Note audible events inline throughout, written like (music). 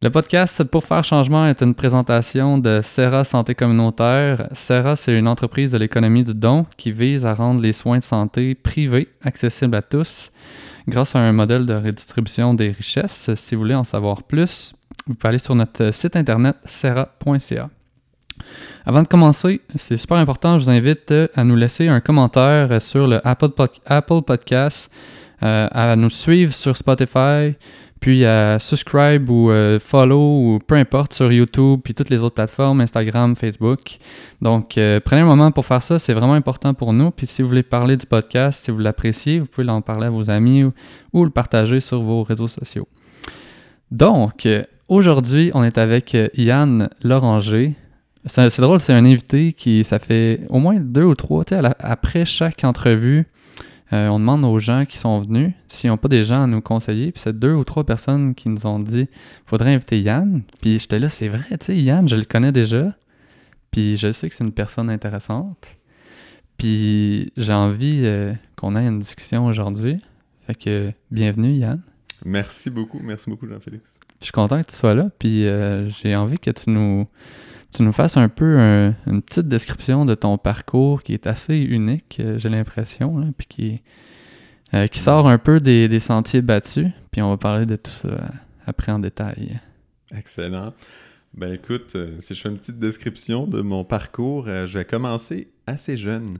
Le podcast Pour faire changement est une présentation de Serra Santé Communautaire. Serra, c'est une entreprise de l'économie du don qui vise à rendre les soins de santé privés accessibles à tous grâce à un modèle de redistribution des richesses. Si vous voulez en savoir plus, vous pouvez aller sur notre site internet serra.ca. Avant de commencer, c'est super important, je vous invite à nous laisser un commentaire sur le Apple, Podcast, euh, à nous suivre sur Spotify, puis à subscribe ou euh, follow ou peu importe sur YouTube, puis toutes les autres plateformes, Instagram, Facebook. Donc, euh, prenez un moment pour faire ça, c'est vraiment important pour nous. Puis si vous voulez parler du podcast, si vous l'appréciez, vous pouvez en parler à vos amis ou, le partager sur vos réseaux sociaux. Donc, aujourd'hui, on est avec Yann Loranger. C'est drôle, c'est un invité qui, ça fait au moins deux ou trois, après chaque entrevue, euh, on demande aux gens qui sont venus s'ils n'ont pas des gens à nous conseiller. Puis c'est deux ou trois personnes qui nous ont dit faudrait inviter Yann. Puis j'étais là, c'est vrai, tu sais, Yann, je le connais déjà. Puis je sais que c'est une personne intéressante. Puis j'ai envie euh, qu'on ait une discussion aujourd'hui. Fait que bienvenue, Yann. Merci beaucoup, merci beaucoup, Jean-Félix. Je suis content que tu sois là. Puis euh, j'ai envie que tu nous tu nous fasses un peu une petite description de ton parcours qui est assez unique, euh, j'ai l'impression, puis qui, euh, qui sort un peu des, sentiers battus. Puis on va parler de tout ça après en détail. Excellent. Ben écoute, euh, si je fais une petite description de mon parcours, je vais commencer assez jeune.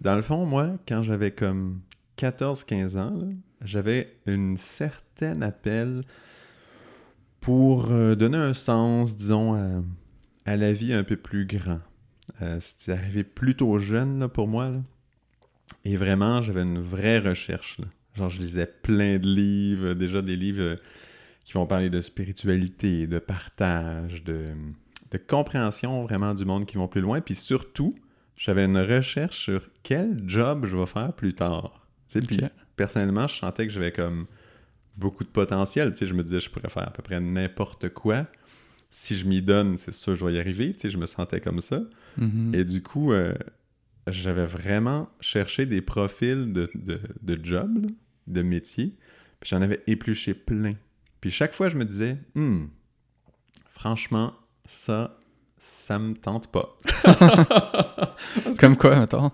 Dans le fond, moi, quand j'avais comme 14-15 ans, j'avais une certaine appel pour donner un sens, disons, à à la vie un peu plus grand. Euh, C'était arrivé plutôt jeune là, pour moi. Et vraiment, j'avais une vraie recherche. Genre, je lisais plein de livres, déjà des livres euh, qui vont parler de spiritualité, de partage, de, de compréhension vraiment du monde qui vont plus loin. Puis surtout, j'avais une recherche sur quel job je vais faire plus tard. Puis personnellement, je sentais que j'avais comme beaucoup de potentiel. je me disais, je pourrais faire à peu près n'importe quoi si je m'y donne, c'est sûr je dois y arriver. Tu sais, je me sentais comme ça. Mm-hmm. Et du coup, euh, j'avais vraiment cherché des profils de, de, de job, de métier. Puis j'en avais épluché plein. Puis chaque fois, je me disais, hmm, franchement, ça, ça me tente pas. (laughs) Comme quoi, mettons?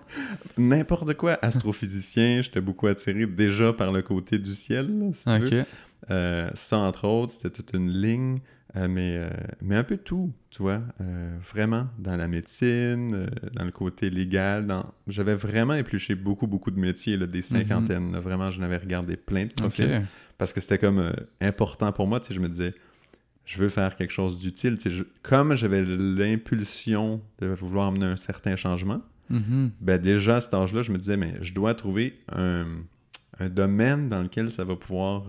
N'importe quoi. Astrophysicien, (laughs) j'étais beaucoup attiré déjà par le côté du ciel, si tu veux. Euh, ça, entre autres, c'était toute une ligne. Euh, mais, euh, mais un peu tout, tu vois, euh, vraiment, dans la médecine, dans le côté légal. Dans... J'avais vraiment épluché beaucoup, beaucoup de métiers, là, des mhm. cinquantaines. Vraiment, je n'avais regardé plein de profils. Parce que c'était comme important pour moi, tu sais, je me disais, je veux faire quelque chose d'utile. Tu sais, Comme j'avais l'impulsion de vouloir amener un certain changement, mhm. ben déjà, à cet âge-là, je me disais, mais je dois trouver un, un domaine dans lequel ça va pouvoir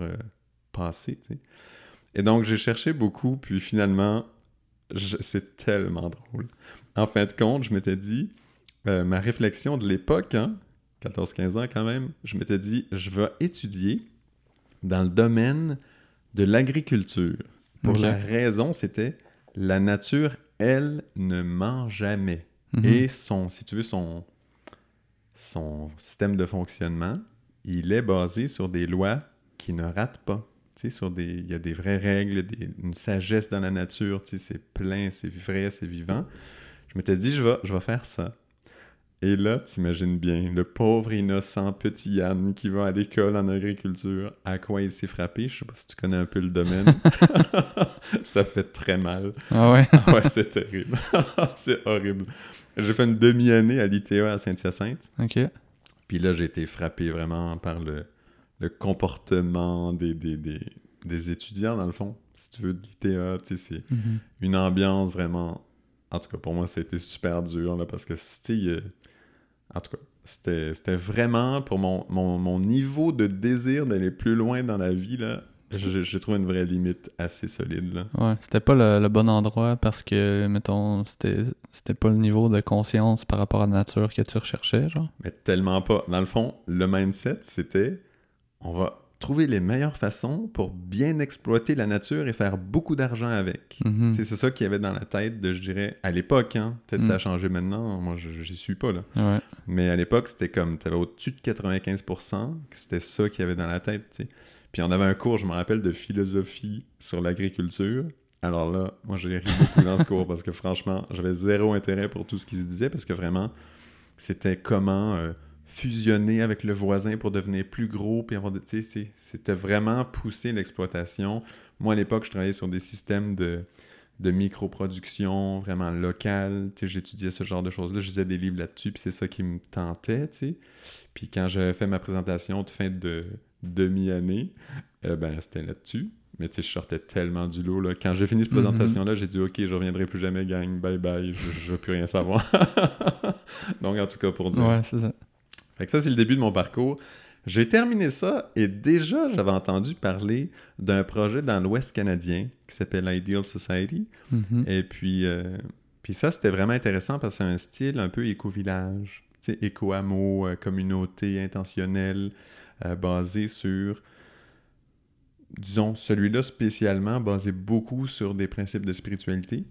passer, tu sais. Et donc, j'ai cherché beaucoup, puis finalement, c'est tellement drôle. En fin de compte, je m'étais dit, euh, ma réflexion de l'époque, hein, 14-15 ans quand même, je m'étais dit, je vais étudier dans le domaine de l'agriculture. Pour la raison, c'était la nature, elle, ne ment jamais. Mhm. Et son, si tu veux, son, son système de fonctionnement, il est basé sur des lois qui ne ratent pas sur des, il y a des vraies règles, une sagesse dans la nature, c'est plein, c'est vrai, c'est vivant. Je m'étais dit, je vais, je vais faire ça. Et là, t'imagines bien, le pauvre innocent petit Yann qui va à l'école en agriculture, à quoi il s'est frappé? Je sais pas si tu connais un peu le domaine. (laughs) ça fait très mal. Ah ouais? (laughs) Ah ouais, c'est terrible. (laughs) c'est horrible. J'ai fait une demi-année à l'ITA à Saint-Hyacinthe. OK. Puis là, j'ai été frappé vraiment par le, le comportement des, des, des, des, étudiants, dans le fond. Si tu veux, de l'ITA, c'est mhm. une ambiance vraiment. En tout cas, pour moi, ça a été super dur, là, parce que c'était. En tout cas, c'était vraiment pour mon, mon, mon, niveau de désir d'aller plus loin dans la vie, là. J'ai trouvé une vraie limite assez solide. Là. Ouais, c'était pas le, le, bon endroit parce que, mettons, c'était pas le niveau de conscience par rapport à la nature que tu recherchais, genre. Mais tellement pas. Dans le fond, le mindset, c'était on va trouver les meilleures façons pour bien exploiter la nature et faire beaucoup d'argent avec. Mhm. C'est ça qu'il y avait dans la tête de, je dirais, à l'époque. Hein. Peut-être que ça a mhm. changé maintenant. Moi, je n'y suis pas. là. Mais à l'époque, c'était comme, tu avais au-dessus de 95% que c'était ça qu'il y avait dans la tête. Puis on avait un cours, je me rappelle, de philosophie sur l'agriculture. Alors là, moi, j'ai ri beaucoup dans ce cours parce que franchement, j'avais zéro intérêt pour tout ce qui se disait parce que vraiment, c'était comment euh, fusionner avec le voisin pour devenir plus gros. Puis avoir c'était vraiment pousser l'exploitation. Moi, à l'époque, je travaillais sur des systèmes de, de micro-production vraiment locale. J'étudiais ce genre de choses-là. Je lisais des livres là-dessus, puis c'est ça qui me tentait. Puis quand j'avais fait ma présentation de fin de demi-année, euh, ben, c'était là-dessus. Mais tu sais, je sortais tellement du lot. Là. Quand j'ai fini cette mhm. présentation-là, j'ai dit OK, je reviendrai plus jamais, gang. Bye bye. Je, ne veux plus rien savoir. (laughs) Donc, en tout cas, pour dire. Ouais, c'est ça. Fait que ça, c'est le début de mon parcours. J'ai terminé ça et déjà, j'avais entendu parler d'un projet dans l'Ouest canadien qui s'appelle Ideal Society. Mhm. Et puis, euh, puis ça, c'était vraiment intéressant parce que c'est un style un peu éco-village, éco-hameau, euh, communauté intentionnelle, euh, basé sur disons, celui-là spécialement basé beaucoup sur des principes de spiritualité,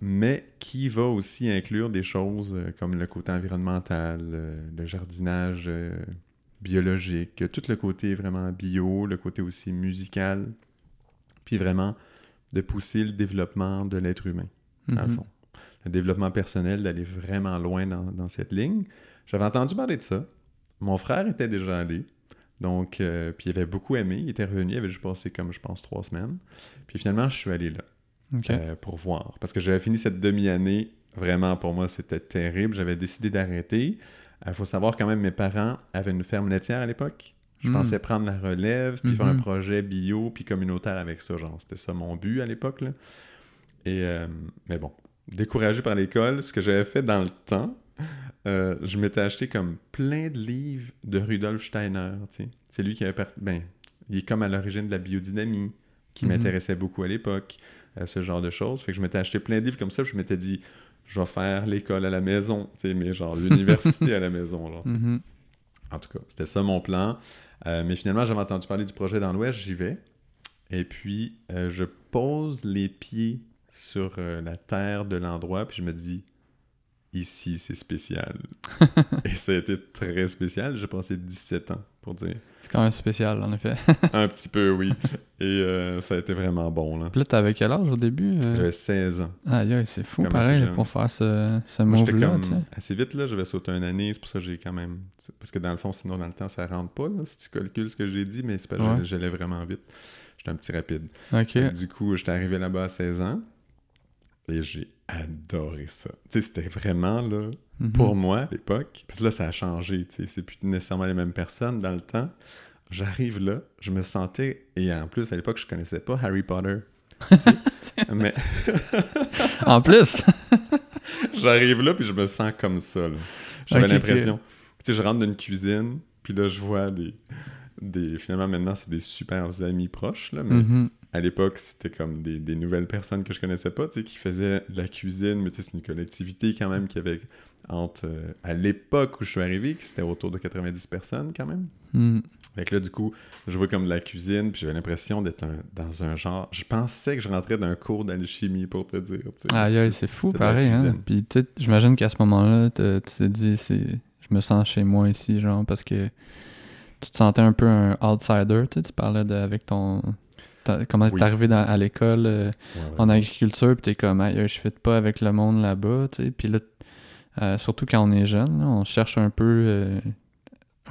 mais qui va aussi inclure des choses euh, comme le côté environnemental, euh, le jardinage euh, biologique, tout le côté vraiment bio, le côté aussi musical, puis vraiment de pousser le développement de l'être humain, dans le mhm. fond. Le développement personnel, d'aller vraiment loin dans, dans cette ligne. J'avais entendu parler de ça. Mon frère était déjà allé. Donc, euh, puis il avait beaucoup aimé. Il était revenu, il avait juste passé comme, je pense, trois semaines. Puis finalement, je suis allé là euh, pour voir. Parce que j'avais fini cette demi-année. Vraiment, pour moi, c'était terrible. J'avais décidé d'arrêter. Il faut savoir quand même, mes parents avaient une ferme laitière à l'époque. Je hmm. pensais prendre la relève, puis faire un mhm. projet bio, puis communautaire avec ça. Genre, c'était ça mon but à l'époque. Et, euh, mais bon, découragé par l'école, ce que j'avais fait dans le temps, euh, je m'étais acheté comme plein de livres de Rudolf Steiner. C'est lui qui avait. Ben, il est comme à l'origine de la biodynamie, qui mhm. m'intéressait beaucoup à l'époque, à ce genre de choses. Fait que je m'étais acheté plein de livres comme ça, je m'étais dit, je vais faire l'école à la maison, mais genre l'université à la maison. Mhm. En tout cas, c'était ça mon plan. Euh, mais finalement, j'avais entendu parler du projet dans l'Ouest, j'y vais. Et puis, euh, je pose les pieds sur la terre de l'endroit, puis je me dis, ici, c'est spécial. (laughs) et ça a été très spécial. J'ai passé 17 ans, pour dire. C'est quand même spécial, en effet. (laughs) un petit peu, oui. Et euh, ça a été vraiment bon. Là, Puis là t'avais quel âge au début euh? J'avais 16 ans. Ah, c'est fou, pareil, pour faire ce, ce move-là. Assez vite, là, j'avais sauté une année. C'est pour ça que j'ai quand même. Parce que dans le fond, sinon, dans le temps, ça rentre pas, là, si tu calcules ce que j'ai dit, mais c'est pas j'allais vraiment vite. J'étais un petit rapide. OK. du coup, j'étais arrivé là-bas à 16 ans. Et j'ai adoré ça. Tu sais, c'était vraiment, là, mhm. pour moi, à l'époque, parce que là, ça a changé, tu sais, c'est plus nécessairement les mêmes personnes dans le temps. J'arrive là, je me sentais, et en plus, à l'époque, je connaissais pas Harry Potter. (laughs) mais... (laughs) en plus! (laughs) J'arrive là, puis je me sens comme ça, J'avais l'impression... Tu sais, je rentre dans une cuisine, puis là, je vois des... des... Finalement, maintenant, c'est des super amis proches, là, mais... Mhm à l'époque, c'était comme des, nouvelles personnes que je connaissais pas, tu sais, qui faisaient la cuisine, mais tu sais, c'est une collectivité quand même qui avait entre euh, à l'époque où je suis arrivé, qui c'était autour de 90 personnes quand même. Mm. Fait que là, du coup, je vois comme de la cuisine, puis j'avais l'impression d'être dans un genre. Je pensais que je rentrais d'un cours d'alchimie, pour te dire. Ah, c'est fou, pareil. Hein? Puis, tu sais, j'imagine qu'à ce moment-là, tu t'es dit, je me sens chez moi ici, genre, parce que tu te sentais un peu un outsider, tu sais, tu parlais de, avec ton comment t'es arrivé à l'école euh, en agriculture, puis t'es comme, je fit pas avec le monde là-bas, tu sais. Puis là, euh, surtout quand on est jeune, on cherche un peu euh,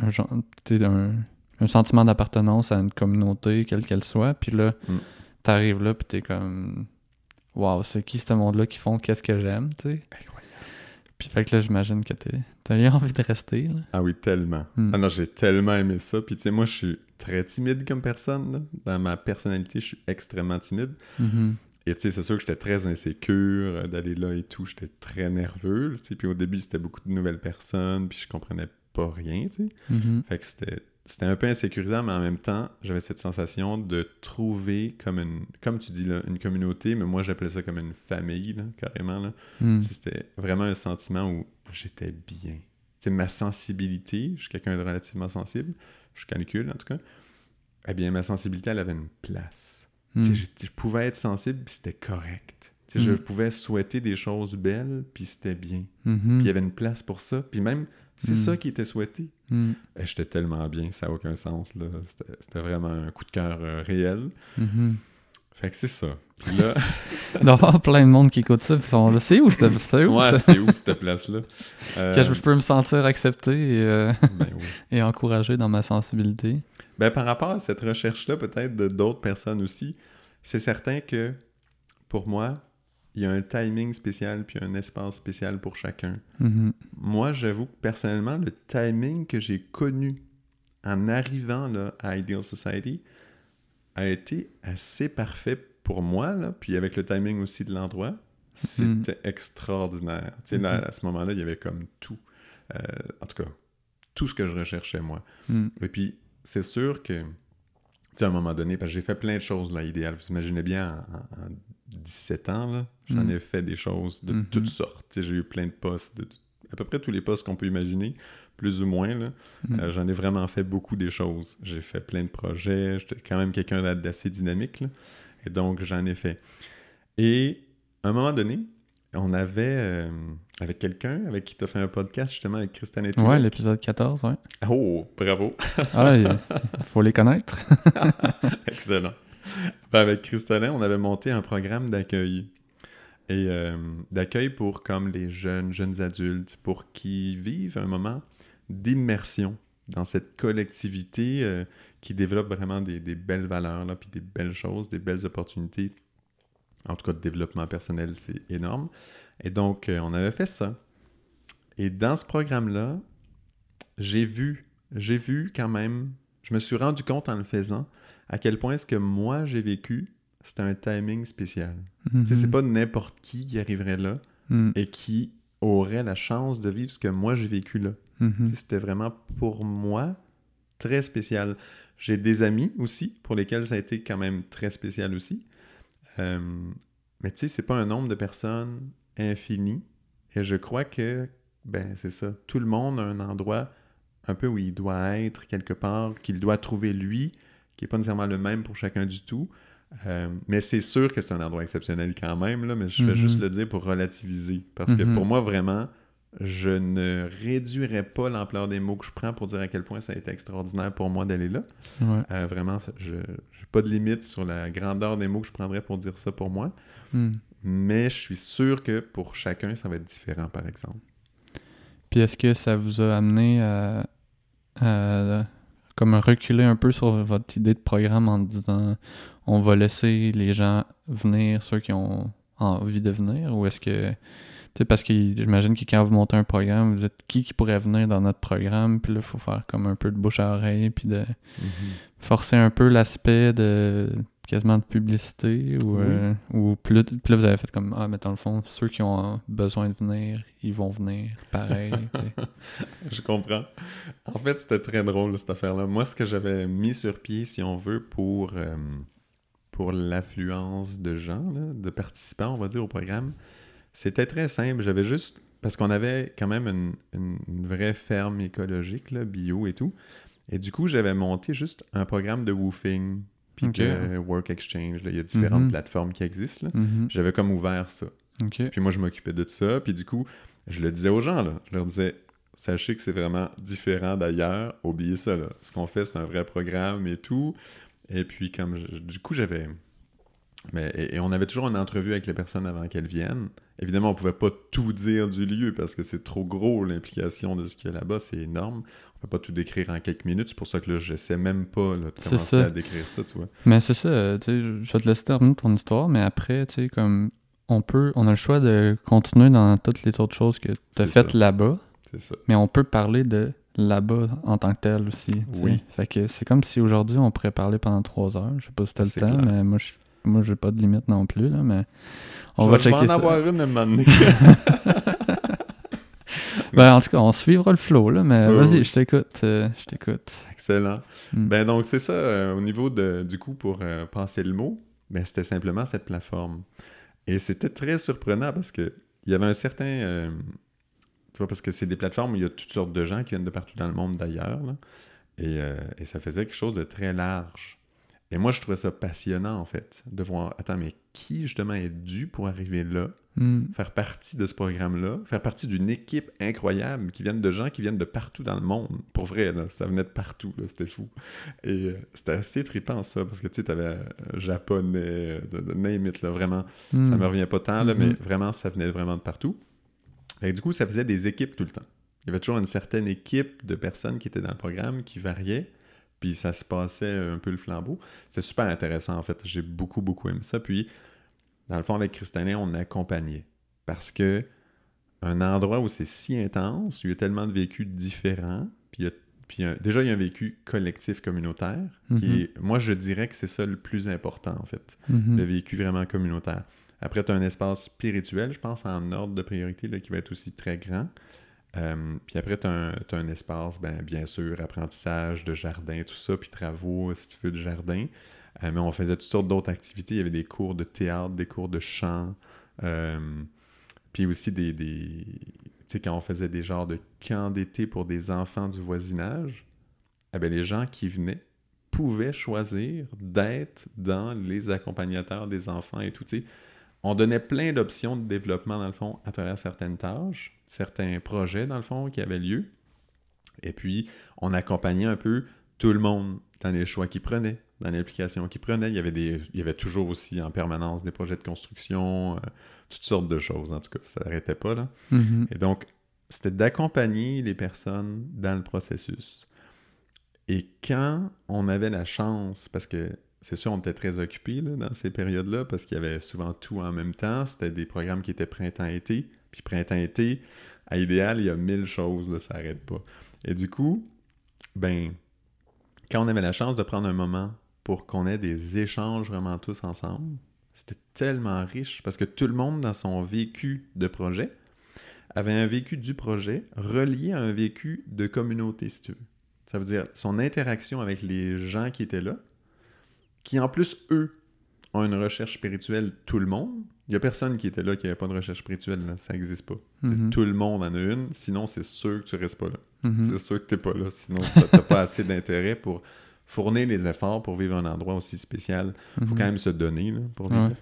un, genre, un, sentiment d'appartenance à une communauté, quelle qu'elle soit. Puis là, mm. t'arrives là, puis t'es comme, waouh, c'est qui ce monde-là qui font qu'est-ce que j'aime, tu sais? Puis fait que là, j'imagine que t'as eu envie de rester. Là. Ah oui, tellement. Hmm. Ah non, j'ai tellement aimé ça. Puis tu sais, moi, je suis très timide comme personne. Dans ma personnalité, je suis extrêmement timide. Mm-hmm. Et tu sais, c'est sûr que j'étais très insécure euh, d'aller là et tout. J'étais très nerveux. Puis au début, c'était beaucoup de nouvelles personnes. Puis je comprenais pas rien, tu sais. Mm-hmm. Fait que c'était c'était un peu insécurisant, mais en même temps, j'avais cette sensation de trouver comme une, comme tu dis, là, une communauté, mais moi j'appelais ça comme une famille, là, carrément. Là. Hmm. C'était vraiment un sentiment où j'étais bien. C'est ma sensibilité, je suis quelqu'un de relativement sensible, je calcule en tout cas. Eh bien, ma sensibilité, elle avait une place. Hmm. Je, pouvais être sensible, puis c'était correct. Je hmm. pouvais souhaiter des choses belles, puis c'était bien. Mm-hmm. Puis il y avait une place pour ça. Puis même, c'est ça qui était souhaité. Mm. Eh, j'étais tellement bien, ça n'a aucun sens. C'était vraiment un coup de cœur euh, réel. Mm-hmm. Fait que c'est ça. Puis là. (laughs) Il avoir plein de monde qui écoute ça. sont c'est où cette où, Ouais, c'est où cette place-là? (laughs) Que je peux me sentir accepté et, euh, (laughs) ben et encouragé dans ma sensibilité. Ben, par rapport à cette recherche-là, peut-être de d'autres personnes aussi, c'est certain que pour moi, il y a un timing spécial puis un espace spécial pour chacun. Mm-hmm. Moi, j'avoue que personnellement, le timing que j'ai connu en arrivant là, à Ideal Society a été assez parfait pour moi, là, puis avec le timing aussi de l'endroit. C'était mm-hmm. extraordinaire. Tu sais, mm-hmm. à ce moment-là, il y avait comme tout. Euh, en tout cas, tout ce que je recherchais, moi. Et puis, c'est sûr que, tu sais, à un moment donné, parce que j'ai fait plein de choses, là, idéal. Vous imaginez bien, en 17 ans, j'en mm. ai fait des choses de mm-hmm. toutes sortes. J'ai eu plein de postes, de à peu près tous les postes qu'on peut imaginer, plus ou moins. Mm. Euh, j'en ai vraiment fait beaucoup des choses. J'ai fait plein de projets. J'étais quand même quelqu'un d'assez dynamique. et donc, j'en ai fait. Et à un moment donné, on avait, euh, avec quelqu'un avec qui tu as fait un podcast, justement, avec Christian et Ouais, l'épisode 14, ouais. Oh, bravo! ah, il faut les connaître. (laughs) Excellent. (laughs) Ben, avec Cristallin, on avait monté un programme d'accueil. Et euh, d'accueil pour comme les jeunes, jeunes adultes, pour qu'ils vivent un moment d'immersion dans cette collectivité euh, qui développe vraiment des, belles valeurs, là, puis des belles choses, des belles opportunités. En tout cas, de développement personnel, c'est énorme. Et donc, euh, on avait fait ça. Et dans ce programme-là, j'ai vu, j'ai vu quand même, je me suis rendu compte en le faisant, à quel point ce que moi j'ai vécu, c'était un timing spécial. Tu sais, c'est pas n'importe qui qui arriverait là mhm. et qui aurait la chance de vivre ce que moi j'ai vécu là. Mhm. C'était vraiment pour moi très spécial. J'ai des amis aussi pour lesquels ça a été quand même très spécial aussi. Euh, mais tu sais, c'est pas un nombre de personnes infini. Et je crois que, ben, c'est ça. Tout le monde a un endroit un peu où il doit être quelque part, qu'il doit trouver lui, qui n'est pas nécessairement le même pour chacun du tout. Euh, mais c'est sûr que c'est un endroit exceptionnel quand même, là, mais je vais juste mhm. le dire pour relativiser. Parce que pour mhm. moi, vraiment, je ne réduirais pas l'ampleur des mots que je prends pour dire à quel point ça a été extraordinaire pour moi d'aller là. Euh, vraiment, je n'ai pas de limite sur la grandeur des mots que je prendrais pour dire ça pour moi. Hmm. Mais je suis sûr que pour chacun, ça va être différent, par exemple. Puis est-ce que ça vous a amené à comme reculer un peu sur votre idée de programme en disant on va laisser les gens venir, ceux qui ont envie de venir, ou est-ce que tu sais, parce que j'imagine que quand vous montez un programme, vous êtes qui qui pourrait venir dans notre programme, puis là, il faut faire comme un peu de bouche à oreille, puis de mm-hmm. forcer un peu l'aspect de quasiment de publicité ou, euh, ou plus, là vous avez fait comme ah mais dans le fond ceux qui ont besoin de venir ils vont venir pareil (laughs) je comprends. En fait c'était très drôle cette affaire là moi ce que j'avais mis sur pied si on veut pour euh, pour l'affluence de gens de participants on va dire au programme c'était très simple. J'avais juste parce qu'on avait quand même une, une, vraie ferme écologique là, bio et tout. Et du coup j'avais monté juste un programme de woofing puis que Work Exchange, il y a différentes mhm. plateformes qui existent. Mhm. J'avais comme ouvert ça. Puis moi, je m'occupais de ça. Puis du coup, je le disais aux gens, là. je leur disais, sachez que c'est vraiment différent d'ailleurs, oubliez ça. Là. Ce qu'on fait, c'est un vrai programme et tout. Et puis, comme du coup, j'avais. Mais, et, on avait toujours une entrevue avec les personnes avant qu'elles viennent. Évidemment, on pouvait pas tout dire du lieu parce que c'est trop gros l'implication de ce qu'il y a là-bas, c'est énorme peut pas tout décrire en quelques minutes. C'est pour ça que là, je sais même pas de commencer à décrire ça, tu vois. Mais c'est ça, tu sais, je vais te laisser terminer ton histoire, mais après, tu sais, comme on peut, on a le choix de continuer dans toutes les autres choses que tu as faites là-bas. C'est ça. Mais on peut parler de là-bas en tant que tel aussi. Oui. Fait que c'est comme si aujourd'hui on pourrait parler pendant trois heures. Je sais pas si t'as le temps, mais moi je moi j'ai pas de limite non plus là, mais on je va checker en avoir une à un moment donné. (laughs) (laughs) ben, en tout cas, on suivra le flow, là, mais vas-y, je t'écoute. Euh, je t'écoute. Excellent. Hmm. Ben, donc, c'est ça, euh, au niveau de, du coup, pour euh, passer le mot, ben, c'était simplement cette plateforme. Et c'était très surprenant parce que il y avait un certain. tu vois, parce que c'est des plateformes où il y a toutes sortes de gens qui viennent de partout dans le monde d'ailleurs, et, et, ça faisait quelque chose de très large. Et moi, je trouvais ça passionnant, en fait, de voir, attends, mais qui, justement, est dû pour arriver là, hmm. faire partie de ce programme-là, faire partie d'une équipe incroyable qui viennent de gens qui viennent de partout dans le monde. Pour vrai, là, ça venait de partout, c'était fou. Et euh, c'était assez trippant, ça, parce que, tu sais, t'avais euh, japonais, euh, de, de name là, vraiment. Ça hmm. me revient pas tant, là, mais hmm. vraiment, ça venait vraiment de partout. Et du coup, ça faisait des équipes tout le temps. Il y avait toujours une certaine équipe de personnes qui étaient dans le programme qui variait puis ça se passait un peu le flambeau. C'est super intéressant, en fait. J'ai beaucoup, beaucoup aimé ça. Puis, dans le fond, avec Christianin, on accompagnait. Parce que un endroit où c'est si intense, où il y a tellement de vécus différents, puis, puis déjà, il y a un vécu collectif communautaire, qui mhm. est, moi, je dirais que c'est ça le plus important, en fait. Mhm. Le vécu vraiment communautaire. Après, tu as un espace spirituel, je pense, en ordre de priorité, là, qui va être aussi très grand. Euh, puis après, tu as, un espace, ben, bien sûr, apprentissage de jardin, tout ça, puis travaux, si tu veux, de jardin. Euh, mais on faisait toutes sortes d'autres activités. Il y avait des cours de théâtre, des cours de chant, euh, puis aussi des... des tu sais, quand on faisait des genres de camps d'été pour des enfants du voisinage, eh ben, les gens qui venaient pouvaient choisir d'être dans les accompagnateurs des enfants et tout. Tu on donnait plein d'options de développement, dans le fond, à travers certaines tâches, certains projets, dans le fond, qui avaient lieu. Et puis, on accompagnait un peu tout le monde dans les choix qu'ils prenaient, dans l'application qu'ils prenaient. Il y, avait des, il y avait toujours aussi en permanence des projets de construction, euh, toutes sortes de choses. En tout cas, ça n'arrêtait pas. Là. Mm-hmm. Et donc, c'était d'accompagner les personnes dans le processus. Et quand on avait la chance, parce que c'est sûr, on était très occupés dans ces périodes-là parce qu'il y avait souvent tout en même temps. C'était des programmes qui étaient printemps-été. Puis printemps-été, à idéal, il y a mille choses, là, ça n'arrête pas. Et du coup, ben, quand on avait la chance de prendre un moment pour qu'on ait des échanges vraiment tous ensemble, c'était tellement riche parce que tout le monde, dans son vécu de projet, avait un vécu du projet relié à un vécu de communauté, si tu veux. Ça veut dire son interaction avec les gens qui étaient là, qui en plus, eux, ont une recherche spirituelle, tout le monde. Il n'y a personne qui était là qui n'avait pas de recherche spirituelle, ça n'existe pas. Mhm. Tout le monde en a une, sinon c'est sûr que tu restes pas là. Mhm. C'est sûr que tu n'es pas là, sinon tu n'as pas assez d'intérêt pour fournir les efforts pour vivre un endroit aussi spécial. Il faut mhm. quand même se donner pour vivre.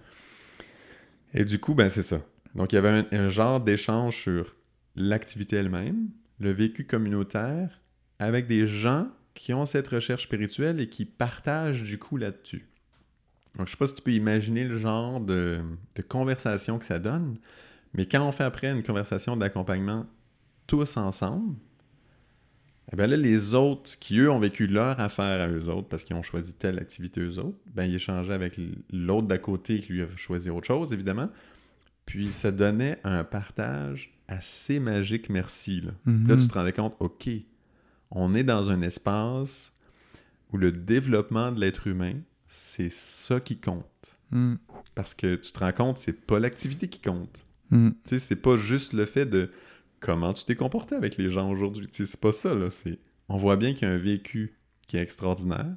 Et du coup, ben c'est ça. Donc il y avait un genre d'échange sur l'activité elle-même, le vécu communautaire, avec des gens qui ont cette recherche spirituelle et qui partagent du coup là-dessus. Donc, je sais pas si tu peux imaginer le genre de, conversation que ça donne, mais quand on fait après une conversation d'accompagnement tous ensemble, eh bien là, les autres qui, eux, ont vécu leur affaire à eux autres parce qu'ils ont choisi telle activité eux autres, ben ils échangeaient avec l'autre d'à côté qui lui a choisi autre chose, évidemment. Puis ça donnait un partage assez magique, merci. Là, mm-hmm. là tu te rendais compte, OK, on est dans un espace où le développement de l'être humain, c'est ça qui compte. Hmm. Parce que tu te rends compte, c'est pas l'activité qui compte. Hmm. Tu sais, c'est pas juste le fait de comment tu t'es comporté avec les gens aujourd'hui? C'est pas ça, là. C'est... On voit bien qu'il y a un vécu qui est extraordinaire,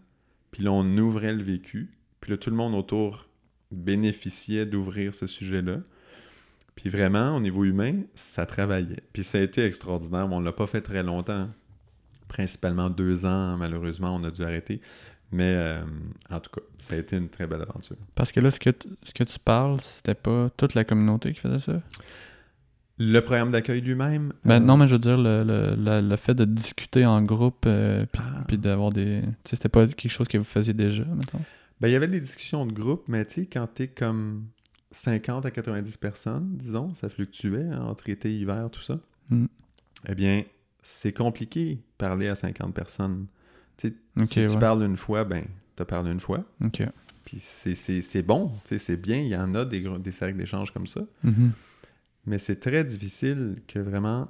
puis là, on ouvrait le vécu, puis là, tout le monde autour bénéficiait d'ouvrir ce sujet-là. Puis vraiment, au niveau humain, ça travaillait. Puis ça a été extraordinaire, mais on l'a pas fait très longtemps principalement deux ans, malheureusement, on a dû arrêter. Mais euh, en tout cas, ça a été une très belle aventure. Parce que là, ce que, ce que tu parles, c'était pas toute la communauté qui faisait ça? Le programme d'accueil lui-même? Ben, euh, Non, mais je veux dire, le, le, le, fait de discuter en groupe, euh, puis, ah. d'avoir des... Tu sais, c'était pas quelque chose que vous faisiez déjà, mettons? Ben, il y avait des discussions de groupe, mais tu sais, quand t'es comme 50 à 90 personnes, disons, ça fluctuait hein, entre été, hiver, tout ça. Hmm. Eh bien, c'est compliqué parler à 50 personnes. si tu parles une fois, ben, tu parlé une fois. Puis c'est bon, c'est bien, il y en a des, des cercles d'échange comme ça. Mm-hmm. Mais c'est très difficile que vraiment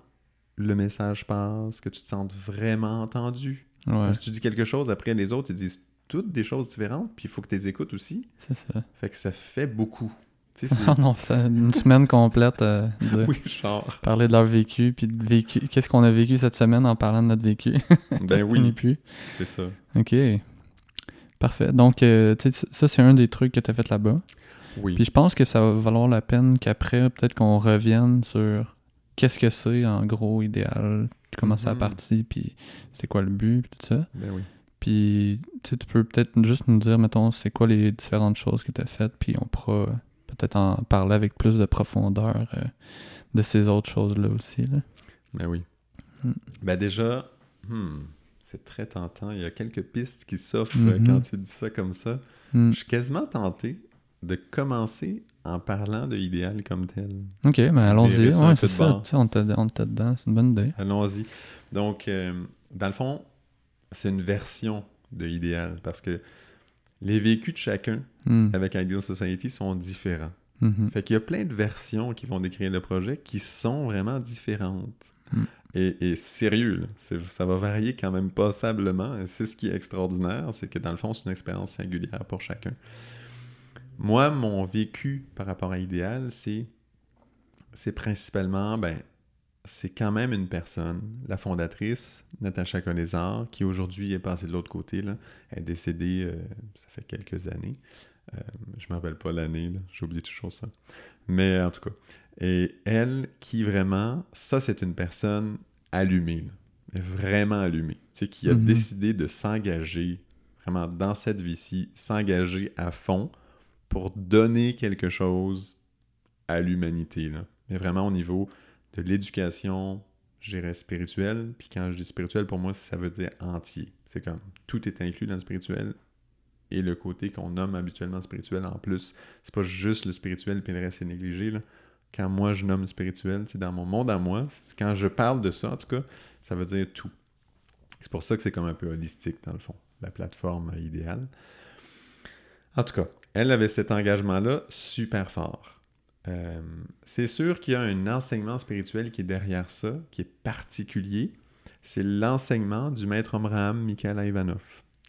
le message passe, que tu te sentes vraiment entendu. Parce que tu dis quelque chose, après les autres, ils disent toutes des choses différentes, puis il faut que tu les écoutes aussi. C'est ça. Fait que ça fait beaucoup. (laughs) non, c'est une semaine complète euh, de oui, genre. parler de leur vécu, puis de vécu. Qu'est-ce qu'on a vécu cette semaine en parlant de notre vécu? (laughs) ben oui. plus. C'est ça. OK. Parfait. Donc, euh, ça, c'est un des trucs que tu as fait là-bas. Oui. Puis je pense que ça va valoir la peine qu'après, peut-être qu'on revienne sur qu'est-ce que c'est en gros idéal, comment ça a mhm. parti, puis c'est quoi le but, puis tout ça. Ben oui. Puis tu peux peut-être juste nous dire, mettons, c'est quoi les différentes choses que tu as faites, puis on pourra peut-être en parler avec plus de profondeur euh, de ces autres choses-là aussi. Là. Ben oui. Hmm. Ben déjà, hmm, c'est très tentant. Il y a quelques pistes qui s'offrent euh, quand mm-hmm. tu dis ça comme ça. Hmm. Je suis quasiment tenté de commencer en parlant de idéal comme tel. Ok, ben allons-y. Ouais, c'est ça. On t'a dedans. C'est une bonne idée. Allons-y. Donc, euh, dans le fond, c'est une version de idéal parce que les vécus de chacun hmm. avec Ideal Society sont différents. Mm-hmm. Fait qu'il y a plein de versions qui vont décrire le projet qui sont vraiment différentes. Hmm. Et, sérieux, ça va varier quand même passablement. C'est ce qui est extraordinaire, c'est que dans le fond, c'est une expérience singulière pour chacun. Moi, mon vécu par rapport à Idéal, c'est c'est principalement, ben, c'est quand même une personne, la fondatrice, Natacha Conésar, qui aujourd'hui est passée de l'autre côté. Là. Elle est décédée, euh, ça fait quelques années. Euh, je ne me rappelle pas l'année, j'oublie toujours ça. Mais en tout cas, et elle qui vraiment, ça c'est une personne allumée, vraiment allumée, qui a mm-hmm. décidé de s'engager vraiment dans cette vie-ci, s'engager à fond pour donner quelque chose à l'humanité. Mais vraiment au niveau de l'éducation, je dirais spirituelle. Puis quand je dis spirituel, pour moi, ça veut dire entier. C'est comme tout est inclus dans le spirituel. Et le côté qu'on nomme habituellement spirituel en plus, c'est pas juste le spirituel puis le reste est négligé. Quand moi je nomme spirituel, c'est dans mon monde à moi, quand je parle de ça en tout cas, ça veut dire tout. C'est pour ça que c'est comme un peu holistique dans le fond, la plateforme idéale. En tout cas, elle avait cet engagement-là super fort. Euh, c'est sûr qu'il y a un enseignement spirituel qui est derrière ça, qui est particulier. C'est l'enseignement du maître Abraham Mikhail Ivanov,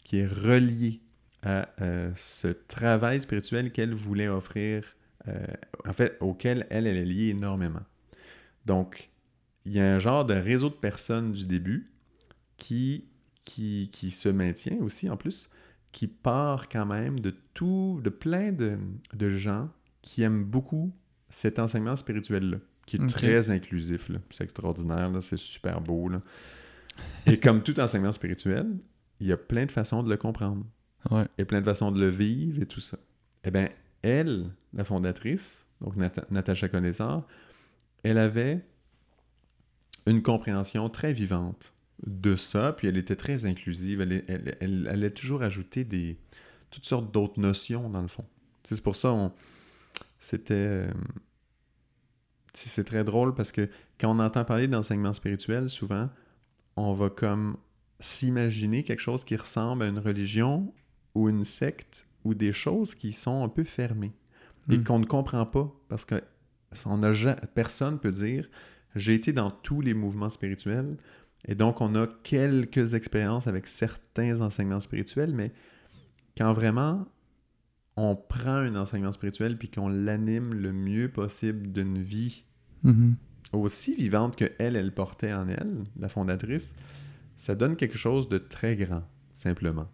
qui est relié à euh, ce travail spirituel qu'elle voulait offrir, euh, en fait, auquel elle, elle est liée énormément. Donc, il y a un genre de réseau de personnes du début qui, qui, qui se maintient aussi, en plus, qui part quand même de tout, de plein de, de gens qui aiment beaucoup cet enseignement spirituel-là, qui est très inclusif. C'est extraordinaire, c'est super beau. Là. Et comme tout enseignement spirituel, il y a plein de façons de le comprendre. Ouais. Et plein de façons de le vivre et tout ça. Eh bien, elle, la fondatrice, donc Natacha Connaissant, elle avait une compréhension très vivante de ça, puis elle était très inclusive. Elle, elle, elle, elle a toujours ajouté des, toutes sortes d'autres notions, dans le fond. C'est pour ça on c'était. Euh, c'est très drôle parce que quand on entend parler d'enseignement spirituel, souvent, on va comme s'imaginer quelque chose qui ressemble à une religion ou une secte ou des choses qui sont un peu fermées et hmm. qu'on ne comprend pas parce que on a, personne peut dire j'ai été dans tous les mouvements spirituels et donc on a quelques expériences avec certains enseignements spirituels, mais quand vraiment on prend un enseignement spirituel puis qu'on l'anime le mieux possible d'une vie mm-hmm. aussi vivante que elle, elle portait en elle, la fondatrice, ça donne quelque chose de très grand, simplement.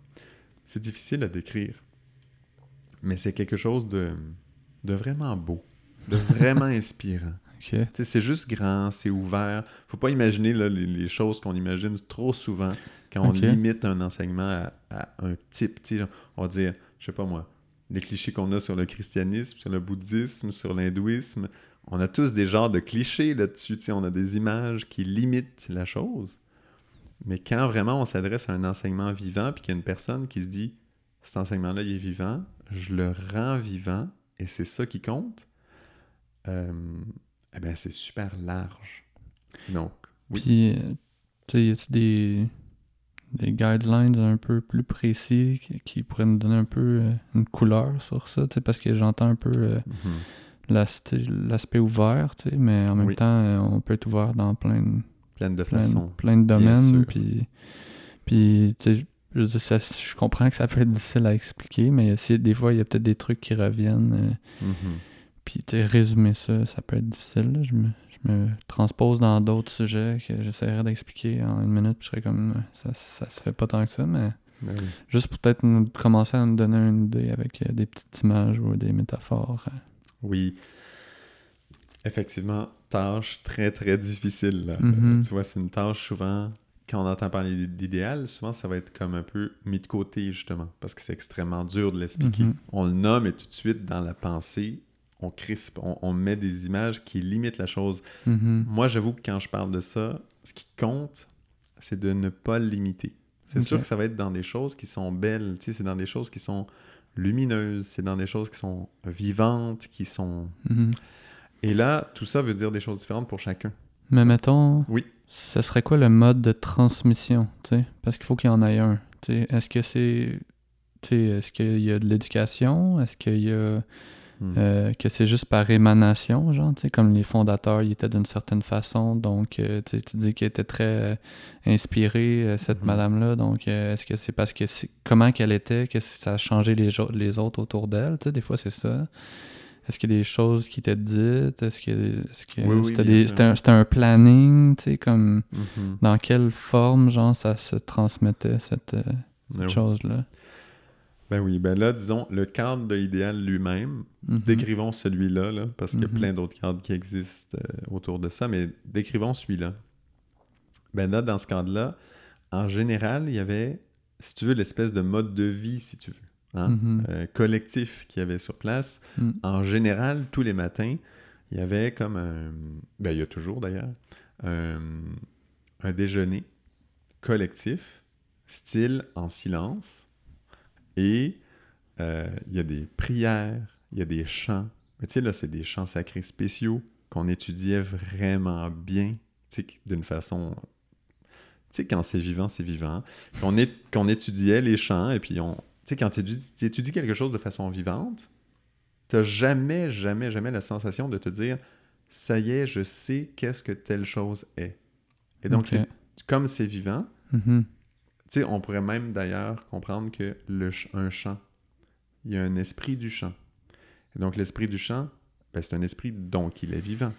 C'est difficile à décrire, mais c'est quelque chose de, de vraiment beau, de vraiment (laughs) inspirant. C'est juste grand, c'est ouvert. Faut pas imaginer les, choses qu'on imagine trop souvent quand on limite un enseignement à, à un type. on va dire, je sais pas moi, les clichés qu'on a sur le christianisme, sur le bouddhisme, sur l'hindouisme. On a tous des genres de clichés là-dessus. On a des images qui limitent la chose. Mais quand vraiment on s'adresse à un enseignement vivant, puis qu'il y a une personne qui se dit cet enseignement-là, il est vivant, je le rends vivant, et c'est ça qui compte, euh, eh bien, c'est super large. Donc, oui. Puis, euh, tu sais, y a des des guidelines un peu plus précis qui, pourraient nous donner un peu euh, une couleur sur ça, parce que j'entends un peu euh, mhm. l'aspect ouvert, mais en même temps, euh, on peut être ouvert dans plein de, plein de façons. Plein de domaines. Puis, puis je, je comprends que ça peut être difficile à expliquer, mais des fois, il y a peut-être des trucs qui reviennent. Mhm. Puis, résumer ça, ça peut être difficile. Je me, me transpose dans d'autres sujets que j'essaierai d'expliquer en une minute, puis je serais comme ça, ça se fait pas tant que ça, mais ben juste peut-être commencer à nous donner une idée avec euh, des petites images ou des métaphores. Euh. Oui. Effectivement, tâche très très difficile. Mm-hmm. Tu vois, c'est une tâche souvent quand on entend parler d'idéal, souvent ça va être comme un peu mis de côté, justement, parce que c'est extrêmement dur de l'expliquer. Mhm. On le nomme et tout de suite, dans la pensée, on crispe, on, met des images qui limitent la chose. Mhm. Moi, j'avoue que quand je parle de ça, ce qui compte, c'est de ne pas limiter. C'est sûr que ça va être dans des choses qui sont belles, c'est dans des choses qui sont lumineuses, c'est dans des choses qui sont vivantes, qui sont... Mhm. Et là, tout ça veut dire des choses différentes pour chacun. Mais mettons, Oui. ce serait quoi le mode de transmission? Parce qu'il faut qu'il y en ait un. Est-ce que c'est... Est-ce qu'il y a de l'éducation? Est-ce qu'il y a... Euh, que c'est juste par émanation, genre, tu sais, comme les fondateurs, ils étaient d'une certaine façon, donc, euh, tu dis qu'elle était très euh, inspirée, euh, cette Mhm. madame-là, donc, est-ce que c'est parce que c'est comment qu'elle était, que ça a changé les, autres autour d'elle, tu sais, des fois, c'est ça. Est-ce qu'il y a des choses qui étaient dites? Est-ce que, Oui, oui, c'était, un, planning, tu sais, comme Mhm. dans quelle forme, genre, ça se transmettait, cette, cette Ben oui. chose-là? Ben oui, ben là, disons, le cadre de l'idéal lui-même, Mhm. décrivons celui-là, là, parce qu'il y a Mhm. plein d'autres cadres qui existent euh, autour de ça, mais décrivons celui-là. Ben là, dans ce cadre-là, en général, il y avait, si tu veux, l'espèce de mode de vie, si tu veux, hein, Mhm. euh, collectif qu'il y avait sur place. En général, tous les matins, il y avait comme un... Ben, il y a toujours d'ailleurs, un, un déjeuner collectif, style en silence, et euh, il y a des prières, il y a des chants. Mais tu sais, là, c'est des chants sacrés spéciaux qu'on étudiait vraiment bien, tu sais, d'une façon... Tu sais, quand c'est vivant, c'est vivant. Qu'on étudiait les chants, et puis on... Tu sais, quand tu étudies, tu étudies quelque chose de façon vivante, t'as jamais, jamais, jamais la sensation de te dire « ça y est, je sais qu'est-ce que telle chose est ». Et donc, comme c'est vivant, Mhm. Tu sais, on pourrait même d'ailleurs comprendre que le ch- un chant, il y a un esprit du chant. Et donc, l'esprit du chant, ben, c'est un esprit donc il est vivant.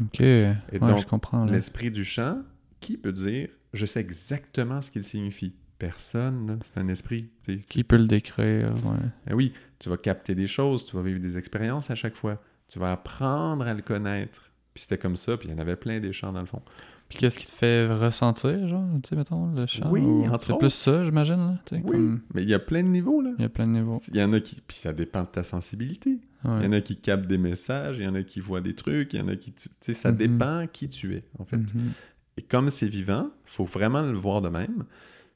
Ok, ouais, donc, je comprends. L'esprit du chant, qui peut dire je sais exactement ce qu'il signifie Personne, c'est un esprit. Qui peut le décrire, ouais. Ben oui, tu vas capter des choses, tu vas vivre des expériences à chaque fois, tu vas apprendre à le connaître. Puis c'était comme ça, puis il y en avait plein des chants dans le fond. Puis qu'est-ce qui te fait ressentir, genre, tu sais, mettons, le chant? Oui, ou- entre C'est plus ça, j'imagine, là, Oui, comme- mais il y a plein de niveaux, là. Il y a plein de niveaux. Il y en a qui. Puis ça dépend de ta sensibilité. Il Ouais. y en a qui captent des messages, il y en a qui voient des trucs, il y en a qui. Tu sais, ça Mhm. dépend qui tu es, en fait. Mhm. Et comme c'est vivant, faut vraiment le voir de même.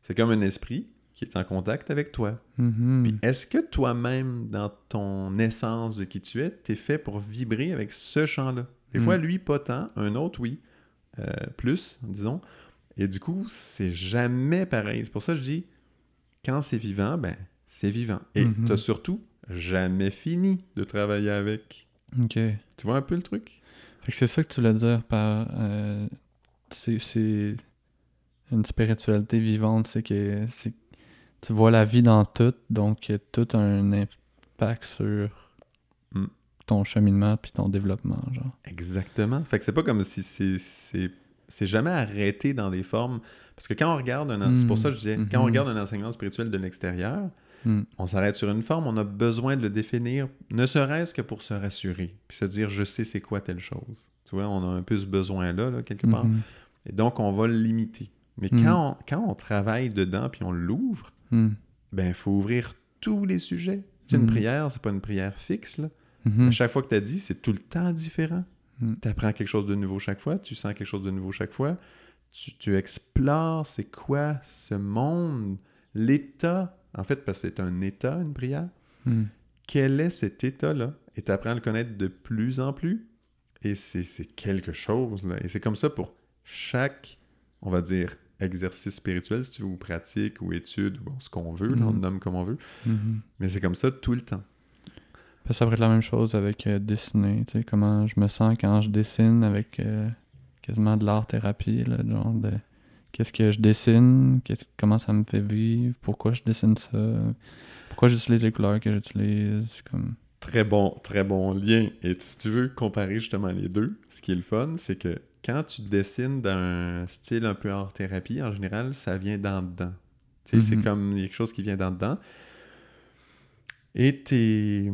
C'est comme un esprit qui est en contact avec toi. Mhm. Puis est-ce que toi-même, dans ton essence de qui tu es, t'es fait pour vibrer avec ce chant-là? Des Mm. fois, lui, pas tant. Un autre, oui. Euh, plus, disons. Et du coup, c'est jamais pareil. C'est pour ça que je dis, quand c'est vivant, ben, c'est vivant. Et Mhm. t'as surtout jamais fini de travailler avec. Ok. Tu vois un peu le truc? c'est ça que tu voulais dire par... euh, c'est- une spiritualité vivante, c'est que c'est tu vois la vie dans tout, donc y a tout un impact sur Mm. Ton cheminement puis ton développement, genre. Exactement. Fait que c'est pas comme si c'est- c'est c'est jamais arrêté dans des formes. Parce que quand on regarde un. C'est pour ça que je disais, quand on Mhm. regarde un enseignement spirituel de l'extérieur, Mm. on s'arrête sur une forme, on a besoin de le définir, ne serait-ce que pour se rassurer, puis se dire je sais c'est quoi telle chose. Tu vois, on a un peu ce besoin-là, là, quelque part. Et donc, on va le limiter. Mais quand, on, quand on travaille dedans puis on l'ouvre, ben il faut ouvrir tous les sujets. Tu sais, une prière, c'est pas une prière fixe. Là. Mhm. À chaque fois que tu as dit, c'est tout le temps différent. Mm. Tu apprends quelque chose de nouveau chaque fois, tu sens quelque chose de nouveau chaque fois, tu, tu explores c'est quoi ce monde, l'état, en fait, parce que c'est un état, une prière. Mm. Quel est cet état-là? Et tu apprends à le connaître de plus en plus. Et c'est c'est quelque chose, là. Et c'est comme ça pour chaque, on va dire, exercice spirituel, si tu veux, ou pratique, ou étude, ou ce qu'on veut, là, on le Mhm. nomme comme on veut. Mhm. Mais c'est comme ça tout le temps. Puis ça pourrait être la même chose avec euh, dessiner, tu sais, comment je me sens quand je dessine avec euh, quasiment de l'art-thérapie, là, genre de qu'est-ce que je dessine, qu'est-ce- comment ça me fait vivre, pourquoi je dessine ça, pourquoi j'utilise les couleurs que j'utilise, comme... Très bon, très bon lien. Et si tu veux comparer justement les deux, ce qui est le fun, c'est que quand tu dessines d'un style un peu art thérapie, en général, ça vient d'en dedans. Tu sais, c'est Mhm. comme quelque chose qui vient d'en dedans. Et t'es...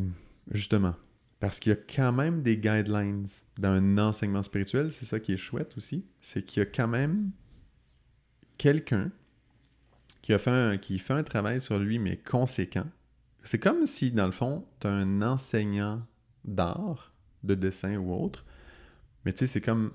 Justement, parce qu'il y a quand même des guidelines dans un enseignement spirituel, c'est ça qui est chouette aussi, c'est qu'il y a quand même quelqu'un qui, fait un, travail sur lui, mais conséquent. C'est comme si, dans le fond, tu as un enseignant d'art, de dessin ou autre, mais tu sais, c'est comme,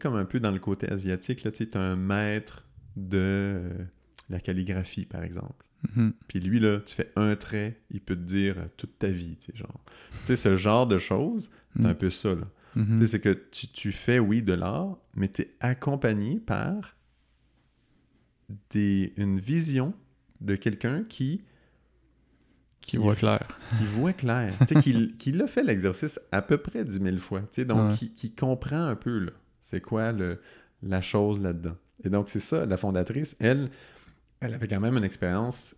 comme un peu dans le côté asiatique, tu as un maître de euh, la calligraphie, par exemple. Mhm. Puis lui, là, tu fais un trait, il peut te dire toute ta vie, tu sais, genre. tu sais, ce genre de choses, c'est un Mhm. peu ça, là. Mhm. Tu sais, c'est que tu, tu fais, oui, de l'art, mais tu es accompagné par des, une vision de quelqu'un qui, Qui voit clair. qui voit clair. tu sais, qui, qui l'a fait l'exercice à peu près 10 000 fois. Tu sais, donc, Ouais. qui, qui comprend un peu, là, c'est quoi le, la chose là-dedans. Et donc, c'est ça, la fondatrice, elle, elle avait quand même une expérience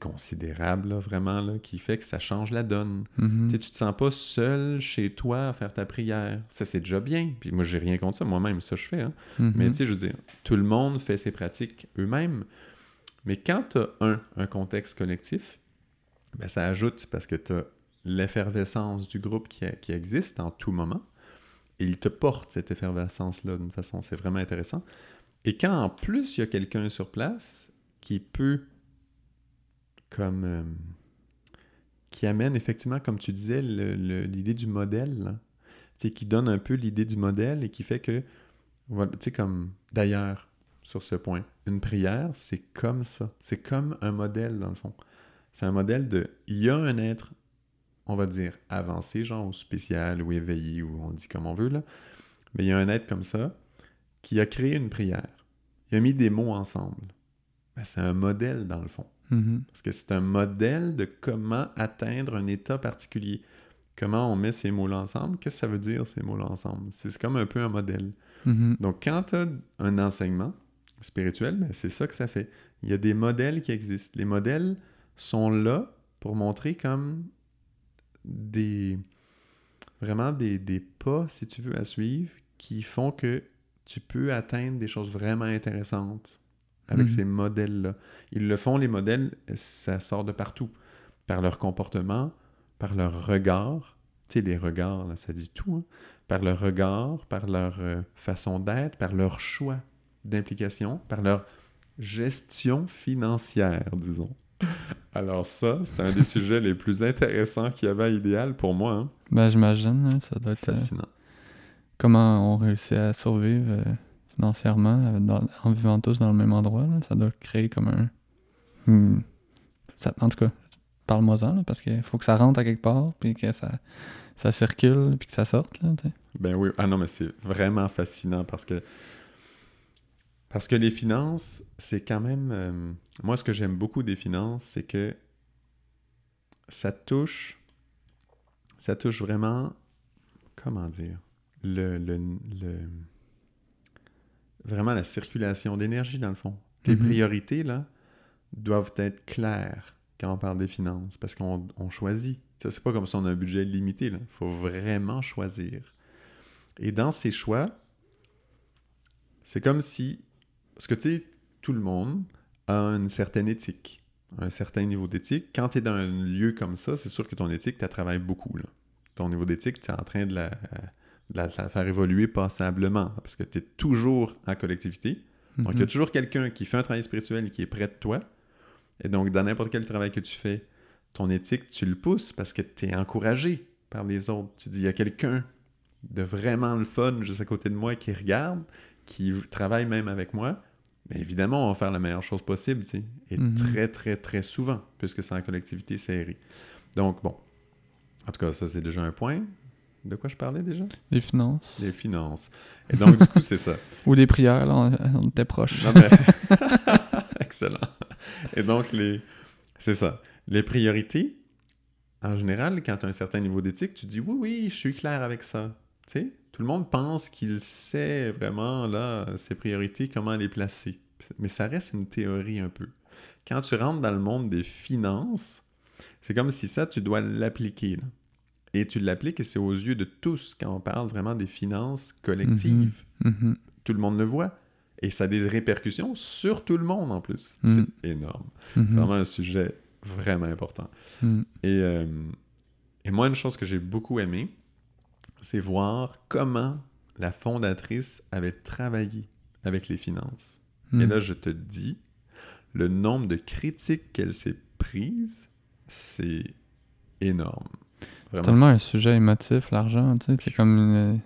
considérable, là, vraiment, là, qui fait que ça change la donne. Tu sais, tu te sens pas seul chez toi à faire ta prière. Ça, c'est déjà bien. Puis moi, j'ai rien contre ça. Moi-même, ça, je fais. hein. Mhm. Mais tu sais, je veux dire, tout le monde fait ses pratiques eux-mêmes. Mais quand tu as, un, un contexte collectif, ben, ça ajoute parce que tu as l'effervescence du groupe qui, qui existe en tout moment. Et il te porte cette effervescence-là d'une façon, c'est vraiment intéressant. Et quand en plus il y a quelqu'un sur place qui peut, comme, euh, qui amène effectivement, comme tu disais, l'idée du modèle, sais, qui donne un peu l'idée du modèle et qui fait que, tu sais, comme, d'ailleurs, sur ce point, une prière, c'est comme ça. C'est comme un modèle, dans le fond. C'est un modèle de, il y a un être, on va dire, avancé, genre, ou spécial, ou éveillé, ou on dit comme on veut, là. Mais il y a un être comme ça qui a créé une prière. Il a mis des mots ensemble. Ben, c'est un modèle, dans le fond. Mhm. Parce que c'est un modèle de comment atteindre un état particulier. Comment on met ces mots-là ensemble? Qu'est-ce que ça veut dire, ces mots-là ensemble? C'est comme un peu un modèle. Mhm. Donc, quand tu as un enseignement spirituel, ben, c'est ça que ça fait. Il y a des modèles qui existent. Les modèles sont là pour montrer comme des... vraiment des, des pas, si tu veux, à suivre qui font que tu peux atteindre des choses vraiment intéressantes avec Mhm. ces modèles-là. Ils le font, les modèles, ça sort de partout. Par leur comportement, par leur regard. Tu sais, les regards, là, ça dit tout. hein. Par leur regard, par leur euh, façon d'être, par leur choix d'implication, par leur gestion financière, disons. (laughs) Alors ça, c'est un des (laughs) sujets les plus intéressants qu'il y avait à Idéal pour moi. hein. Ben, j'imagine, hein, ça doit être... euh, Fascinant. comment on réussit à survivre euh, financièrement euh, en vivant tous dans le même endroit. Ça doit créer comme un... Hmm. Ça- en tout cas, parle-moi-en, parce qu'il faut que ça rentre à quelque part, puis que ça, ça circule, puis que ça sorte. Là. Ben oui, ah non, mais c'est vraiment fascinant parce que parce que les finances, c'est quand même euh, moi ce que j'aime beaucoup des finances, c'est que ça touche ça touche vraiment comment dire le, le- vraiment la circulation d'énergie dans le fond. Tes Mhm. priorités là doivent être claires quand on parle des finances parce qu'on on choisit. Ça, c'est pas comme si on a un budget limité. Il faut vraiment choisir. Et dans ces choix, c'est comme si. Parce que tu sais, tout le monde a une certaine éthique, un certain niveau d'éthique. Quand tu es dans un lieu comme ça, c'est sûr que ton éthique, tu travailles beaucoup. Là. Ton niveau d'éthique, tu es en train de la, de la- de la faire évoluer passablement parce que tu es toujours en collectivité. Donc, il y a Mhm. toujours quelqu'un qui fait un travail spirituel et qui est près de toi. Et donc, dans n'importe quel travail que tu fais, ton éthique, tu le pousses parce que tu es encouragé par les autres. Tu dis, il y a quelqu'un de vraiment le fun juste à côté de moi qui regarde, qui travaille même avec moi. Mais évidemment, on va faire la meilleure chose possible, tu sais. Et Mhm. très, très, très souvent, puisque c'est en collectivité serrée. Donc, bon. En tout cas, ça, c'est déjà un point. De quoi je parlais déjà? Les finances. Les finances. Et donc, du coup, c'est ça. (laughs) Ou les prières, là, on, était proches. Non, mais... (laughs) Excellent. Et donc, les... c'est ça. Les priorités, en général, quand tu as un certain niveau d'éthique, tu dis oui, oui, je suis clair avec ça. Tu sais, tout le monde pense qu'il sait vraiment, là, ses priorités, comment les placer. Mais ça reste une théorie un peu. Quand tu rentres dans le monde des finances, c'est comme si ça, tu dois l'appliquer. là. Et tu l'appliques et c'est aux yeux de tous quand on parle vraiment des finances collectives Mhm. tout le monde le voit. Et ça a des répercussions sur tout le monde en plus. Mm. C'est énorme. Mhm. C'est vraiment un sujet vraiment important. Mhm. Et, euh, et moi, une chose que j'ai beaucoup aimé, c'est voir comment la fondatrice avait travaillé avec les finances. Et là, je te dis, le nombre de critiques qu'elle s'est prise, c'est énorme. C'est tellement un sujet émotif, l'argent, tu sais, c'est comme une...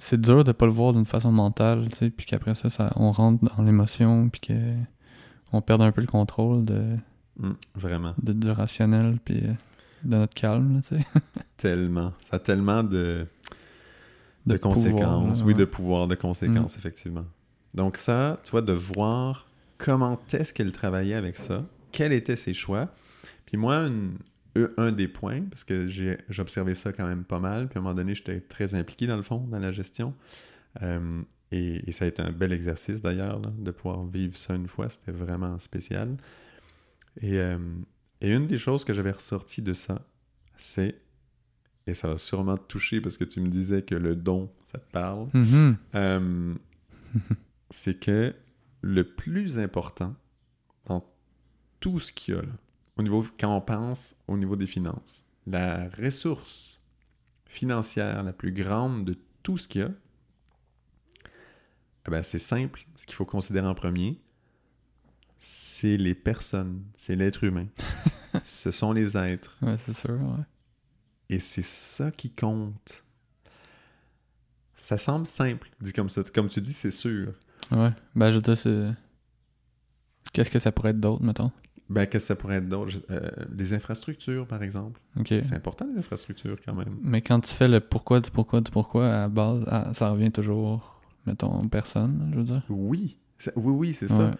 C'est dur de pas le voir d'une façon mentale, tu sais, puis qu'après ça, ça, on rentre dans l'émotion, puis qu'on perd un peu le contrôle de... Mmh, vraiment. De, du rationnel, puis de notre calme, tu sais. (laughs) tellement. Ça a tellement de... De, conséquences. oui, de pouvoir, de conséquences, mmh. effectivement. Donc ça, tu vois, de voir comment est-ce qu'elle travaillait avec ça, quels étaient ses choix. Puis moi, un des points, parce que j'ai observé ça quand même pas mal, puis à un moment donné, j'étais très impliqué dans le fond, dans la gestion. Euh, et, ça a été un bel exercice d'ailleurs, de pouvoir vivre ça une fois, c'était vraiment spécial. Et, euh, et, une des choses que j'avais ressorti de ça, c'est, et ça va sûrement te toucher parce que tu me disais que le don, ça te parle, mm-hmm. euh, c'est que le plus important dans tout ce qu'il y a là, au niveau, quand on pense au niveau des finances, la ressource financière la plus grande de tout ce qu'il y a, eh ben c'est simple. Ce qu'il faut considérer en premier, c'est les personnes, c'est l'être humain. (laughs) Ce sont les êtres. Ouais, c'est sûr, ouais. Et c'est ça qui compte. Ça semble simple, dit comme ça. Comme tu dis, c'est sûr. Ouais. Ben, je veux dire, c'est. Qu'est-ce que ça pourrait être d'autre, mettons? Ben, qu'est-ce que ça pourrait être d'autre? Euh, les infrastructures, par exemple. C'est important, les infrastructures, quand même. Mais quand tu fais le pourquoi du pourquoi du pourquoi, à base, ça revient toujours, mettons, personne, je veux dire? Oui. Oui, oui, c'est ça.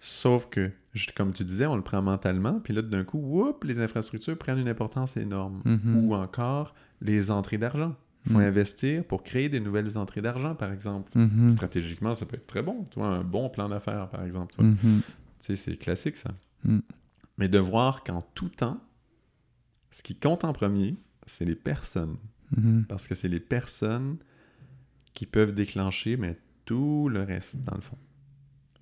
Sauf que, comme tu disais, on le prend mentalement, puis là, d'un coup, whoop, les infrastructures prennent une importance énorme. Mm-hmm. Ou encore, les entrées d'argent. Il faut mm. investir pour créer des nouvelles entrées d'argent, par exemple. Mm-hmm. Stratégiquement, ça peut être très bon. Tu vois, un bon plan d'affaires, par exemple. Tu sais, c'est classique, ça. Mm. Mais de voir qu'en tout temps, ce qui compte en premier, c'est les personnes. Mm-hmm. Parce que c'est les personnes qui peuvent déclencher mais tout le reste, dans le fond.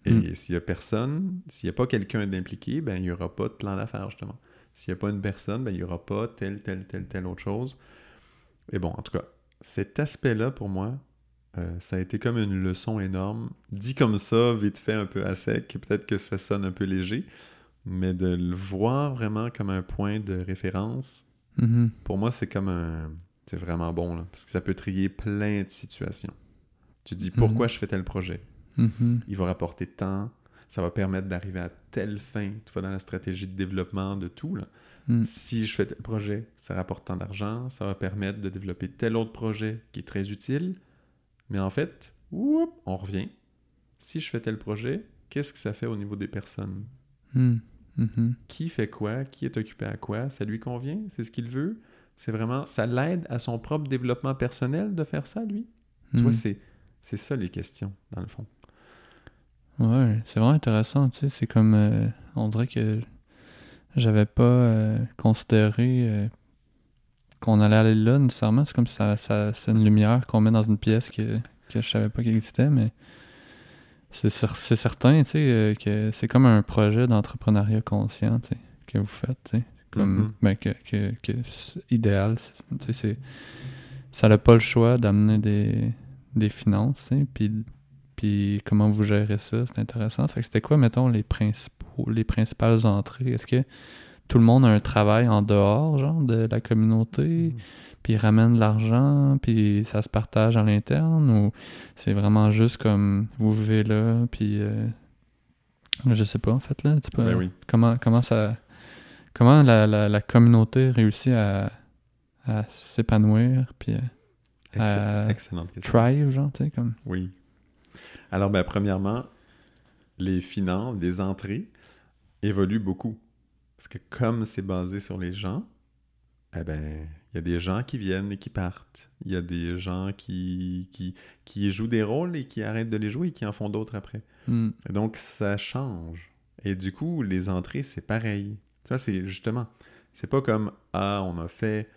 Et Mm. s'il y a personne, s'il n'y a pas quelqu'un d'impliqué, ben il n'y aura pas de plan d'affaires, justement. S'il n'y a pas une personne, ben il n'y aura pas telle, telle, telle, telle autre chose. Et bon, en tout cas, cet aspect-là, pour moi, euh, ça a été comme une leçon énorme. Dit comme ça, vite fait, un peu à sec, peut-être que ça sonne un peu léger, mais de le voir vraiment comme un point de référence, Mm-hmm. pour moi, c'est comme un... C'est vraiment bon, là, parce que ça peut trier plein de situations. Tu dis, pourquoi je fais tel projet? Mm-hmm. Il va rapporter tant, ça va permettre d'arriver à telle fin, tu vois, dans la stratégie de développement de tout, là. Mm. Si je fais tel projet, ça rapporte tant d'argent, ça va permettre de développer tel autre projet qui est très utile. Mais en fait, whoop, on revient. Si je fais tel projet, qu'est-ce que ça fait au niveau des personnes? Mm. Mm-hmm. Qui fait quoi? Qui est occupé à quoi? Ça lui convient? C'est ce qu'il veut? C'est vraiment... Ça l'aide à son propre développement personnel de faire ça, lui? Tu vois, Mm. c'est, c'est ça les questions, dans le fond. Ouais, c'est vraiment intéressant, tu sais. C'est comme. euh, on dirait que j'avais pas euh, considéré euh, qu'on allait aller là nécessairement. C'est comme si ça, ça- c'est une lumière qu'on met dans une pièce que, que je savais pas qu'elle existait, mais c'est, cer- c'est certain, tu sais, euh, que c'est comme un projet d'entrepreneuriat conscient, tu sais, que vous faites, tu sais. Comme, Mhm. ben, que, que, que c'est idéal, tu sais, c'est. Ça n'a pas le choix d'amener des, des finances, tu sais, puis puis comment vous gérez ça, c'est intéressant. Fait que c'était quoi, mettons, les principaux, les principales entrées? Est-ce que tout le monde a un travail en dehors, genre, de la communauté, puis ils ramènent de l'argent, puis ça se partage à l'interne, ou c'est vraiment juste comme vous vivez là, puis euh, je sais pas, en fait, là, tu peux, Ben oui. comment, comment ça, comment la, la, la communauté réussit à, à s'épanouir, puis Excellent- Euh, Excellente question. thrive, genre, tu sais, comme... Oui. Alors, ben, premièrement, les finances, les entrées évoluent beaucoup. Parce que comme c'est basé sur les gens, eh ben, il y a des gens qui viennent et qui partent. Il y a des gens qui, qui, qui jouent des rôles et qui arrêtent de les jouer et qui en font d'autres après. hmm, donc, ça change. Et du coup, les entrées, c'est pareil. Tu vois, c'est justement, c'est pas comme, ah, on a fait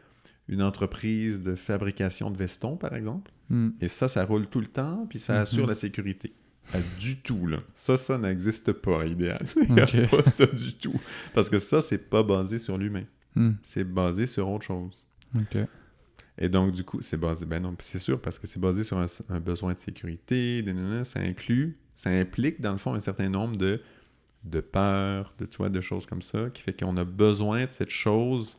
une entreprise de fabrication de vestons, par exemple. hmm. Et ça, ça roule tout le temps, puis ça assure la sécurité. Pas du tout, là. Ça, ça n'existe pas, idéal. (laughs) Il n'y a Ok. pas ça du tout. Parce que ça, c'est pas basé sur l'humain. Hmm, C'est basé sur autre chose. Et donc, du coup, c'est basé, ben non, c'est sûr, parce que c'est basé sur un, besoin de sécurité, ça inclut, ça implique, dans le fond, un certain nombre de, de peurs, de, tu de choses comme ça, qui fait qu'on a besoin de cette chose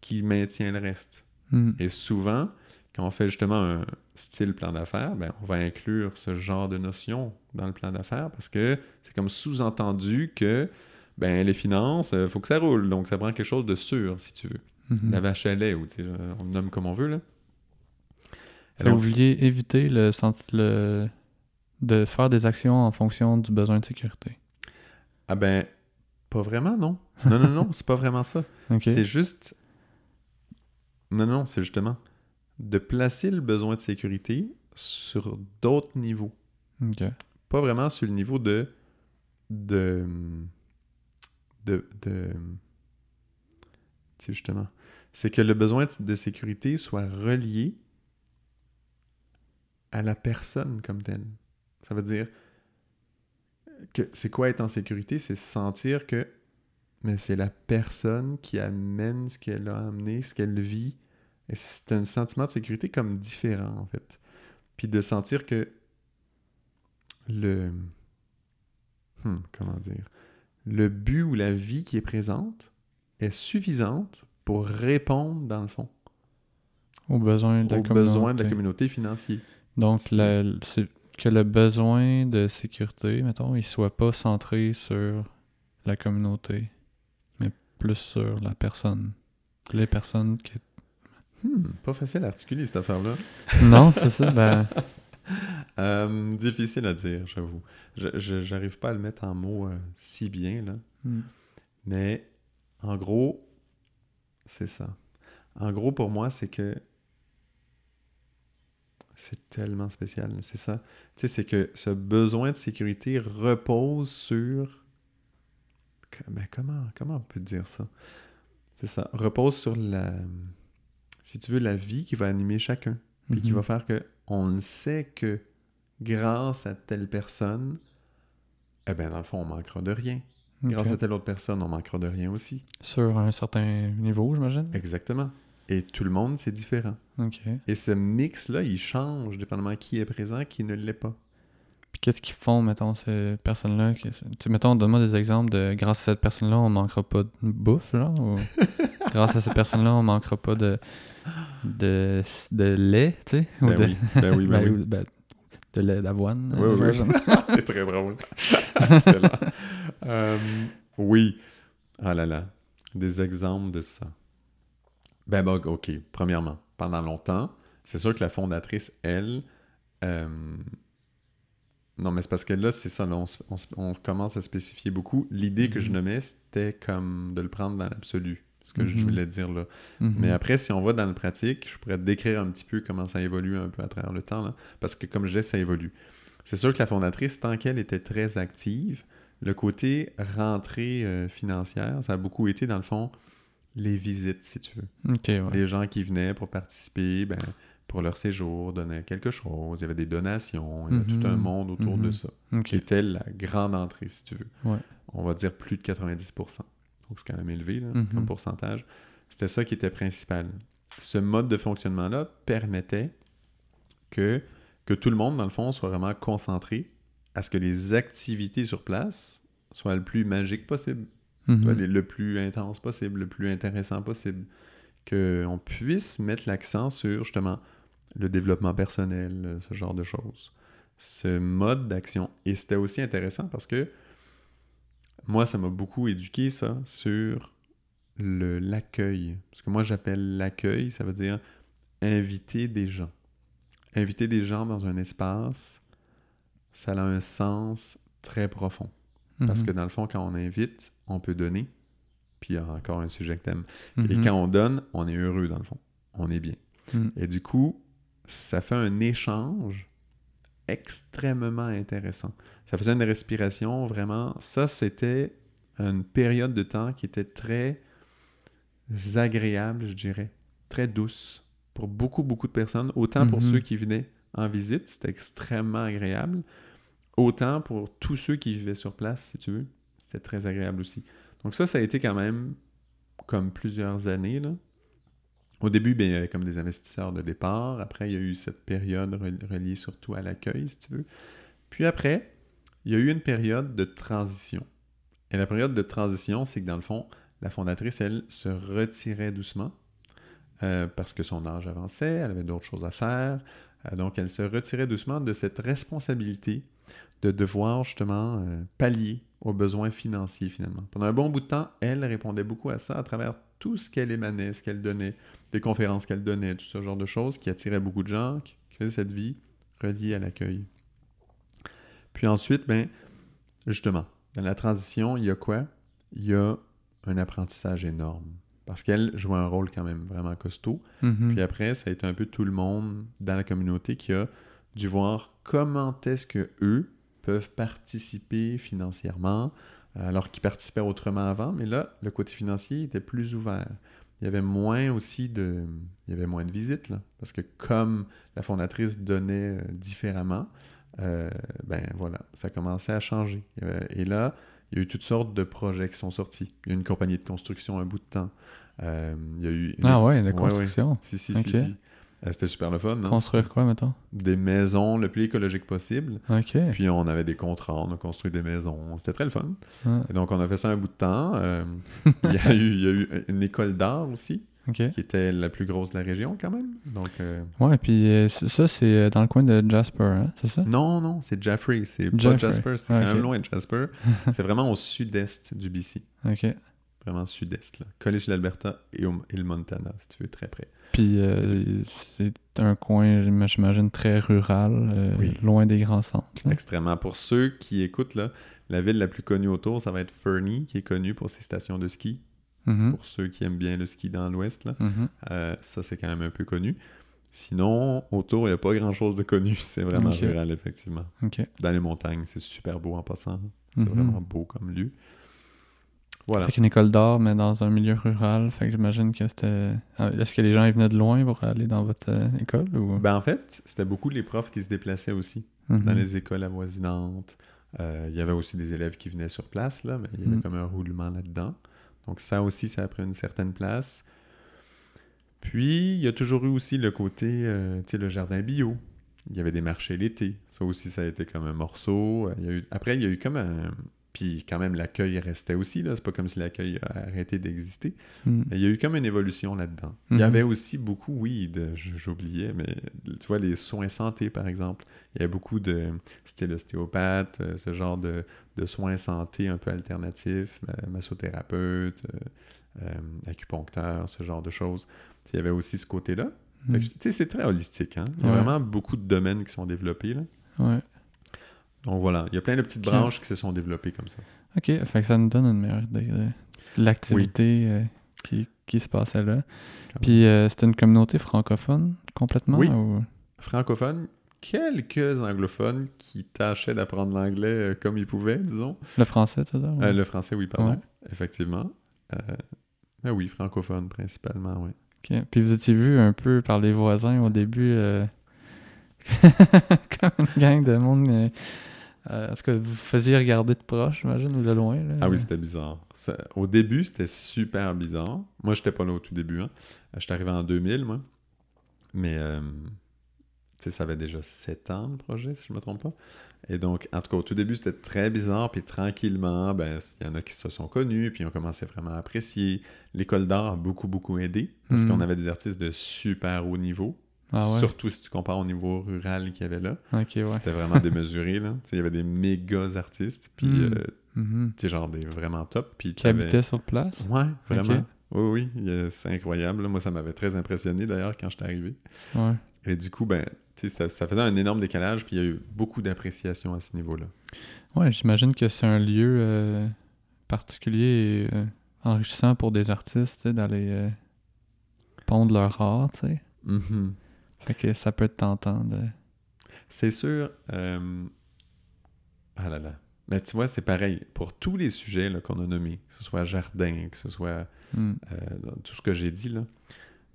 qui maintient le reste. Hmm. Et souvent, quand on fait justement un style plan d'affaires, ben, on va inclure ce genre de notion dans le plan d'affaires parce que c'est comme sous-entendu que ben, les finances, il euh, faut que ça roule. Donc, ça prend quelque chose de sûr, si tu veux. Mhm. La vache à lait, ou on le nomme comme on veut. Là. vous vouliez éviter le, le, de faire des actions en fonction du besoin de sécurité. Ah ben, pas vraiment, non. Non, non, non, c'est pas vraiment ça. (laughs) C'est juste... Non, non, c'est justement de placer le besoin de sécurité sur d'autres niveaux. Pas vraiment sur le niveau de... de... de... de justement c'est que le besoin de sécurité soit relié à la personne comme telle. Ça veut dire que c'est quoi être en sécurité? C'est sentir que c'est la personne qui amène ce qu'elle a amené, ce qu'elle vit. C'est un sentiment de sécurité comme différent, en fait. Puis de sentir que le... Hmm, comment dire? Le but ou la vie qui est présente est suffisante pour répondre, dans le fond, aux besoins de la, aux communauté. besoins de la communauté financière. Donc, que le besoin de sécurité, mettons, il soit pas centré sur la communauté, mais plus sur la personne. Les personnes qui... Hmm, pas facile à articuler, cette affaire-là. (laughs) non, c'est ça. Ben... (laughs) Euh, difficile à dire, j'avoue. Je J'arrive pas à le mettre en mots euh, si bien, là. Hmm. Mais, en gros, c'est ça. En gros, pour moi, c'est que c'est tellement spécial. C'est ça. Tu sais, c'est que ce besoin de sécurité repose sur. Ben, comment, comment on peut dire ça? C'est ça. Repose sur la. Si tu veux, la vie qui va animer chacun. Puis qui mhm. va faire que on sait que grâce à telle personne, eh bien, dans le fond, on manquera de rien. Grâce à telle autre personne, on manquera de rien aussi. Sur un certain niveau, j'imagine. Exactement. Et tout le monde, c'est différent. Et ce mix-là, il change dépendamment qui est présent, qui ne l'est pas. Puis qu'est-ce qu'ils font, mettons, ces personnes-là? Mettons, donne-moi des exemples de grâce à cette personne-là, on manquera pas de bouffe, genre? Ou (laughs) grâce à cette personne-là, on manquera pas de, de, de lait, tu sais? Ben, oui. ben oui, ben, (laughs) oui. De lait d'avoine. Oui, oui. (laughs) C'est très drôle. Excellent. Euh, oui. Ah là là. Des exemples de ça. Ben, ben OK. Premièrement, pendant longtemps, c'est sûr que la fondatrice, elle. Euh, non, mais c'est parce que là, c'est ça. on, commence à spécifier beaucoup. L'idée que je mm-hmm. nommais, c'était comme de le prendre dans l'absolu. Ce que je mm-hmm. voulais dire là. Mm-hmm. Mais après, si on va dans le pratique, je pourrais te décrire un petit peu comment ça évolue un peu à travers le temps. Là, parce que, comme je disais, ça évolue. C'est sûr que la fondatrice, tant qu'elle était très active, le côté rentrée euh, financière, ça a beaucoup été, dans le fond, les visites, si tu veux. Les gens qui venaient pour participer, ben, pour leur séjour, donnaient quelque chose. Il y avait des donations. Il y avait tout un mhm. monde autour de mhm. ça. Qui était la grande entrée, si tu veux. On va dire plus de 90 Donc, c'est quand même élevé là, comme mhm. pourcentage. C'était ça qui était principal. Ce mode de fonctionnement-là permettait que, que tout le monde, dans le fond, soit vraiment concentré à ce que les activités sur place soient le plus magiques possible, mhm. le plus intense possible, le plus intéressant possible. Qu'on puisse mettre l'accent sur justement le développement personnel, ce genre de choses. Ce mode d'action. Et c'était aussi intéressant parce que moi, ça m'a beaucoup éduqué, ça, sur l'accueil. Parce que moi, j'appelle l'accueil, ça veut dire inviter des gens. Inviter des gens dans un espace ça a un sens très profond. Parce mhm. que dans le fond, quand on invite, on peut donner. Puis il y a encore un sujet que t'aimes. Et mhm. quand on donne, on est heureux dans le fond. On est bien. Mhm. Et du coup, ça fait un échange extrêmement intéressant. Ça faisait une respiration vraiment. Ça, c'était une période de temps qui était très agréable, je dirais. Très douce pour beaucoup, beaucoup de personnes. Autant pour ceux qui venaient en visite, c'était extrêmement agréable. Autant pour tous ceux qui vivaient sur place, si tu veux, c'était très agréable aussi. Donc ça, ça a été quand même comme plusieurs années, là, Au début, ben, il y avait comme des investisseurs de départ. Après, il y a eu cette période reliée surtout à l'accueil, si tu veux. Puis après, il y a eu une période de transition. Et la période de transition, c'est que dans le fond, la fondatrice, elle, se retirait doucement euh, parce que son âge avançait, elle avait d'autres choses à faire. Euh, donc, elle se retirait doucement de cette responsabilité de devoir justement euh, pallier aux besoins financiers finalement. Pendant un bon bout de temps, elle répondait beaucoup à ça à travers tout ce qu'elle émanait, ce qu'elle donnait, les conférences qu'elle donnait, tout ce genre de choses qui attiraient beaucoup de gens, qui faisaient cette vie reliée à l'accueil. Puis ensuite, ben, justement, dans la transition, il y a quoi? Il y a un apprentissage énorme. Parce qu'elle jouait un rôle quand même vraiment costaud. Mhm. Puis après, ça a été un peu tout le monde dans la communauté qui a dû voir comment est-ce que eux peuvent participer financièrement, alors qu'ils participaient autrement avant. Mais là, le côté financier était plus ouvert. Il y avait moins aussi de... Il y avait moins de visites, là. Parce que comme la fondatrice donnait euh, différemment, euh, ben voilà, ça commençait à changer. Et là, il y a eu toutes sortes de projets qui sont sortis. Il y a eu une compagnie de construction un bout de temps. Euh, il y a eu... Ah ouais, de construction. Si, si, si, si. Euh, c'était super le fun, non? Construire quoi, mettons? Des maisons le plus écologique possible. OK. Puis on avait des contrats, on a construit des maisons. C'était très le fun. Et donc on a fait ça un bout de temps. Euh, (laughs) il, y a eu, il y a eu une école d'art aussi. qui était la plus grosse de la région quand même. Donc, euh... Ouais, puis ça, c'est dans le coin de Jasper, hein? c'est ça? Non, non, c'est Jeffrey. C'est pas Jasper, c'est quand même loin de Jasper. (laughs) c'est vraiment au sud-est du BC. OK. Vraiment sud-est, là. Collé sur l'Alberta et, et, le Montana, si tu veux, très près. Puis euh, c'est un coin, j'imagine, très rural, euh, loin des grands centres. Extrêmement. Pour ceux qui écoutent, là, la ville la plus connue autour, ça va être Fernie, qui est connue pour ses stations de ski. Mm-hmm. Pour ceux qui aiment bien le ski dans l'ouest. Mm-hmm. Euh, ça, c'est quand même un peu connu. Sinon, autour, il n'y a pas grand-chose de connu. (laughs) C'est vraiment rural, effectivement. Dans les montagnes, c'est super beau en passant. C'est Mm-hmm. vraiment beau comme lieu. Voilà. Fait qu'une école d'art, mais dans un milieu rural. Fait que j'imagine que c'était. Est-ce que les gens ils venaient de loin pour aller dans votre euh, école ou... Ben en fait, c'était beaucoup les profs qui se déplaçaient aussi Mhm. dans les écoles avoisinantes. Euh, Il y avait aussi des élèves qui venaient sur place, là, mais il y avait Mhm. comme un roulement là-dedans. Donc ça aussi, ça a pris une certaine place. Puis, il y a toujours eu aussi le côté, euh, tu sais, le jardin bio. Il y avait des marchés l'été. Ça aussi, ça a été comme un morceau. Il y a eu... Après, il y a eu comme un... Puis quand même, l'accueil restait aussi. là. C'est pas comme si l'accueil a arrêté d'exister. Mm. Mais il y a eu comme une évolution là-dedans. Il y Mhm. avait aussi beaucoup, oui, de, j'oubliais, mais tu vois, les soins santé, par exemple. Il y avait beaucoup de... C'était l'ostéopathe, euh, ce genre de, de soins santé un peu alternatifs, ma- massothérapeute, euh, euh, acupuncteur, ce genre de choses. Il y avait aussi ce côté-là. Fait que, Mm. Tu sais, c'est très holistique. Hein? Il y a Ouais. vraiment beaucoup de domaines qui sont développés. Là. Ouais. Donc voilà, il y a plein de petites branches qui se sont développées comme ça. Ok, fait que ça nous donne une meilleure idée de l'activité euh, qui, qui se passait là. Puis euh, c'était une communauté francophone complètement Oui. ou... Francophone, quelques anglophones qui tâchaient d'apprendre l'anglais euh, comme ils pouvaient, disons. Le français, ça? ouais? Euh, le français, oui, pardon, Ouais. effectivement. Mais oui, francophone principalement, oui. Ok. Puis vous étiez vu un peu par les voisins au début euh, (laughs) comme une gang de monde. euh, euh, Est-ce que vous faisiez regarder de proche, j'imagine, ou de loin? Là? Ah oui, c'était bizarre. Au début, c'était super bizarre. Moi, j'étais pas là au tout début. Hein. Je suis arrivé en 2000, moi. Mais, euh, tu sais, ça avait déjà 7 ans, le projet, si je me trompe pas. Et donc, en tout cas, au tout début, c'était très bizarre. Puis tranquillement, ben, il y en a qui se sont connus, puis on commençait vraiment à apprécier. L'école d'art a beaucoup, beaucoup aidé, parce Mhm. qu'on avait des artistes de super haut niveau. Ah ouais? Surtout si tu compares au niveau rural qu'il y avait là. Ouais. C'était vraiment (laughs) démesuré, là. Il y avait des méga artistes, puis, euh, sais, genre des vraiment top. Puis Qui habitaient sur place? Ouais, vraiment. Oui, oui, c'est incroyable. Moi, ça m'avait très impressionné d'ailleurs quand j'étais arrivé. Ouais. Et du coup, ben, ça, ça faisait un énorme décalage, puis il y a eu beaucoup d'appréciation à ce niveau-là. Ouais, j'imagine que c'est un lieu euh, particulier et euh, enrichissant pour des artistes, d'aller pondre leur art, tu sais. Mhm. Fait que ça peut être tentant de... C'est sûr. euh, Ah là là. Mais tu vois, c'est pareil. Pour tous les sujets qu'on a nommés, que ce soit jardin, que ce soit Hmm. euh, dans tout ce que j'ai dit, là,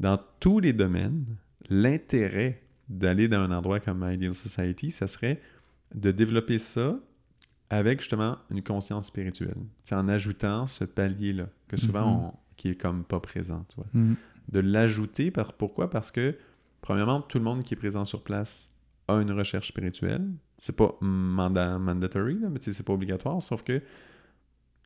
dans tous les domaines, l'intérêt d'aller dans un endroit comme Ideal Society, ça serait de développer ça avec justement une conscience spirituelle. C'est en ajoutant ce palier-là, que souvent, Mhm. on- qui est comme pas présent, tu vois. Mhm. de l'ajouter. Par, pourquoi? Parce que, premièrement, tout le monde qui est présent sur place a une recherche spirituelle. C'est pas mandatory, là, mais c'est pas obligatoire, sauf que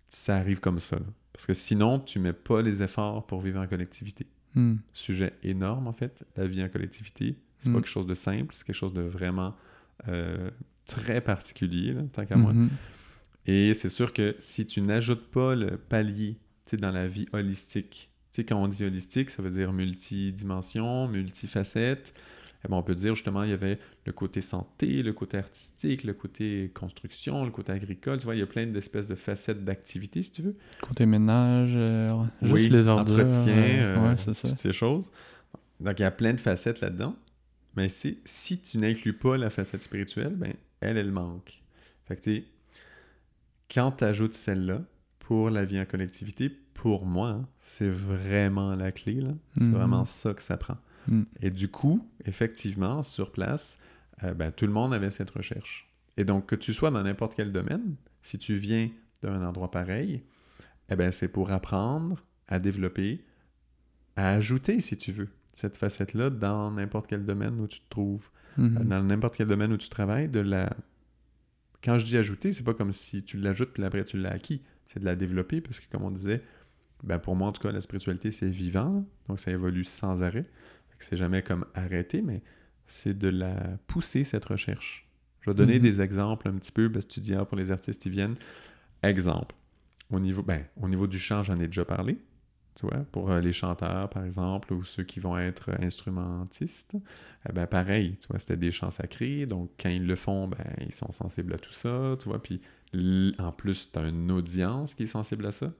ça arrive comme ça. Parce que sinon, tu mets pas les efforts pour vivre en collectivité. Hmm. Sujet énorme, en fait, la vie en collectivité. C'est pas Hmm. quelque chose de simple, c'est quelque chose de vraiment euh, très particulier, là, tant qu'à moi. Mhm. Et c'est sûr que si tu n'ajoutes pas le palier dans la vie holistique, tu sais, quand on dit holistique, ça veut dire multidimension, multifacette. Eh ben, on peut dire justement, il y avait le côté santé, le côté artistique, le côté construction, le côté agricole. Tu vois, il y a plein d'espèces de facettes d'activités, si tu veux. Côté ménage, euh, juste Oui, les ordures. entretien, euh, ouais, c'est ça. toutes ces choses. Donc, il y a plein de facettes là-dedans. Mais si, si tu n'inclus pas la facette spirituelle, ben, elle, elle manque. Fait que, quand tu ajoutes celle-là pour la vie en collectivité, pour moi, c'est vraiment la clé. là. C'est Mhm. vraiment ça que ça prend. Mm. Et du coup, effectivement, sur place, euh, ben, tout le monde avait cette recherche. Et donc, que tu sois dans n'importe quel domaine, si tu viens d'un endroit pareil, eh ben, c'est pour apprendre à développer, à ajouter, si tu veux, cette facette-là dans n'importe quel domaine où tu te trouves, Mhm. dans n'importe quel domaine où tu travailles, de la... Quand je dis ajouter, c'est pas comme si tu l'ajoutes puis après tu l'as acquis. C'est de la développer parce que, comme on disait, ben pour moi, en tout cas, la spiritualité, c'est vivant. là. Donc, ça évolue sans arrêt. C'est jamais comme arrêter, mais c'est de la pousser, cette recherche. Je vais donner Mhm. des exemples un petit peu, parce que tu dis, ah, pour les artistes qui viennent. Exemple. Au niveau, ben, au niveau du chant, j'en ai déjà parlé. Tu vois, pour euh, les chanteurs, par exemple, ou ceux qui vont être euh, instrumentistes, eh ben pareil, tu vois, c'était des chants sacrés, donc quand ils le font, ben, ils sont sensibles à tout ça, tu vois, puis en plus, tu as une audience qui est sensible à ça,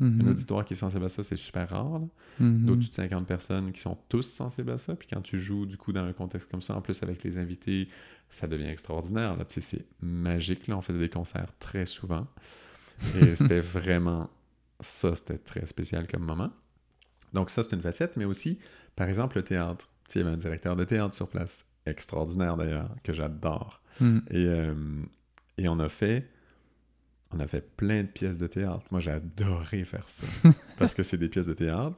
un Mhm. auditoire qui est sensible à ça, c'est super rare, là. Mhm. d'au-dessus de 50 personnes qui sont tous sensibles à ça, puis quand tu joues, du coup, dans un contexte comme ça, en plus avec les invités, ça devient extraordinaire, là, tu sais, c'est magique, là, on faisait des concerts très souvent, et (laughs) c'était vraiment ça, c'était très spécial comme moment. Donc ça, c'est une facette, mais aussi, par exemple, le théâtre. Tu sais, il y avait un directeur de théâtre sur place, extraordinaire d'ailleurs, que j'adore. Mhm. Et, euh, et on a fait on a fait plein de pièces de théâtre. Moi, j'ai adoré faire ça. (laughs) parce que c'est des pièces de théâtre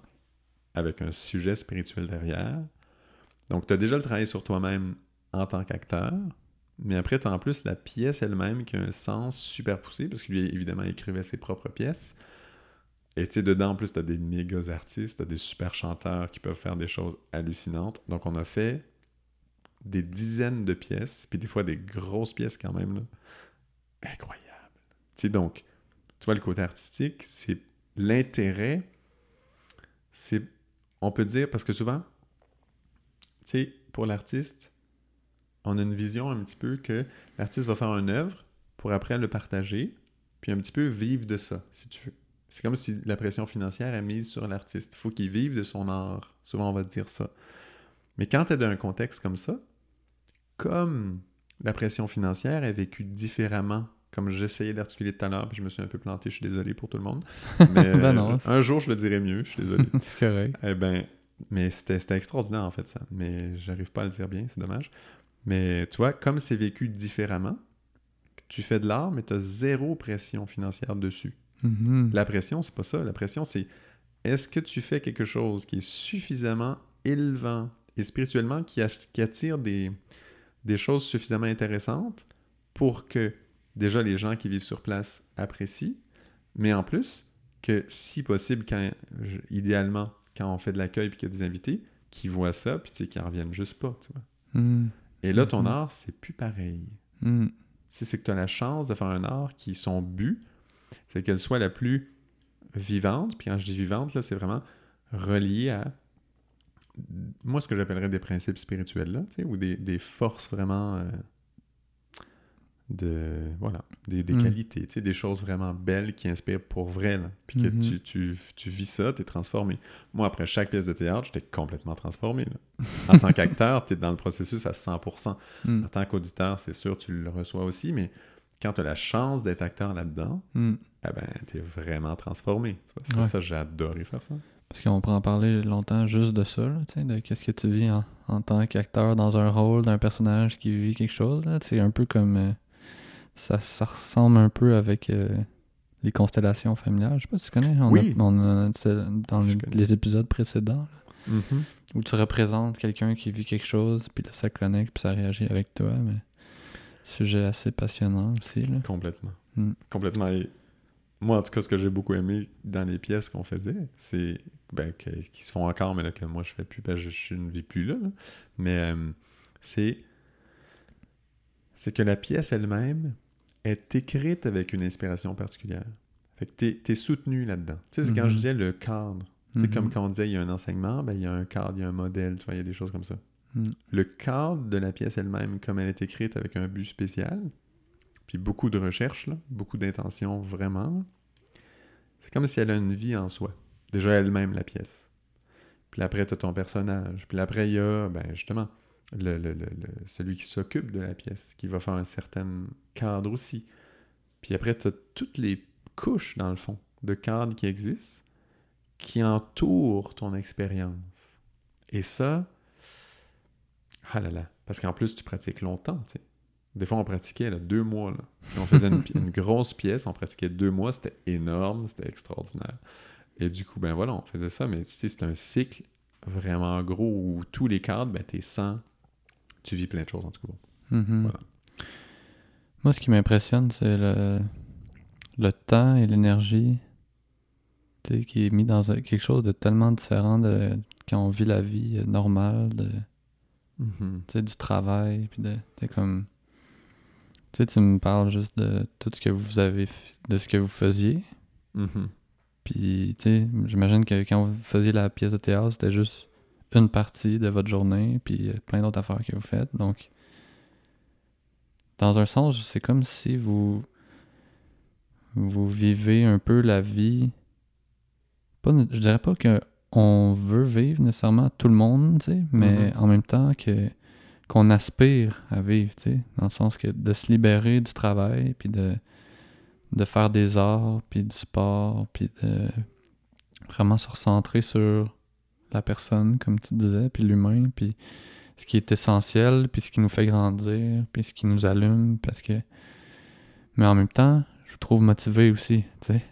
avec un sujet spirituel derrière. Donc, tu as déjà le travail sur toi-même en tant qu'acteur, mais après, tu as en plus la pièce elle-même qui a un sens super poussé, parce que lui, évidemment, il écrivait ses propres pièces. Et tu sais, dedans, en plus, tu as des méga artistes, tu as des super chanteurs qui peuvent faire des choses hallucinantes. Donc, on a fait des dizaines de pièces, puis des fois des grosses pièces quand même, là. Incroyable. Tu sais, donc, tu vois, le côté artistique, c'est l'intérêt, c'est, on peut dire, parce que souvent, tu sais, pour l'artiste, on a une vision un petit peu que l'artiste va faire une œuvre pour après le partager, puis un petit peu vivre de ça, si tu veux. C'est comme si la pression financière est mise sur l'artiste. Il faut qu'il vive de son art. Souvent, on va te dire ça. Mais quand tu es dans un contexte comme ça, comme la pression financière est vécue différemment, comme j'essayais d'articuler tout à l'heure, puis je me suis un peu planté, je suis désolé pour tout le monde. (laughs) Mais Ben non, euh, c'est- un jour, je le dirai mieux, je suis désolé. (laughs) c'est correct. Eh ben, mais c'était extraordinaire en fait ça. Mais j'arrive pas à le dire bien, c'est dommage. Mais tu vois, comme c'est vécu différemment, tu fais de l'art, mais tu as zéro pression financière dessus. Mhm. La pression, c'est pas ça. La pression, c'est est-ce que tu fais quelque chose qui est suffisamment élevant et spirituellement qui, qui attire des, des choses suffisamment intéressantes pour que déjà les gens qui vivent sur place apprécient, mais en plus que si possible, quand, idéalement, quand on fait de l'accueil puis qu'il y a des invités, qui voient ça puis tu sais, qui en reviennent juste pas, tu vois. Mhm. Et là, ton Mhm. art, c'est plus pareil. Tu sais, c'est que tu as la chance de faire un art qui, son but, c'est qu'elle soit la plus vivante. Puis quand je dis vivante, là, c'est vraiment relié à, moi, ce que j'appellerais des principes spirituels, là, tu sais, ou des, des forces vraiment euh, de, voilà, des, des Mm. qualités, tu sais, des choses vraiment belles qui inspirent pour vrai, là. Puis que Mhm. tu, tu, tu vis ça, tu es transformé. Moi, après chaque pièce de théâtre, j'étais complètement transformé, là. (laughs) En tant qu'acteur, tu es dans le processus à 100%. Mhm. En tant qu'auditeur, c'est sûr, tu le reçois aussi, mais quand tu as la chance d'être acteur là-dedans, ben, tu es vraiment transformé. Vois, ça, Ouais. ça, j'ai adoré faire ça. Parce qu'on pourrait en parler longtemps juste de ça, là, de qu'est-ce que tu vis en, en tant qu'acteur dans un rôle d'un personnage qui vit quelque chose. C'est un peu comme. euh, ça, ça ressemble un peu avec euh, les constellations familiales. Je sais pas si tu connais. On Oui. a, on a- c'est dans les, épisodes précédents. Mhm. Où tu représentes quelqu'un qui vit quelque chose, puis là, ça connecte, puis ça réagit avec toi. Mais sujet assez passionnant aussi. Là. Complètement. Mm. Complètement. Et moi, en tout cas, ce que j'ai beaucoup aimé dans les pièces qu'on faisait, c'est ben, qui se font encore, mais là, que moi, je fais plus, parce que je, je ne vis plus là. là. Mais euh, c'est c'est que la pièce elle-même est écrite avec une inspiration particulière. Fait que t'es, t'es soutenu là-dedans. Tu sais, c'est quand Mhm. je disais le cadre. C'est Mhm. comme quand on disait il y a un enseignement, ben, il y a un cadre, il y a un modèle, tu vois, il y a des choses comme ça. Mm. Le cadre de la pièce elle-même, comme elle est écrite avec un but spécial, puis beaucoup de recherche, là, beaucoup d'intention vraiment, c'est comme si elle a une vie en soi. Déjà elle-même, la pièce. Puis après, tu as ton personnage. Puis après, il y a, ben, justement, le, le- le- celui qui s'occupe de la pièce, qui va faire un certain cadre aussi. Puis après, tu as toutes les couches, dans le fond, de cadres qui existent, qui entourent ton expérience. Et ça, ah là là, parce qu'en plus, tu pratiques longtemps, tu. Des fois, on pratiquait là, deux mois. Là. On faisait une, grosse pièce, on pratiquait deux mois, c'était énorme, c'était extraordinaire. Et du coup, ben voilà, on faisait ça, mais tu sais, c'est un cycle vraiment gros où tous les cadres, ben t'es sans, tu vis plein de choses en tout cas. Mhm. Voilà. Moi, ce qui m'impressionne, c'est le, le temps et l'énergie tu sais, qui est mis dans quelque chose de tellement différent de quand on vit la vie euh, normale, de, Mhm. du travail, puis de, comme... Tu sais, tu me parles juste de tout ce que vous avez, de ce que vous faisiez, Mhm. puis, tu sais, j'imagine que quand vous faisiez la pièce de théâtre, c'était juste une partie de votre journée, puis euh, plein d'autres affaires que vous faites. Donc, dans un sens, c'est comme si vous vous vivez un peu la vie. Pas, ne- je dirais pas que on veut vivre nécessairement tout le monde, tu sais, mais Mhm. en même temps que qu'on aspire à vivre, tu sais, dans le sens que de se libérer du travail, puis de de faire des arts, puis du sport, puis de vraiment se recentrer sur la personne, comme tu disais, puis l'humain, puis ce qui est essentiel, puis ce qui nous fait grandir, puis ce qui nous allume, parce que... Mais en même temps, je vous trouve motivé aussi, tu sais.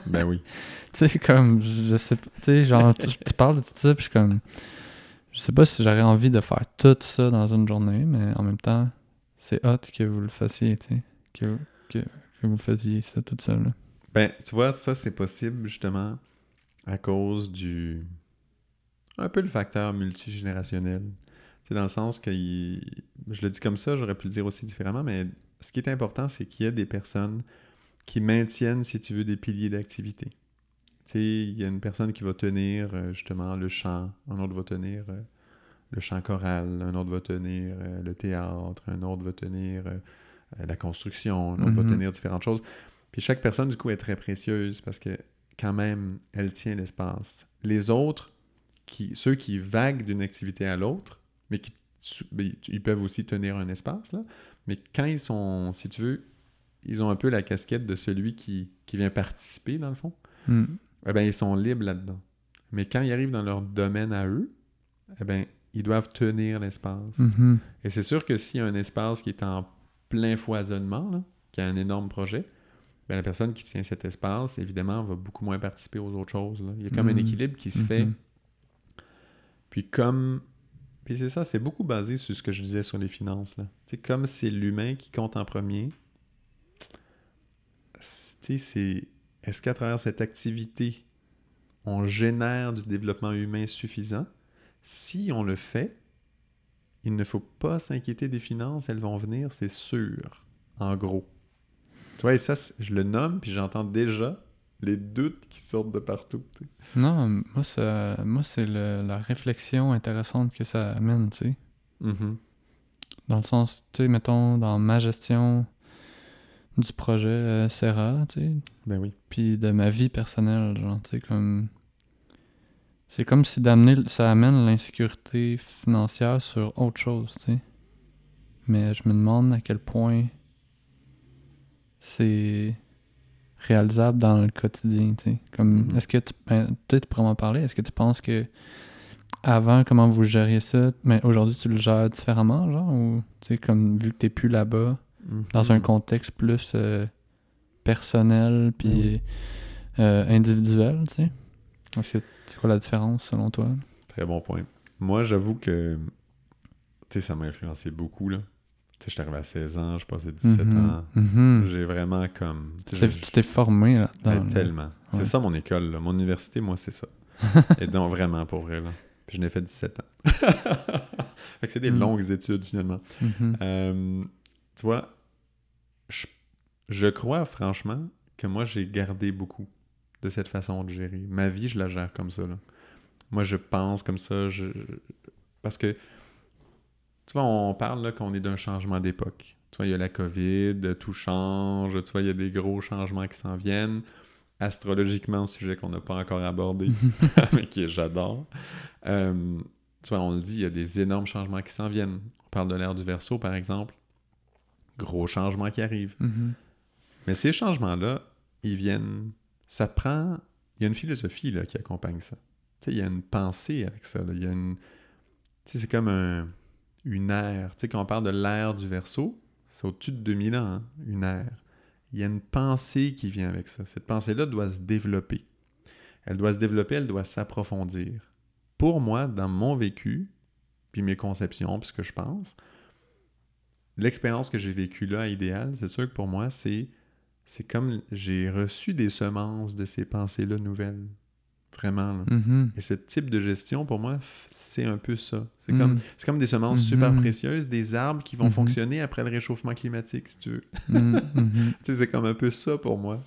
(laughs) ben oui. (laughs) Tu sais, comme, je sais pas, tu sais, genre, tu, tu parles de tout ça, puis je suis comme... Je sais pas si j'aurais envie de faire tout ça dans une journée, mais en même temps, c'est hot que vous le fassiez, tu sais. Que, que, que vous faisiez ça tout seul. là. Ben, tu vois, ça, c'est possible justement à cause du. Un peu le facteur multigénérationnel. C'est dans le sens que. il- Je le dis comme ça, j'aurais pu le dire aussi différemment, mais ce qui est important, c'est qu'il y a des personnes qui maintiennent, si tu veux, des piliers d'activité. Tu sais, il y a une personne qui va tenir euh, justement le chant, un autre va tenir euh, le chant choral, un autre va tenir euh, le théâtre, un autre va tenir la construction, un autre va Mhm. tenir différentes choses. Puis chaque personne, du coup, est très précieuse parce que quand même, elle tient l'espace. Les autres, qui, ceux qui vaguent d'une activité à l'autre, mais qui ben, ils peuvent aussi tenir un espace, là. mais quand ils sont, si tu veux, ils ont un peu la casquette de celui qui, qui vient participer, dans le fond, Hmm. eh ben, ils sont libres là-dedans. Mais quand ils arrivent dans leur domaine à eux, eh ben, ils doivent tenir l'espace. Mhm. Et c'est sûr que s'il y a un espace qui est en plein foisonnement, là, qui a un énorme projet, ben, la personne qui tient cet espace, évidemment, va beaucoup moins participer aux autres choses. là. Il y a comme un Mhm. équilibre qui se fait. Puis comme... Puis c'est ça, c'est beaucoup basé sur ce que je disais sur les finances. Là. Comme c'est l'humain qui compte en premier, c'est-. Est-ce qu'à travers cette activité, on génère du développement humain suffisant? Si on le fait, il ne faut pas s'inquiéter des finances, elles vont venir, c'est sûr, en gros. Tu vois, et ça, je le nomme, puis j'entends déjà les doutes qui sortent de partout. Non, moi, ça, moi c'est le- la réflexion intéressante que ça amène, tu sais. Mhm. Dans le sens, tu sais, mettons, dans ma gestion du projet euh, Serra, tu sais, Ben oui. puis de ma vie personnelle, genre, tu sais, comme... C'est comme si d'amener, ça amène l'insécurité financière sur autre chose, tu sais. Mais je me demande à quel point c'est réalisable dans le quotidien, tu sais. Comme, Mhm. est-ce que tu, ben, tu pourrais m'en parler, est-ce que tu penses que avant, comment vous gériez ça, mais aujourd'hui, tu le gères différemment, genre, ou, tu sais, comme, vu que t'es plus là-bas, dans un Mhm. contexte plus euh, personnel puis Oui. euh, individuel, tu sais? Est-ce que c'est quoi la différence selon toi? Très bon point. Moi, j'avoue que, tu sais, ça m'a influencé beaucoup, là. Tu sais, j'étais arrivé à 16 ans, je passais 17 Mhm. ans. Mhm. J'ai vraiment comme... tu t'es- formé là. Ouais, tellement. C'est ça mon école, là. Mon université, moi, c'est ça. (laughs) Et donc, vraiment, pour vrai, là. Puis je n'ai fait 17 ans. (laughs) fait que c'est des Mm. longues études, finalement. Euh, tu vois, je, je crois franchement que moi, j'ai gardé beaucoup de cette façon de gérer. Ma vie, je la gère comme ça. Là. Moi, je pense comme ça. Je, je- Parce que, tu vois, on parle là, qu'on est d'un changement d'époque. Tu vois, il y a la COVID, tout change. Tu vois, il y a des gros changements qui s'en viennent. Astrologiquement, sujet qu'on n'a pas encore abordé, (laughs) (laughs) mais que j'adore. Euh, tu vois, on le dit, il y a des énormes changements qui s'en viennent. On parle de l'ère du Verseau, par exemple. Gros changements qui arrivent. Mhm. Mais ces changements-là, ils viennent. Ça prend. Il y a une philosophie là, qui accompagne ça. Tu sais, il y a une pensée avec ça. là. Il y a une. Tu sais, c'est comme un- une ère. Tu sais, quand on parle de l'ère du Verseau, c'est au-dessus de 2000 ans, hein, une ère. Il y a une pensée qui vient avec ça. Cette pensée-là doit se développer. Elle doit se développer, elle doit s'approfondir. Pour moi, dans mon vécu, puis mes conceptions, puis ce que je pense, l'expérience que j'ai vécue là, à Idéal, c'est sûr que pour moi, c'est c'est comme j'ai reçu des semences de ces pensées-là nouvelles. Vraiment. là. Mhm. Et ce type de gestion, pour moi, c'est un peu ça. C'est Mm. comme, des semences super Mhm. précieuses, des arbres qui vont Mhm. fonctionner après le réchauffement climatique, si tu veux. (laughs) C'est comme un peu ça pour moi.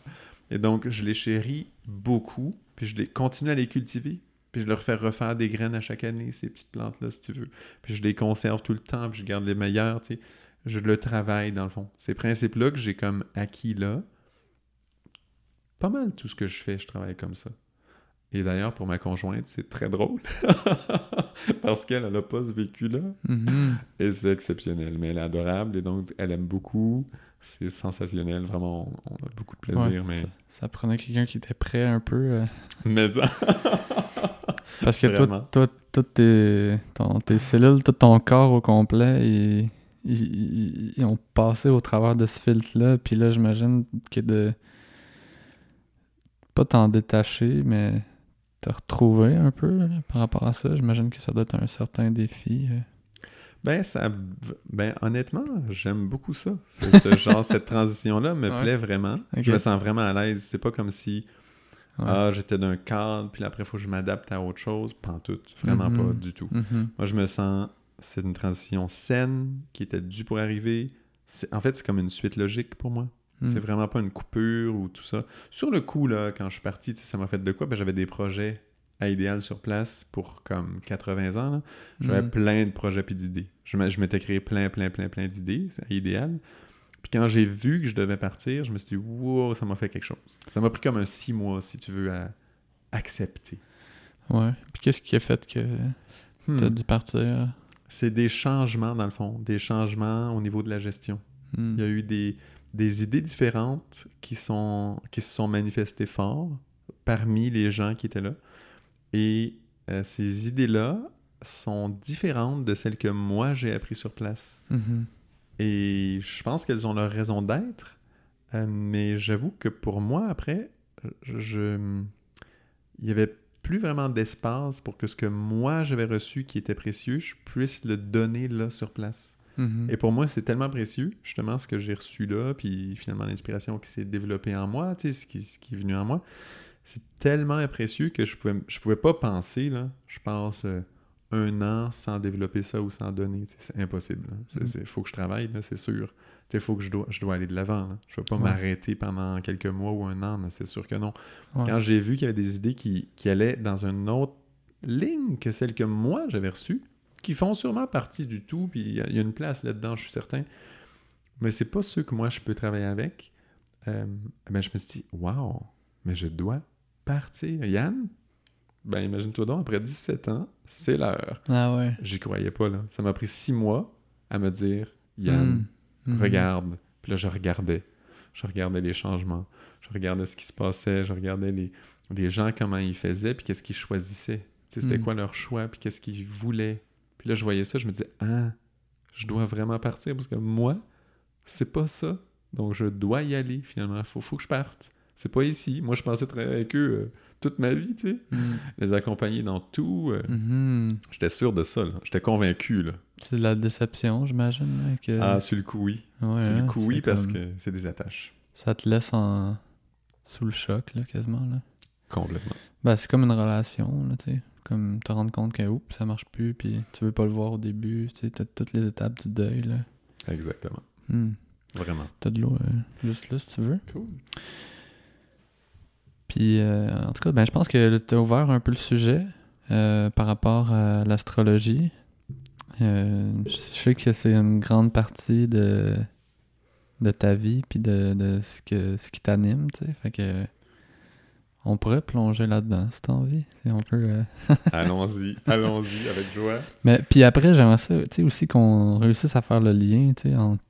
Et donc, je les chéris beaucoup, puis je les continue à les cultiver. Puis je leur fais refaire des graines à chaque année, ces petites plantes-là, si tu veux. Puis je les conserve tout le temps, puis je garde les meilleures, tu sais. Je le travaille, dans le fond. Ces principes-là que j'ai comme acquis là, pas mal tout ce que je fais, je travaille comme ça. Et d'ailleurs, pour ma conjointe, c'est très drôle. (laughs) Parce qu'elle, elle n'a pas ce vécu-là. Mhm. Et c'est exceptionnel. Mais elle est adorable et donc elle aime beaucoup. C'est sensationnel. Vraiment, on, a beaucoup de plaisir. Ouais, mais... ça, ça prenait quelqu'un qui était prêt un peu. euh, mais ça. (laughs) Parce que toi, toi, toutes tes, ton- tes cellules, tout ton corps au complet, ils, ils- ils- ils ont passé au travers de ce filtre-là. Puis là, j'imagine que de. Pas t'en détacher, mais te retrouver un peu là, par rapport à ça? J'imagine que ça doit être un certain défi. euh. Ben, ça, ben, honnêtement, j'aime beaucoup ça. Ce, (laughs) genre, cette transition-là me Ouais. plaît vraiment. Je me sens vraiment à l'aise. C'est pas comme si Ouais. ah, j'étais d'un cadre, puis après, il faut que je m'adapte à autre chose. Pas en tout. Vraiment Mhm. pas du tout. Mhm. Moi, je me sens. C'est une transition saine qui était due pour arriver. En fait, c'est comme une suite logique pour moi. Mhm. C'est vraiment pas une coupure ou tout ça. Sur le coup, là, quand je suis parti, tu ça m'a fait de quoi? Ben, j'avais des projets à Idéal sur place pour comme 80 ans. J'avais Mhm. plein de projets puis d'idées. Je m'étais créé plein, plein, plein, plein d'idées à Idéal. Puis quand j'ai vu que je devais partir, je me suis dit, wow, ça m'a fait quelque chose. Ça m'a pris comme un six mois, si tu veux, à accepter. Ouais. Puis qu'est-ce qui a fait que Hmm. t'as dû partir? C'est des changements, dans le fond. Des changements au niveau de la gestion. Hmm. Il y a eu des, des idées différentes qui, sont, qui se sont manifestées fort parmi les gens qui étaient là. Et euh, ces idées-là sont différentes de celles que moi j'ai appris sur place. Mhm. Et je pense qu'elles ont leur raison d'être. euh, mais j'avoue que pour moi, après, je, il y avait plus vraiment d'espace pour que ce que moi j'avais reçu qui était précieux, je puisse le donner là sur place. Mhm. Et pour moi, c'est tellement précieux, justement, ce que j'ai reçu là, puis finalement l'inspiration qui s'est développée en moi, tu sais, ce qui, ce qui est venu en moi, c'est tellement précieux que je pouvais, je pouvais pas penser, là, je pense, euh, un an sans développer ça ou sans donner. tu sais, C'est impossible. Il Mhm. faut que je travaille, c'est sûr. Il faut que je dois, je dois aller de l'avant. Je ne vais pas Ouais. m'arrêter pendant quelques mois ou un an, c'est sûr que non. Ouais. Quand j'ai vu qu'il y avait des idées qui, qui allaient dans une autre ligne que celle que moi j'avais reçue, qui font sûrement partie du tout, puis il y, a- il y a une place là-dedans, je suis certain. Mais c'est pas ceux que moi je peux travailler avec. Euh, ben, je me suis dit, waouh, mais je dois partir. Yann, ben imagine-toi donc, après 17 ans, c'est l'heure. Ah ouais. J'y croyais pas, là. Ça m'a pris six mois à me dire, Yann, Mhm. Mhm. regarde. Puis là, je regardais. Je regardais les changements. Je regardais ce qui se passait. Je regardais les, les gens, comment ils faisaient, puis qu'est-ce qu'ils choisissaient. C'était Mm. quoi leur choix, puis qu'est-ce qu'ils voulaient. Puis là, je voyais ça, je me disais, ah, je dois vraiment partir, parce que moi, c'est pas ça. Donc, je dois y aller, finalement. Il faut, faut que je parte. C'est pas ici. Moi, je pensais travailler avec eux euh, toute ma vie, tu sais. Mm. Les accompagner dans tout. Euh. Mm-hmm. J'étais sûr de ça, là. J'étais convaincu, là. C'est de la déception, j'imagine. Que... Ah, sur le coup, oui. Ouais, sur le coup, oui, parce que c'est des attaches. Ça te laisse en... sous le choc, là, quasiment, là. Complètement. Ben, c'est comme une relation, là, tu sais. Comme te rendre compte que, oups, ça marche plus, puis tu veux pas le voir au début, tu sais, t'as toutes les étapes du deuil, là. Exactement. Hmm. Vraiment. T'as de l'eau euh, juste là, si tu veux. Cool. Puis, euh, en tout cas, ben, je pense que tu as ouvert un peu le sujet euh, par rapport à l'astrologie. je sais que c'est une grande partie de, de ta vie, puis de, de ce, que, ce qui t'anime, tu sais. Fait que on pourrait plonger là-dedans, si t'as envie. On peut. (laughs) allons-y, allons-y, avec joie. Mais puis après, j'aimerais ça, tu sais, aussi qu'on réussisse à faire le lien, tu sais, entre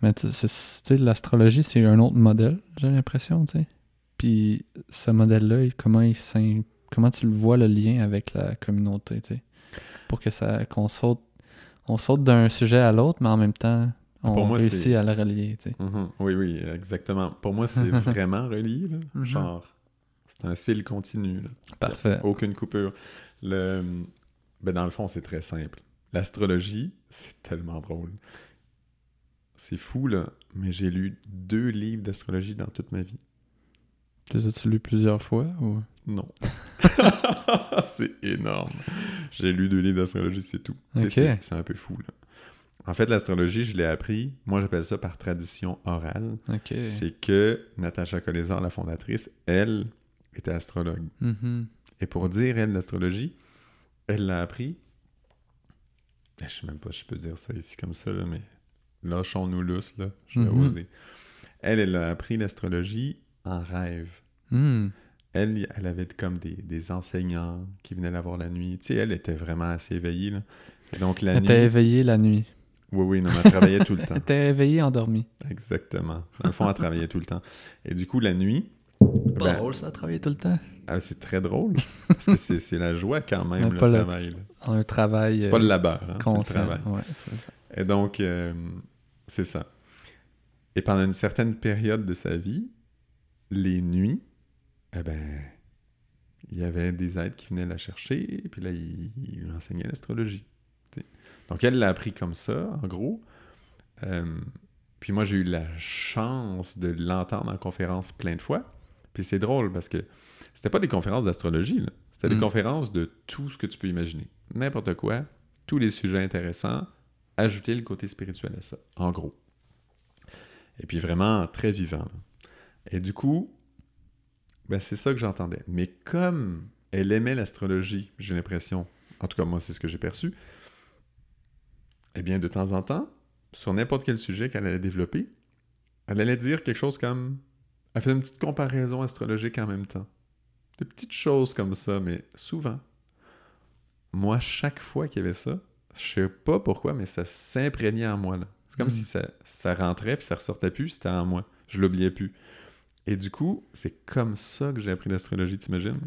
mais tu sais, l'astrologie, c'est un autre modèle, j'ai l'impression, tu sais. Puis ce modèle-là, comment, il comment tu le vois, le lien avec la communauté, tu sais. Pour que ça qu'on saute on saute d'un sujet à l'autre, mais en même temps, on réussit à le relier, tu sais. Mm-hmm. Oui, oui, exactement. Pour moi, c'est (laughs) vraiment relié, là. Mm-hmm. Genre, un fil continu, là. Parfait. Aucune coupure. Le... Ben, dans le fond, c'est très simple. L'astrologie, c'est tellement drôle. C'est fou, là, mais j'ai lu deux livres d'astrologie dans toute ma vie. Tu les as-tu lus plusieurs fois ou... Non. (laughs) c'est énorme. J'ai lu deux livres d'astrologie, c'est tout. C'est un peu fou, là. En fait, l'astrologie, je l'ai appris, moi j'appelle ça par tradition orale. C'est que Natacha Colésar, la fondatrice, elle était astrologue. Mm-hmm. Et pour dire, elle, l'astrologie, elle l'a appris. Je sais même pas si je peux dire ça ici comme ça, là, mais lâchons-nous lousse, là, je vais mhm. oser. Elle, elle a appris l'astrologie en rêve. Hmm. Elle, elle avait comme des, enseignants qui venaient la voir la nuit. Tu sais, elle était vraiment assez éveillée. Là. donc, la elle était éveillée la nuit. Oui, oui, non, elle travaillait tout le (laughs) temps. elle était éveillée, endormie. Exactement. Dans le fond, elle travaillait tout le temps. Et du coup, la nuit... Pas ben, drôle, ça, travailler tout le temps? Ah, c'est très drôle. Parce que c'est la joie quand même, (laughs) le travail. Un travail... C'est pas le labeur, hein, c'est le travail. Ouais, c'est ça. Et donc, euh, c'est ça. Et pendant une certaine période de sa vie, les nuits, eh ben, il y avait des êtres qui venaient la chercher, et puis là, il, lui enseignait l'astrologie. Donc, elle l'a appris comme ça, en gros. Euh, puis moi, j'ai eu la chance de l'entendre en conférence plein de fois. Puis c'est drôle parce que c'était pas des conférences d'astrologie, c'était des mm. conférences de tout ce que tu peux imaginer. N'importe quoi, tous les sujets intéressants, ajouter le côté spirituel à ça, en gros. Et puis vraiment très vivant. Et du coup, ben c'est ça que j'entendais. Mais comme elle aimait l'astrologie, j'ai l'impression, en tout cas moi c'est ce que j'ai perçu, eh bien de temps en temps, sur n'importe quel sujet qu'elle allait développer, elle allait dire quelque chose comme... Elle fait une petite comparaison astrologique en même temps. Des petites choses comme ça, mais souvent. Moi, chaque fois qu'il y avait ça, je sais pas pourquoi, mais ça s'imprégnait en moi. C'est comme si hmm. ça, rentrait puis ça ressortait plus, c'était en moi. Je l'oubliais plus. Et du coup, c'est comme ça que j'ai appris l'astrologie, t'imagines?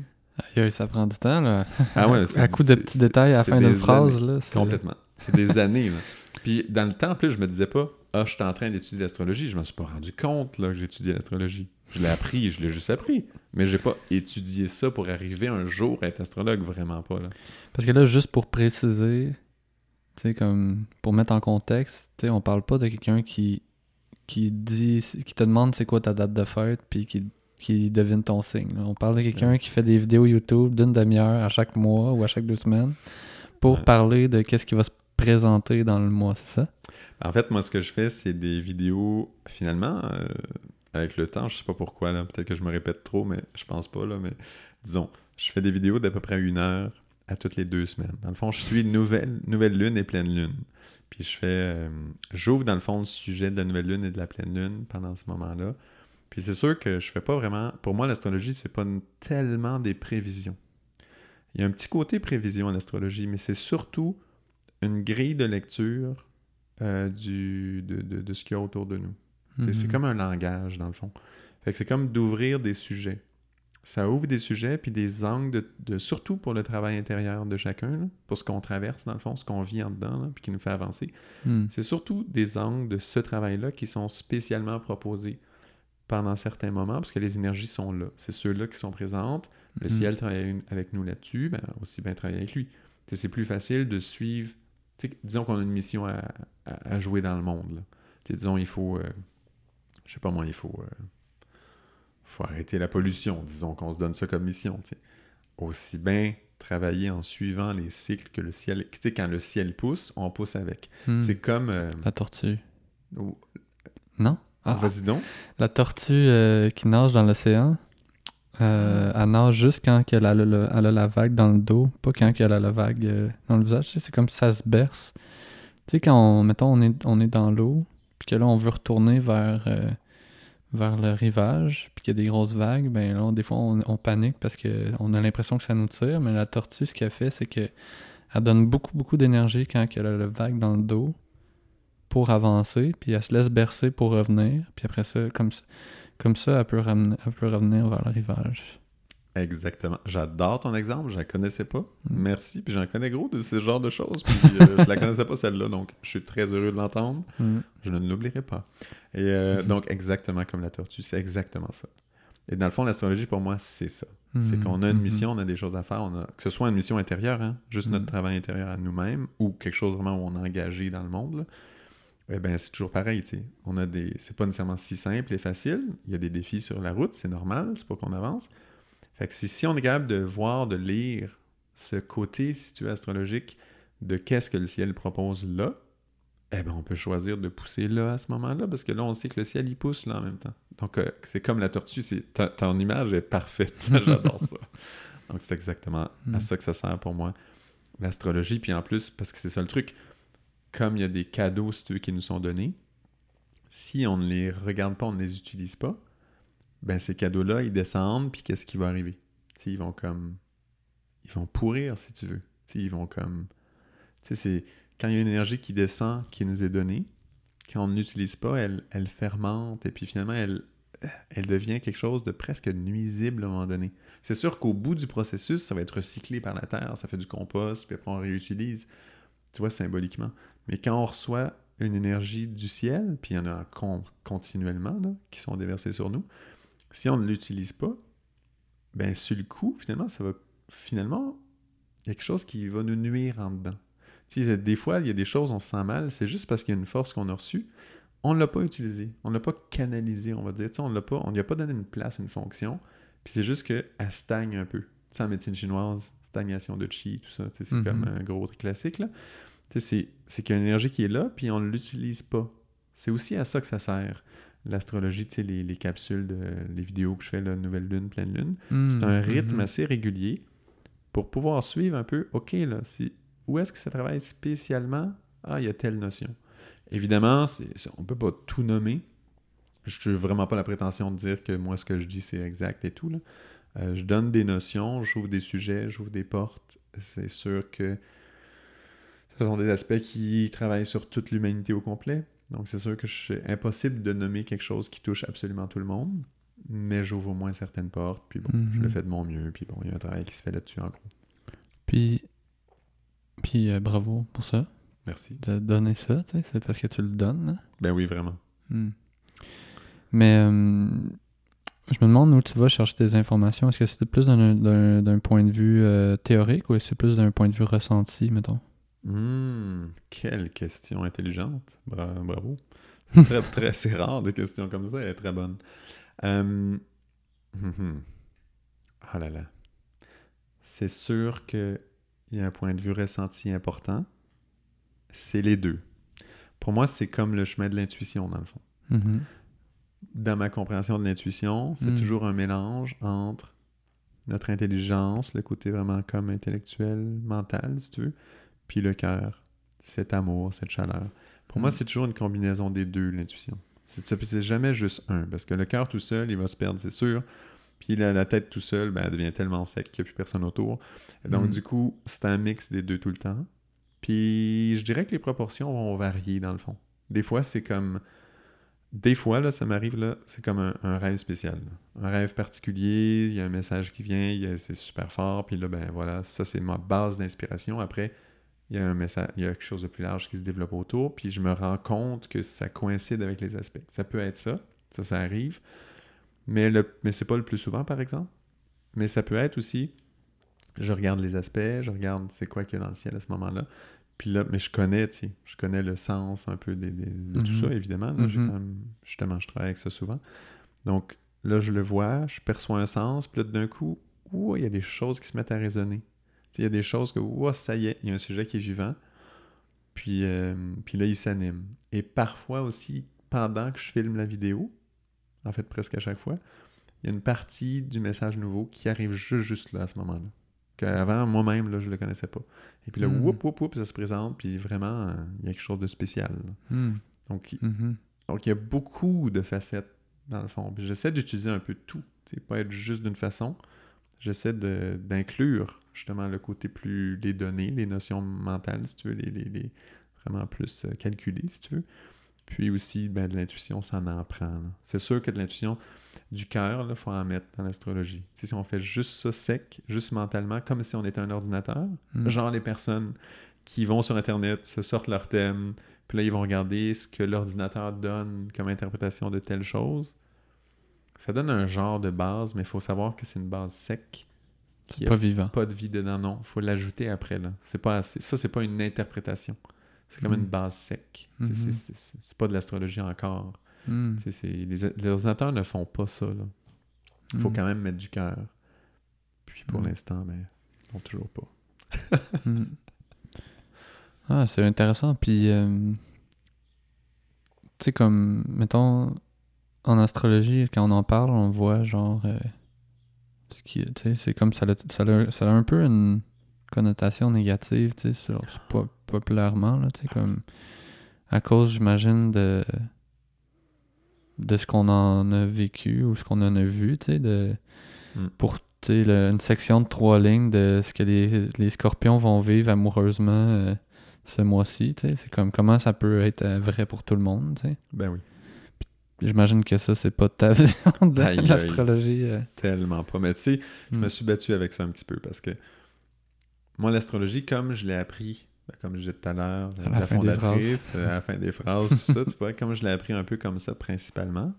ça prend du temps, là. Ah ouais, (laughs) à coup de petits détails à la fin d'une phrase, là. Complètement. C'est des années, là. Puis dans le temps, en plus, je me disais pas, ah, je suis en train d'étudier l'astrologie. Je m'en suis pas rendu compte, là, que j'étudiais l'astrologie. Je l'ai appris, je l'ai juste appris. Mais j'ai pas étudié ça pour arriver un jour à être astrologue, vraiment pas, là. Parce que là, juste pour préciser, sais, comme pour mettre en contexte, tu sais, on parle pas de quelqu'un qui, qui dit, qui te demande c'est quoi ta date de fête, puis qui, qui devine ton signe. On parle de quelqu'un qui fait des vidéos YouTube d'une demi-heure à chaque mois ou à chaque deux semaines pour parler de qu'est-ce qui va se présenter dans le mois, c'est ça? En fait, moi, ce que je fais, c'est des vidéos, finalement, euh, avec le temps, je sais pas pourquoi, là, peut-être que je me répète trop, mais je pense pas, là, mais disons, je fais des vidéos d'à peu près une heure à toutes les deux semaines. Dans le fond, je suis nouvelle, nouvelle lune et pleine lune. Puis je fais. Euh, j'ouvre dans le fond le sujet de la nouvelle lune et de la pleine lune pendant ce moment-là. Puis c'est sûr que je fais pas vraiment. Pour moi, l'astrologie, c'est pas tellement des prévisions. Il y a un petit côté prévision à l'astrologie, mais c'est surtout une grille de lecture euh, du, de, de, ce qu'il y a autour de nous. C'est mm-hmm. comme un langage, dans le fond. Fait que c'est comme d'ouvrir des sujets ça ouvre des sujets puis des angles, de, surtout pour le travail intérieur de chacun, pour ce qu'on traverse dans le fond, ce qu'on vit en dedans, puis qui nous fait avancer. Hmm. C'est surtout des angles de ce travail-là qui sont spécialement proposés pendant certains moments, parce que les énergies sont là. C'est ceux-là qui sont présentes. Le mm-hmm. ciel travaille avec nous là-dessus, ben, aussi bien travailler avec lui. C'est plus facile de suivre. Disons qu'on a une mission à, jouer dans le monde. Disons, il faut. Euh, je sais pas moi, il faut. Euh, faut arrêter la pollution. Disons qu'on se donne ça comme mission. Aussi bien travailler en suivant les cycles que le ciel. Tu sais, quand le ciel pousse, on pousse avec. Hmm. C'est comme. Euh, la tortue. Non? Ah, Vas-y donc. La tortue qui nage dans l'océan, euh, elle nage juste quand elle a, la vague dans le dos, pas quand elle a la vague dans le visage. c'est comme si ça se berce. Tu sais, quand, on, mettons, on est, on est dans l'eau, puis que là, on veut retourner vers vers le rivage, puis qu'il y a des grosses vagues, ben là, des fois, on, panique parce qu'on a l'impression que ça nous tire, mais la tortue, ce qu'elle fait, c'est qu'elle donne beaucoup, beaucoup d'énergie quand elle a la vague dans le dos pour avancer, puis elle se laisse bercer pour revenir, puis après ça, comme ça, comme ça elle, peut elle peut revenir vers le rivage. Exactement. J'adore ton exemple, je la connaissais pas. Mm. Merci. Puis j'en connais gros de ce genre de choses. Puis euh, je la connaissais pas celle-là, donc je suis très heureux de l'entendre. Mm. Je ne l'oublierai pas. Et euh, (laughs) donc, exactement comme la tortue, c'est exactement ça. Et dans le fond, l'astrologie, pour moi, c'est ça. C'est mm. qu'on a une mission, on a des choses à faire, on a... que ce soit une mission intérieure, hein, juste notre travail intérieur à nous-mêmes, ou quelque chose vraiment où on est engagé dans le monde, eh ben, c'est toujours pareil, tu sais. On a des... C'est pas nécessairement si simple et facile. Il y a des défis sur la route, c'est normal, c'est pas qu'on avance. Fait que si, on est capable de voir, de lire ce côté, si tu astrologique, de qu'est-ce que le ciel propose là, eh ben on peut choisir de pousser là à ce moment-là, parce que là, on sait que le ciel, il pousse là en même temps. Donc, euh, c'est comme la tortue, c'est ton image est parfaite. (laughs) J'adore ça. Donc, c'est exactement à hmm. ça que ça sert pour moi, l'astrologie. Puis en plus, parce que c'est ça le truc, comme il y a des cadeaux, si tu veux, qui nous sont donnés, si on ne les regarde pas, on ne les utilise pas, ben ces cadeaux-là, ils descendent, puis qu'est-ce qui va arriver? ils vont comme... Ils vont pourrir, si tu veux. ils vont comme... Tu sais, c'est... Quand il y a une énergie qui descend, qui nous est donnée, quand on n'utilise pas, elle, elle fermente, et puis finalement, elle, elle devient quelque chose de presque nuisible à un moment donné. C'est sûr qu'au bout du processus, ça va être recyclé par la terre, ça fait du compost, puis après on réutilise, tu vois, symboliquement. Mais quand on reçoit une énergie du ciel, puis il y en a continuellement là, qui sont déversées sur nous, si on ne l'utilise pas, ben sur le coup, finalement, ça va finalement il y a quelque chose qui va nous nuire en dedans. des fois, il y a des choses, on se sent mal, c'est juste parce qu'il y a une force qu'on a reçue, on ne l'a pas utilisée, on ne l'a pas canalisée, on va dire. on l'a pas, on n'y a pas donné une place, une fonction, puis c'est juste qu'elle stagne un peu. sais, en médecine chinoise, stagnation de chi, tout ça, c'est mm-hmm. comme un gros truc classique. Là. C'est, c'est qu'il y a une énergie qui est là, puis on ne l'utilise pas. C'est aussi à ça que ça sert l'astrologie, tu sais, les, capsules, de, les vidéos que je fais, la nouvelle lune, pleine lune. Hmm, c'est un rythme hmm. assez régulier pour pouvoir suivre un peu, OK, là, si, où est-ce que ça travaille spécialement? Ah, il y a telle notion. Évidemment, on ne peut pas tout nommer. Je n'ai vraiment pas la prétention de dire que moi, ce que je dis, c'est exact et tout. Là. Euh, je donne des notions, j'ouvre des sujets, j'ouvre des portes. C'est sûr que ce sont des aspects qui travaillent sur toute l'humanité au complet. Donc, c'est sûr que c'est impossible de nommer quelque chose qui touche absolument tout le monde, mais j'ouvre au moins certaines portes, puis bon, je le mhm. fais de mon mieux, puis bon, il y a un travail qui se fait là-dessus, en gros. Puis, puis euh, bravo pour ça. Merci. De donner ça, tu sais, c'est parce que tu le donnes. Hein? Ben oui, vraiment. Hmm. Mais euh, je me demande où tu vas chercher tes informations. Est-ce que c'est plus d'un point de vue euh, théorique ou est-ce que c'est plus d'un point de vue ressenti, mettons? Hmm, quelle question intelligente. bravo. C'est (laughs) très, très, c'est rare des questions comme ça. Elle est très bonne. Euh... Oh là là. C'est sûr qu'il y a un point de vue ressenti important. C'est les deux. Pour moi, c'est comme le chemin de l'intuition, dans le fond. Mm-hmm. Dans ma compréhension de l'intuition, c'est mm. toujours un mélange entre notre intelligence, le côté vraiment comme intellectuel, mental, si tu veux, puis le cœur, cet amour, cette chaleur. Pour moi, mm. c'est toujours une combinaison des deux, l'intuition. C'est jamais juste un, parce que le cœur tout seul, il va se perdre, c'est sûr. Puis la, tête tout seul, ben, elle devient tellement sec qu'il n'y a plus personne autour. donc, mm. du coup, c'est un mix des deux tout le temps. Puis, je dirais que les proportions vont varier dans le fond. Des fois, c'est comme. Des fois, là, ça m'arrive, là, c'est comme un, rêve spécial. Un rêve particulier, il y a un message qui vient, c'est super fort, puis là, ben voilà, ça, c'est ma base d'inspiration. Après, il y a un message, il y a quelque chose de plus large qui se développe autour, puis je me rends compte que ça coïncide avec les aspects. Ça peut être ça, ça, ça arrive. Mais, le, mais c'est pas le plus souvent, par exemple. Mais ça peut être aussi, je regarde les aspects, je regarde c'est quoi qu'il y a dans le ciel à ce moment-là. Puis là, mais je connais, tu sais, je connais le sens un peu de tout ça, mhm. évidemment. Mhm. justement, je travaille avec ça souvent. Donc là, je le vois, je perçois un sens, puis là, d'un coup, il y a des choses qui se mettent à résonner. Il y a des choses que, ça y est, il y a un sujet qui est vivant. Puis, euh, puis là, il s'anime. Et parfois aussi, pendant que je filme la vidéo, en fait presque à chaque fois, il y a une partie du message nouveau qui arrive juste, juste là, à ce moment-là. Qu'avant, moi-même, là, je le connaissais pas. Et puis là, hmm. whoop, whoop, whoop, ça se présente, puis vraiment, euh, il y a quelque chose de spécial. Hmm. Donc, mm-hmm. donc, il y a beaucoup de facettes, dans le fond. j'essaie d'utiliser un peu tout. Pas être juste d'une façon. J'essaie d'inclure justement le côté plus les données, les notions mentales, si tu veux, les, les, vraiment plus euh, calculées, si tu veux. Puis aussi, ben, de l'intuition, ça en apprend. C'est sûr que de l'intuition du cœur, il faut en mettre dans l'astrologie. si on fait juste ça sec, juste mentalement, comme si on était un ordinateur, hmm. genre les personnes qui vont sur Internet, se sortent leur thème, puis là, ils vont regarder ce que l'ordinateur donne comme interprétation de telle chose. Ça donne un genre de base, mais il faut savoir que c'est une base sec qui pas vivant. Pas de vie dedans, non. Il faut l'ajouter après. Là. C'est pas assez. Ça, c'est pas une interprétation. C'est comme une mm. base sec. Mm-hmm. C'est pas de l'astrologie encore. Mm. Les, les, ordinateurs ne font pas ça. Il faut mm. quand même mettre du cœur. Puis pour l'instant, ben, ils font toujours pas. (laughs) ah, c'est intéressant. Puis, euh, tu sais, comme, mettons, en astrologie, quand on en parle, on voit genre. Euh, c'est comme ça, ça, a, un peu une connotation négative, tu sais, populairement, là, tu sais, comme à cause, j'imagine, de de ce qu'on en a vécu ou ce qu'on en a vu, tu sais, de mm. pour une section de trois lignes de ce que les, les scorpions vont vivre amoureusement euh, ce mois-ci, tu sais, c'est comme comment ça peut être euh, vrai pour tout le monde, tu sais. Ben oui. J'imagine que ça, c'est pas ta (laughs) vision de l'astrologie. Euh. Tellement pas. Mais tu sais, je me hmm. suis battu avec ça un petit peu parce que moi, l'astrologie, comme je l'ai appris, ben, comme je disais tout à l'heure, la, fondatrice, euh, à la fin des phrases, tout ça, (laughs) tu vois, comme je l'ai appris un peu comme ça principalement,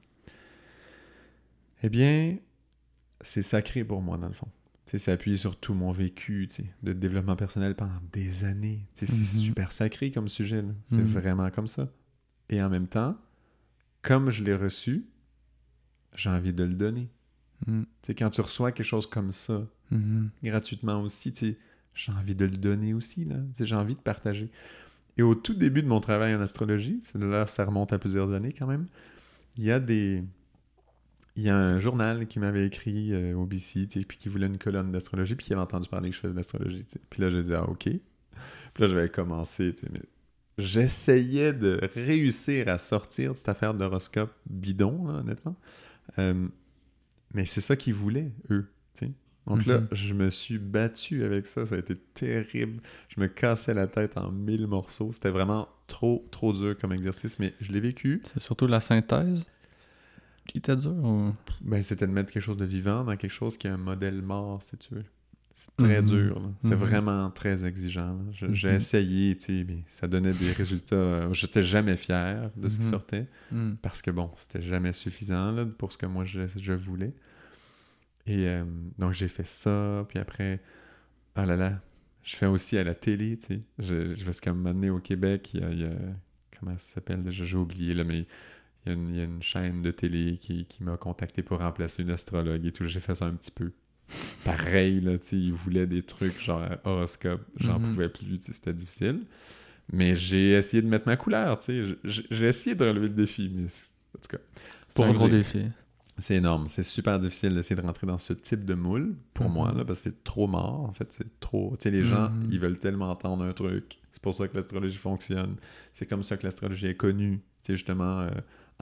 eh bien, c'est sacré pour moi, dans le fond. C'est appuyé sur tout mon vécu de développement personnel pendant des années. C'est mm-hmm. super sacré comme sujet. C'est mm. vraiment comme ça. Et en même temps, comme je l'ai reçu, j'ai envie de le donner. Mm. Quand tu reçois quelque chose comme ça, mm-hmm. gratuitement aussi, j'ai envie de le donner aussi. J'ai envie de partager. Et au tout début de mon travail en astrologie, là, ça remonte à plusieurs années quand même, il y a des. Il y a un journal qui m'avait écrit euh, au BC, puis qui voulait une colonne d'astrologie, puis qui avait entendu parler que je faisais de l'astrologie. Puis là, j'ai dit, ah, OK. Puis là, j'avais commencé, mais j'essayais de réussir à sortir de cette affaire d'horoscope bidon, honnêtement. Euh, mais c'est ça qu'ils voulaient, eux. Donc là, mhm. je me suis battu avec ça. Ça a été terrible. Je me cassais la tête en mille morceaux. C'était vraiment trop, trop dur comme exercice, mais je l'ai vécu. C'est surtout la synthèse qui était dur Ben, c'était de mettre quelque chose de vivant dans quelque chose qui est un modèle mort, si tu veux très mhm. dur. C'est mhm. vraiment très exigeant. J'ai mhm. essayé, mais ça donnait des résultats. Euh, j'étais jamais fier de ce qui sortait parce que bon, c'était jamais suffisant pour ce que moi je, voulais. Et euh, donc j'ai fait ça, puis après, oh là là, je fais aussi à la télé, tu sais. Je, je, parce qu'à un moment donné au Québec, il y a, comment ça s'appelle? J'ai oublié, là, mais il y, a une, chaîne de télé qui, qui m'a contacté pour remplacer une astrologue et tout. J'ai fait ça un petit peu pareil, là, tu sais, ils voulaient des trucs genre horoscope, j'en mhm. pouvais plus, c'était difficile. Mais j'ai essayé de mettre ma couleur, tu sais, j'ai essayé de relever le défi, mais en tout cas. Pour un gros défi. C'est énorme, c'est super difficile d'essayer de rentrer dans ce type de moule, pour moi, mhm. là, parce que c'est trop mort, en fait, c'est trop... Tu sais, les gens, mhm. ils veulent tellement entendre un truc, c'est pour ça que l'astrologie fonctionne, c'est comme ça que l'astrologie est connue, tu sais, justement... Euh,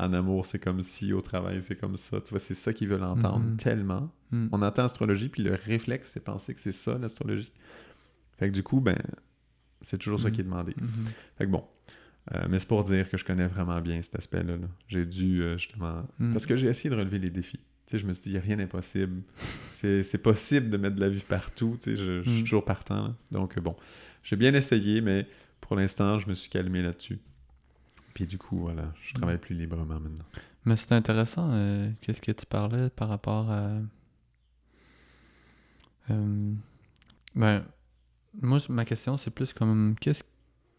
en amour, c'est comme si, au travail, c'est comme ça. Tu vois, c'est ça qu'ils veulent entendre mm-hmm. tellement. Mm. On entend astrologie, puis le réflexe, c'est penser que c'est ça, l'astrologie. Fait que du coup, ben, c'est toujours ça mm. qui est demandé. Mm-hmm. Fait que bon. Euh, mais c'est pour dire que je connais vraiment bien cet aspect-là. J'ai dû, euh, justement... Mm. Parce que j'ai essayé de relever les défis. Tu sais, je me suis dit, rien n'est possible. C'est possible de mettre de la vie partout. Tu sais, je, je suis toujours partant. Donc, bon, j'ai bien essayé, mais pour l'instant, je me suis calmé là-dessus. Puis du coup, voilà, je travaille plus librement maintenant. Mais c'est intéressant, euh, qu'est-ce que tu parlais par rapport à. Euh, ben, moi, ma question, c'est plus comme qu'est-ce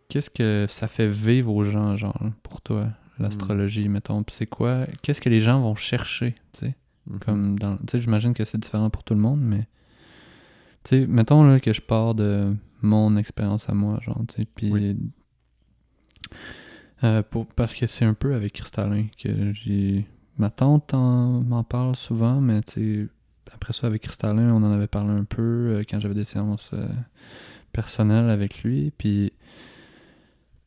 qu'est-ce que ça fait vivre aux gens, genre, pour toi, l'astrologie, hmm. mettons? Puis c'est quoi Qu'est-ce que les gens vont chercher, tu sais? Mhm. Comme dans. Tu sais, j'imagine que c'est différent pour tout le monde, mais. Tu sais, mettons là, que je pars de mon expérience à moi, genre, tu sais, puis. Euh, pour, parce que c'est un peu avec Cristallin que j'ai. Ma tante m'en parle souvent, mais après ça, avec Cristallin, on en avait parlé un peu euh, quand j'avais des séances euh, personnelles avec lui. Puis,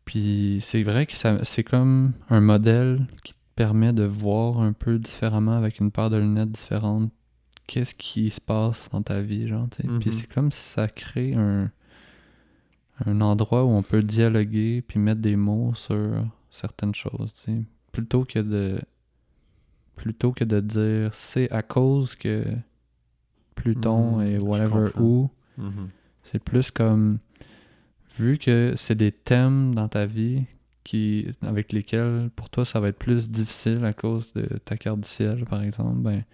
puis c'est vrai que c'est comme un modèle qui te permet de voir un peu différemment avec une paire de lunettes différentes qu'est-ce qui se passe dans ta vie, genre, Puis mm-hmm. c'est comme si ça crée un un endroit où on peut dialoguer puis mettre des mots sur certaines choses, tu sais. Plutôt que de plutôt que de dire c'est à cause que Pluton et hmm, whatever où, mhm. c'est plus comme vu que c'est des thèmes dans ta vie qui avec lesquels pour toi ça va être plus difficile à cause de ta carte du ciel par exemple, ben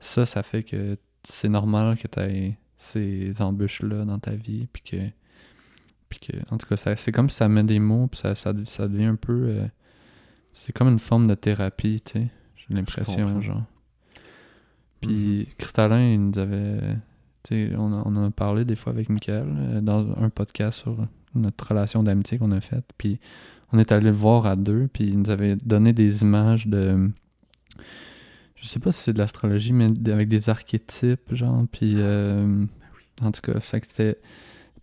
ça ça fait que c'est normal que tu aies ces embûches là dans ta vie puis que puis que, en tout cas, c'est comme si ça met des mots, puis ça, ça, devient un peu. Euh, c'est comme une forme de thérapie, tu sais. J'ai l'impression, genre. Puis. Cristallin, il nous avait. Tu sais, on, on, en a parlé des fois avec Michael euh, dans un podcast sur notre relation d'amitié qu'on a faite. Puis on est allé le voir à deux, puis il nous avait donné des images de. Je sais pas si c'est de l'astrologie, mais avec des archétypes, genre. Puis. Euh, en tout cas, ça c'était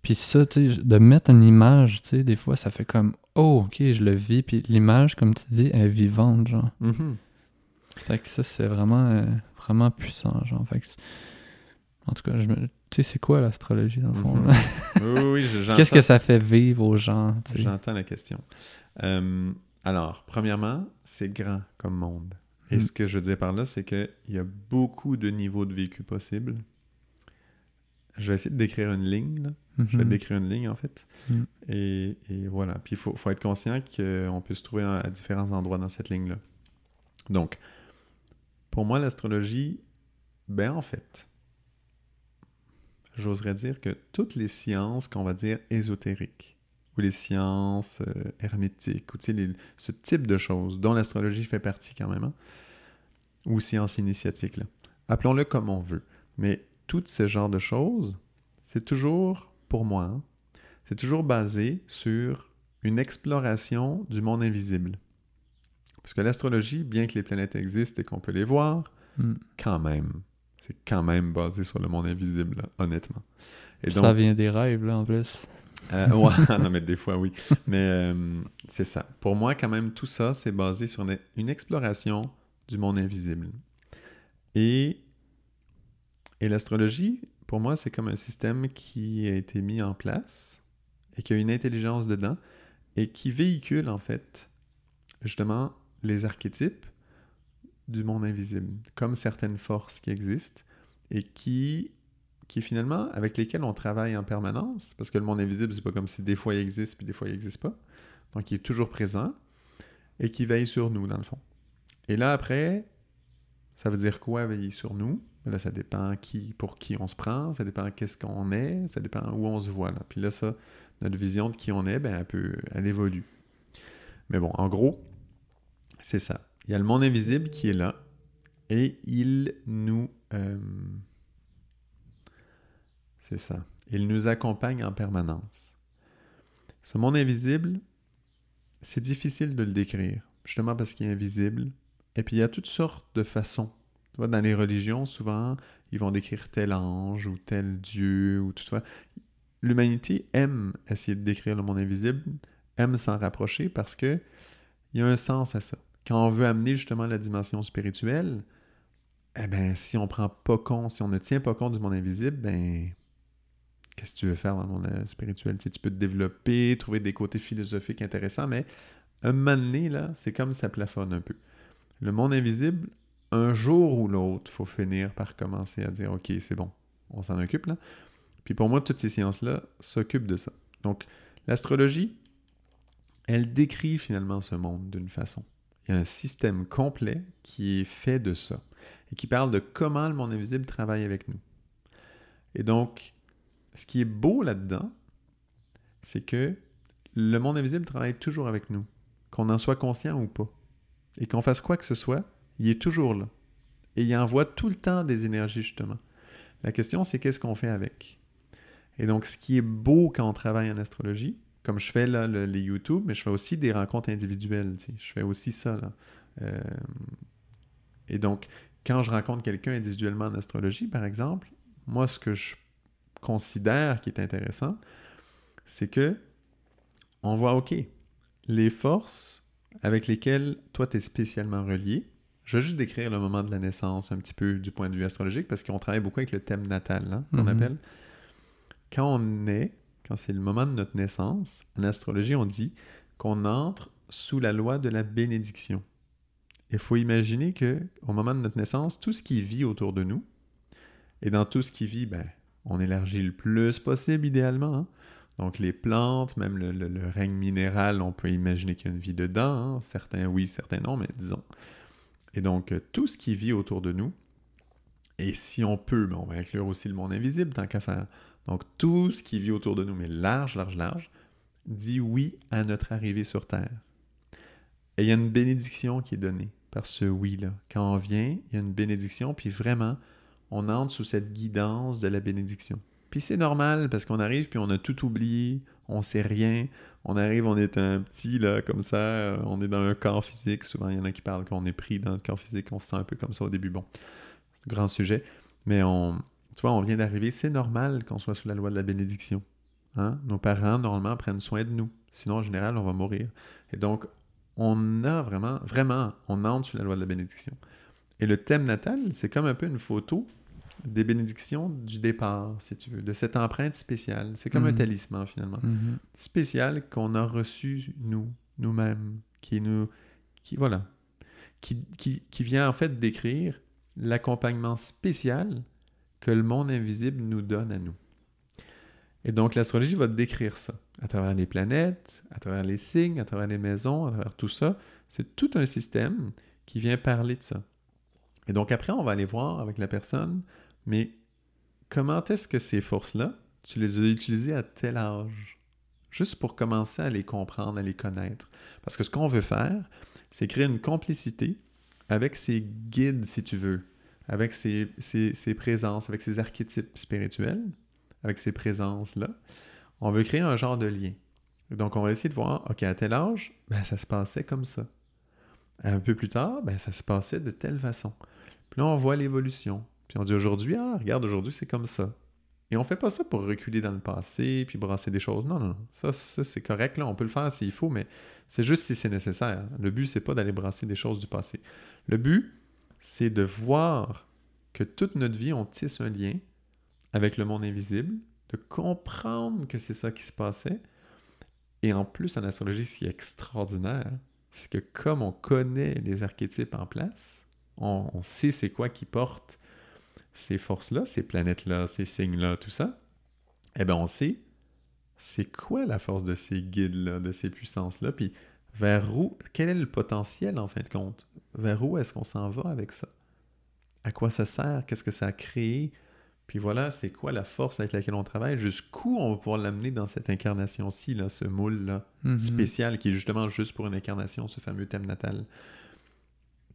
puis ça, tu sais, de mettre une image, tu sais, des fois, ça fait comme Oh, ok, je le vis. Puis l'image, comme tu dis, est vivante, genre. Mm-hmm. Fait que ça, c'est vraiment, euh, vraiment puissant, genre. Fait que, en tout cas, je tu sais, c'est quoi l'astrologie, dans le fond? Mm-hmm. (laughs) oui, oui, j'entends. Qu'est-ce que ça fait vivre aux gens? J'entends la question. Euh, alors, premièrement, c'est grand comme monde. Et mm. ce que je veux dire par là, c'est qu'il y a beaucoup de niveaux de vécu possibles. Je vais essayer de décrire une ligne, là. Je vais mhm. décrire une ligne, en fait. Mhm. Et, voilà. Puis il faut, être conscient qu'on peut se trouver à, différents endroits dans cette ligne-là. Donc, pour moi, l'astrologie, ben en fait, j'oserais dire que toutes les sciences qu'on va dire ésotériques, ou les sciences euh, hermétiques, ou ce type de choses, dont l'astrologie fait partie quand même, hein, ou sciences initiatiques, appelons-le comme on veut. Mais tout ce genre de choses, c'est toujours pour moi, hein, c'est toujours basé sur une exploration du monde invisible. Parce que l'astrologie, bien que les planètes existent et qu'on peut les voir, hmm. quand même, c'est quand même basé sur le monde invisible, honnêtement. Et ça vient des rêves, là, en plus. Euh, ouais, (laughs) non, mais des fois, oui. Mais euh, c'est ça. Pour moi, quand même, tout ça, c'est basé sur une, exploration du monde invisible. Et, et l'astrologie, pour moi, c'est comme un système qui a été mis en place et qui a une intelligence dedans et qui véhicule en fait justement les archétypes du monde invisible, comme certaines forces qui existent et qui, qui finalement, avec lesquelles on travaille en permanence, parce que le monde invisible, c'est pas comme si des fois il existe puis des fois il n'existe pas. Donc il est toujours présent et qui veille sur nous, dans le fond. Et là, après, ça veut dire quoi veiller sur nous? Là, ça dépend qui, pour qui on se prend, ça dépend qu'est-ce qu'on est, ça dépend où on se voit. Puis là, ça, notre vision de qui on est, ben, elle, peut, elle évolue. Mais bon, en gros, c'est ça. Il y a le monde invisible qui est là et il nous... Euh, c'est ça. Il nous accompagne en permanence. Ce monde invisible, c'est difficile de le décrire, justement parce qu'il est invisible. Et puis il y a toutes sortes de façons dans les religions, souvent, ils vont décrire tel ange ou tel dieu ou tout ça. L'humanité aime essayer de décrire le monde invisible, aime s'en rapprocher parce que il y a un sens à ça. Quand on veut amener justement la dimension spirituelle, eh ben, si on prend pas compte, si on ne tient pas compte du monde invisible, ben, qu'est-ce que tu veux faire dans le monde euh, spirituel? Tu, peux te développer, trouver des côtés philosophiques intéressants, mais un moment donné, là, c'est comme ça plafonne un peu. Le monde invisible, un jour ou l'autre, il faut finir par commencer à dire OK, c'est bon, on s'en occupe là. Puis pour moi, toutes ces sciences-là s'occupent de ça. Donc, l'astrologie, elle décrit finalement ce monde d'une façon. il y a un système complet qui est fait de ça et qui parle de comment le monde invisible travaille avec nous. Et donc, ce qui est beau là-dedans, c'est que le monde invisible travaille toujours avec nous, qu'on en soit conscient ou pas. Et qu'on fasse quoi que ce soit, il est toujours là. Et il envoie tout le temps des énergies, justement. La question, c'est qu'est-ce qu'on fait avec? Et donc, ce qui est beau quand on travaille en astrologie, comme je fais là les YouTube, mais je fais aussi des rencontres individuelles. Je fais aussi ça. Là. Euh, et donc, quand je rencontre quelqu'un individuellement en astrologie, par exemple, moi, ce que je considère qui est intéressant, c'est que on voit, OK, les forces avec lesquelles toi, tu es spécialement relié. Je vais juste décrire le moment de la naissance un petit peu du point de vue astrologique parce qu'on travaille beaucoup avec le thème natal, hein, qu'on mhm. appelle. Quand on est quand c'est le moment de notre naissance, en astrologie, on dit qu'on entre sous la loi de la bénédiction. Il faut imaginer que au moment de notre naissance, tout ce qui vit autour de nous, et dans tout ce qui vit, ben, on élargit le plus possible idéalement. Hein. Donc les plantes, même le, règne minéral, on peut imaginer qu'il y a une vie dedans. Hein. Certains oui, certains non, mais disons. Et donc tout ce qui vit autour de nous, et si on peut, ben, on va inclure aussi le monde invisible tant qu'à faire. Donc tout ce qui vit autour de nous, mais large, large, large, dit oui à notre arrivée sur Terre. Et il y a une bénédiction qui est donnée par ce oui-là. Quand on vient, il y a une bénédiction, puis vraiment, on entre sous cette guidance de la bénédiction. Puis c'est normal parce qu'on arrive, puis on a tout oublié, on sait rien. On arrive, on est un petit, là, comme ça, on est dans un corps physique. Souvent, il y en a qui parlent qu'on est pris dans le corps physique, on se sent un peu comme ça au début. Bon, grand sujet. Mais on, tu vois, on vient d'arriver, c'est normal qu'on soit sous la loi de la bénédiction. Hein? Nos parents, normalement, prennent soin de nous. Sinon, en général, on va mourir. Et donc, on a vraiment, vraiment, on entre sous la loi de la bénédiction. Et le thème natal, c'est comme un peu une photo des bénédictions du départ, si tu veux, de cette empreinte spéciale. C'est comme un mhm. talisman, finalement. Mhm. Spécial qu'on a reçu, nous, nous-mêmes, qui nous... qui, voilà, qui, qui, qui vient en fait décrire l'accompagnement spécial que le monde invisible nous donne à nous. Et donc l'astrologie va décrire ça à travers les planètes, à travers les signes, à travers les maisons, à travers tout ça. C'est tout un système qui vient parler de ça. Et donc après, on va aller voir avec la personne, mais comment est-ce que ces forces-là, tu les as utilisées à tel âge? Juste pour commencer à les comprendre, à les connaître. Parce que ce qu'on veut faire, c'est créer une complicité avec ces guides, si tu veux, avec ces, présences, avec ces archétypes spirituels, avec ces présences-là, on veut créer un genre de lien. Donc, on va essayer de voir, OK, à tel âge, ben, ça se passait comme ça. Un peu plus tard, ben, ça se passait de telle façon. Puis là, on voit l'évolution. Puis on dit aujourd'hui, ah, regarde, aujourd'hui, c'est comme ça. Et on fait pas ça pour reculer dans le passé puis brasser des choses. Non, non, Ça, ça c'est correct. Là. On peut le faire s'il faut, mais c'est juste si c'est nécessaire. Le but, c'est pas d'aller brasser des choses du passé. Le but, c'est de voir que toute notre vie, on tisse un lien avec le monde invisible, de comprendre que c'est ça qui se passait. Et en plus, en astrologie, ce qui est extraordinaire, c'est que comme on connaît les archétypes en place, on, sait c'est quoi qui porte ces forces-là, ces planètes-là, ces signes-là, tout ça, eh bien, on sait c'est quoi la force de ces guides-là, de ces puissances-là, puis vers où, quel est le potentiel en fin de compte? Vers où est-ce qu'on s'en va avec ça? À quoi ça sert? Qu'est-ce que ça a créé? Puis voilà, c'est quoi la force avec laquelle on travaille? Jusqu'où on va pouvoir l'amener dans cette incarnation-ci, là, ce moule-là, mm-hmm. spécial, qui est justement juste pour une incarnation, ce fameux thème natal,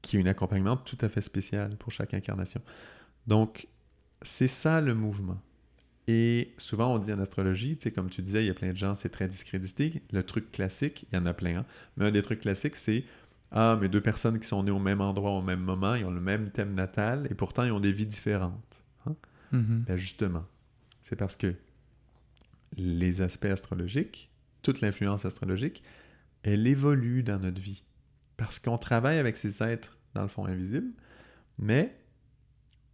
qui est un accompagnement tout à fait spécial pour chaque incarnation. Donc, c'est ça le mouvement. Et souvent, on dit en astrologie, tu sais, comme tu disais, il y a plein de gens, c'est très discrédité. Le truc classique, il y en a plein, hein. mais un des trucs classiques, c'est Ah, mais deux personnes qui sont nées au même endroit au même moment, ils ont le même thème natal et pourtant ils ont des vies différentes. Hein. Mm-hmm. Ben justement, c'est parce que les aspects astrologiques, toute l'influence astrologique, elle évolue dans notre vie. Parce qu'on travaille avec ces êtres, dans le fond, invisibles, mais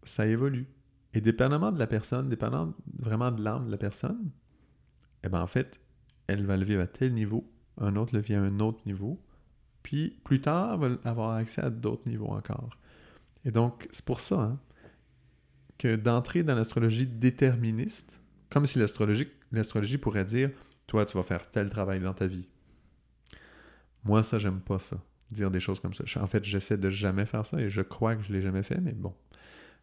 ça évolue. Et dépendamment de la personne, dépendamment vraiment de l'âme de la personne, eh ben en fait, elle va le vivre à tel niveau, un autre le vit à un autre niveau, puis plus tard, elle va avoir accès à d'autres niveaux encore. Et donc, c'est pour ça hein, que d'entrer dans l'astrologie déterministe, comme si l'astrologie, l'astrologie pourrait dire, toi, tu vas faire tel travail dans ta vie. Moi, ça, j'aime pas ça. dire des choses comme ça. En fait, j'essaie de jamais faire ça et je crois que je l'ai jamais fait, mais bon.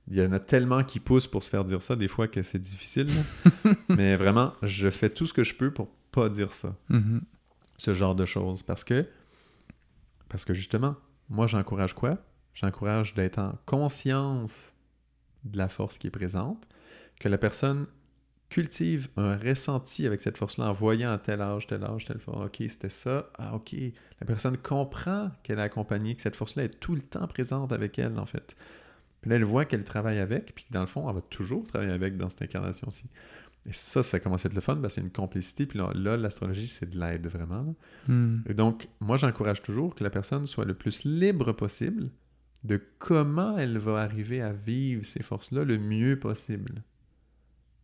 Il y en a tellement qui poussent pour se faire dire ça des fois que c'est difficile. (laughs) mais vraiment, je fais tout ce que je peux pour pas dire ça. Mhm. Ce genre de choses. Parce que, parce que justement, moi, j'encourage quoi? J'encourage d'être en conscience de la force qui est présente, que la personne cultive un ressenti avec cette force-là en voyant à tel âge, tel âge, tel force. OK, c'était ça. Ah, OK. La personne comprend qu'elle est accompagnée, que cette force-là est tout le temps présente avec elle, en fait. Puis là, elle voit qu'elle travaille avec, puis que dans le fond, elle va toujours travailler avec dans cette incarnation-ci. Et ça, ça commence à être le fun, parce que c'est une complicité. Puis là, l'astrologie, c'est de l'aide vraiment. Hmm. Et donc, moi, j'encourage toujours que la personne soit le plus libre possible de comment elle va arriver à vivre ces forces-là le mieux possible.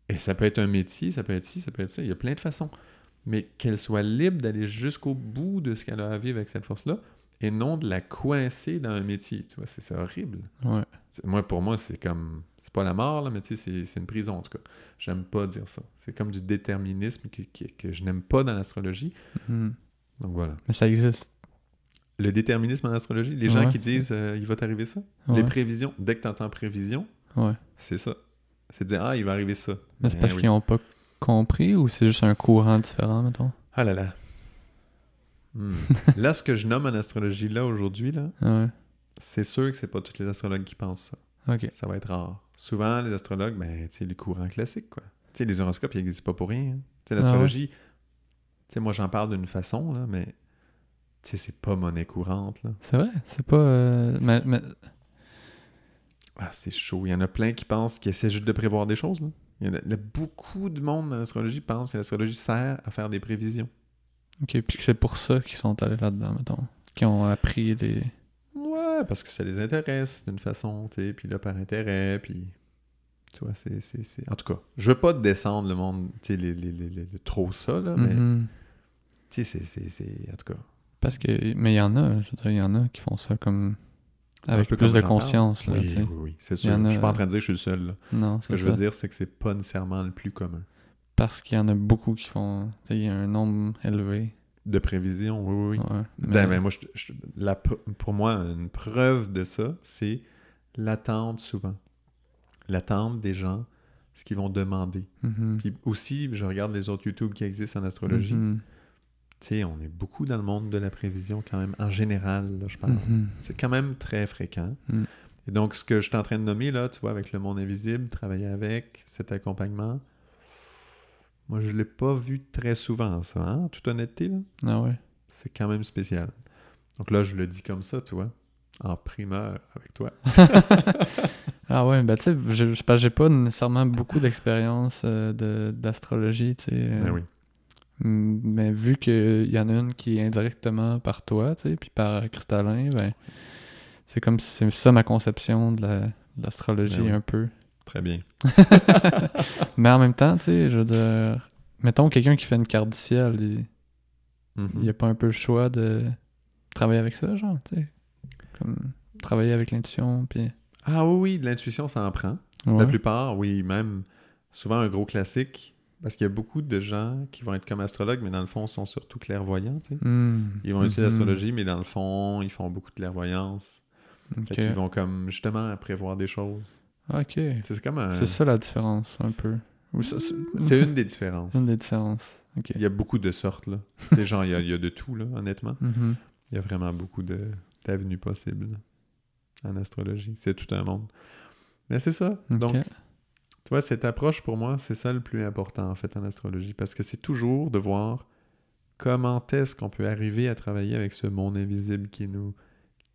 Et ça peut être un métier, ça peut être ci, ça peut être ça, il y a plein de façons. Mais qu'elle soit libre d'aller jusqu'au bout de ce qu'elle a à vivre avec cette force-là, et non de la coincer dans un métier. Tu vois, c'est horrible. Ouais. Moi, pour moi, c'est comme. C'est pas la mort, là, mais tu sais, c'est une prison, en tout cas. J'aime pas dire ça. C'est comme du déterminisme que, que, que je n'aime pas dans l'astrologie. Mhm. Donc voilà. Mais ça existe. Le déterminisme en astrologie, les gens qui disent euh, il va t'arriver ça, Ouais. les prévisions, dès que tu entends prévision, c'est ça. C'est de dire ah, il va arriver ça. Mais c'est Ben parce qu'ils n'ont pas compris ou c'est juste un courant différent, mettons? Ah là là. Hmm. là, ce que je nomme en astrologie, là, aujourd'hui, là, Ouais. c'est sûr que c'est pas tous les astrologues qui pensent ça. Ok. Ça va être rare. Souvent, les astrologues, ben, tu sais, les courants classiques, quoi. Tu sais, les horoscopes, ils n'existent pas pour rien. hein. Tu sais, l'astrologie, tu sais, moi, j'en parle d'une façon, là, mais, tu sais, c'est pas monnaie courante, là. C'est vrai? C'est pas. euh, Mais, mais- Ah, c'est chaud. Il y en a plein qui pensent qu'ils essaient juste de prévoir des choses, là. Il y en a, il y a beaucoup de monde dans l'astrologie pense que l'astrologie sert à faire des prévisions. Ok, puis que c'est pour ça qu'ils sont allés là-dedans, mettons. Qu'ils ont appris les. Ouais, parce que ça les intéresse d'une façon, tu sais, puis là, par intérêt, puis... Tu vois, c'est... c'est- c'est- En tout cas, je veux pas descendre le monde, tu sais, les, les, les- les- le trop ça, là, mais... Mhm. Tu sais, c'est- c'est... c'est- En tout cas... Parce que. Mais il y en a, je veux dire, il y en a qui font ça comme. Avec plus de j'en parle. conscience, là, Oui, tu sais. oui, oui, c'est sûr. a- Je suis pas en train de dire que je suis le seul, là. Non, Ce que je veux dire, c'est que c'est pas nécessairement le plus commun. Parce qu'il y en a beaucoup qui font. Il y a un nombre élevé. De prévision, oui, oui, oui. Ouais. Ben, ben, moi, je- je- la, pr- pour moi, une preuve de ça, c'est l'attente souvent. L'attente des gens, ce qu'ils vont demander. Mhm. Puis aussi, je regarde les autres YouTube qui existent en astrologie. Mhm. Tu sais, on est beaucoup dans le monde de la prévision quand même, en général, là, je parle. Mhm. C'est quand même très fréquent. Mm. Et donc, ce que je suis en train de nommer, là, tu vois, avec le monde invisible, travailler avec, cet accompagnement, moi, je l'ai pas vu très souvent, ça, hein, en toute honnêteté, là. Ah ouais. C'est quand même spécial. Donc là, je le dis comme ça, tu vois, en primeur avec toi. (laughs) Ah ouais, ben tu sais, je- je- j'ai pas nécessairement beaucoup d'expérience euh, de- d'astrologie, tu sais. euh, Ben oui. m- Mais vu qu'il y en a une qui est indirectement par toi, tu sais, puis par Cristallin, ben c'est comme si c'est ça ma conception de la- de l'astrologie Ben oui. un peu. Très bien. (laughs) Mais en même temps, tu sais, je veux dire, mettons quelqu'un qui fait une carte du ciel, il Mhm. il y a pas un peu le choix de travailler avec ça, genre, tu sais? Comme travailler avec l'intuition, puis... Ah oui, oui, de l'intuition, ça en prend. Ouais. La plupart, oui, même souvent un gros classique, parce qu'il y a beaucoup de gens qui vont être comme astrologues, mais dans le fond, sont surtout clairvoyants. tu sais. Hmm. Ils vont utiliser Mhm. l'astrologie, mais dans le fond, ils font beaucoup de clairvoyance. Fait qu'ils vont comme justement prévoir des choses. Ok. C'est comme un... C'est ça la différence, un peu. Ça- c'est C'est une des différences. une des différences. Ok. Il y a beaucoup de sortes, là. (laughs) sais, genre, il y, a, il y a de tout, là, honnêtement. Mhm. Il y a vraiment beaucoup d'avenues possibles en astrologie. C'est tout un monde. Mais c'est ça. Donc, tu vois, cette approche, pour moi, c'est ça le plus important, en fait, en astrologie. Parce que c'est toujours de voir comment est-ce qu'on peut arriver à travailler avec ce monde invisible qui nous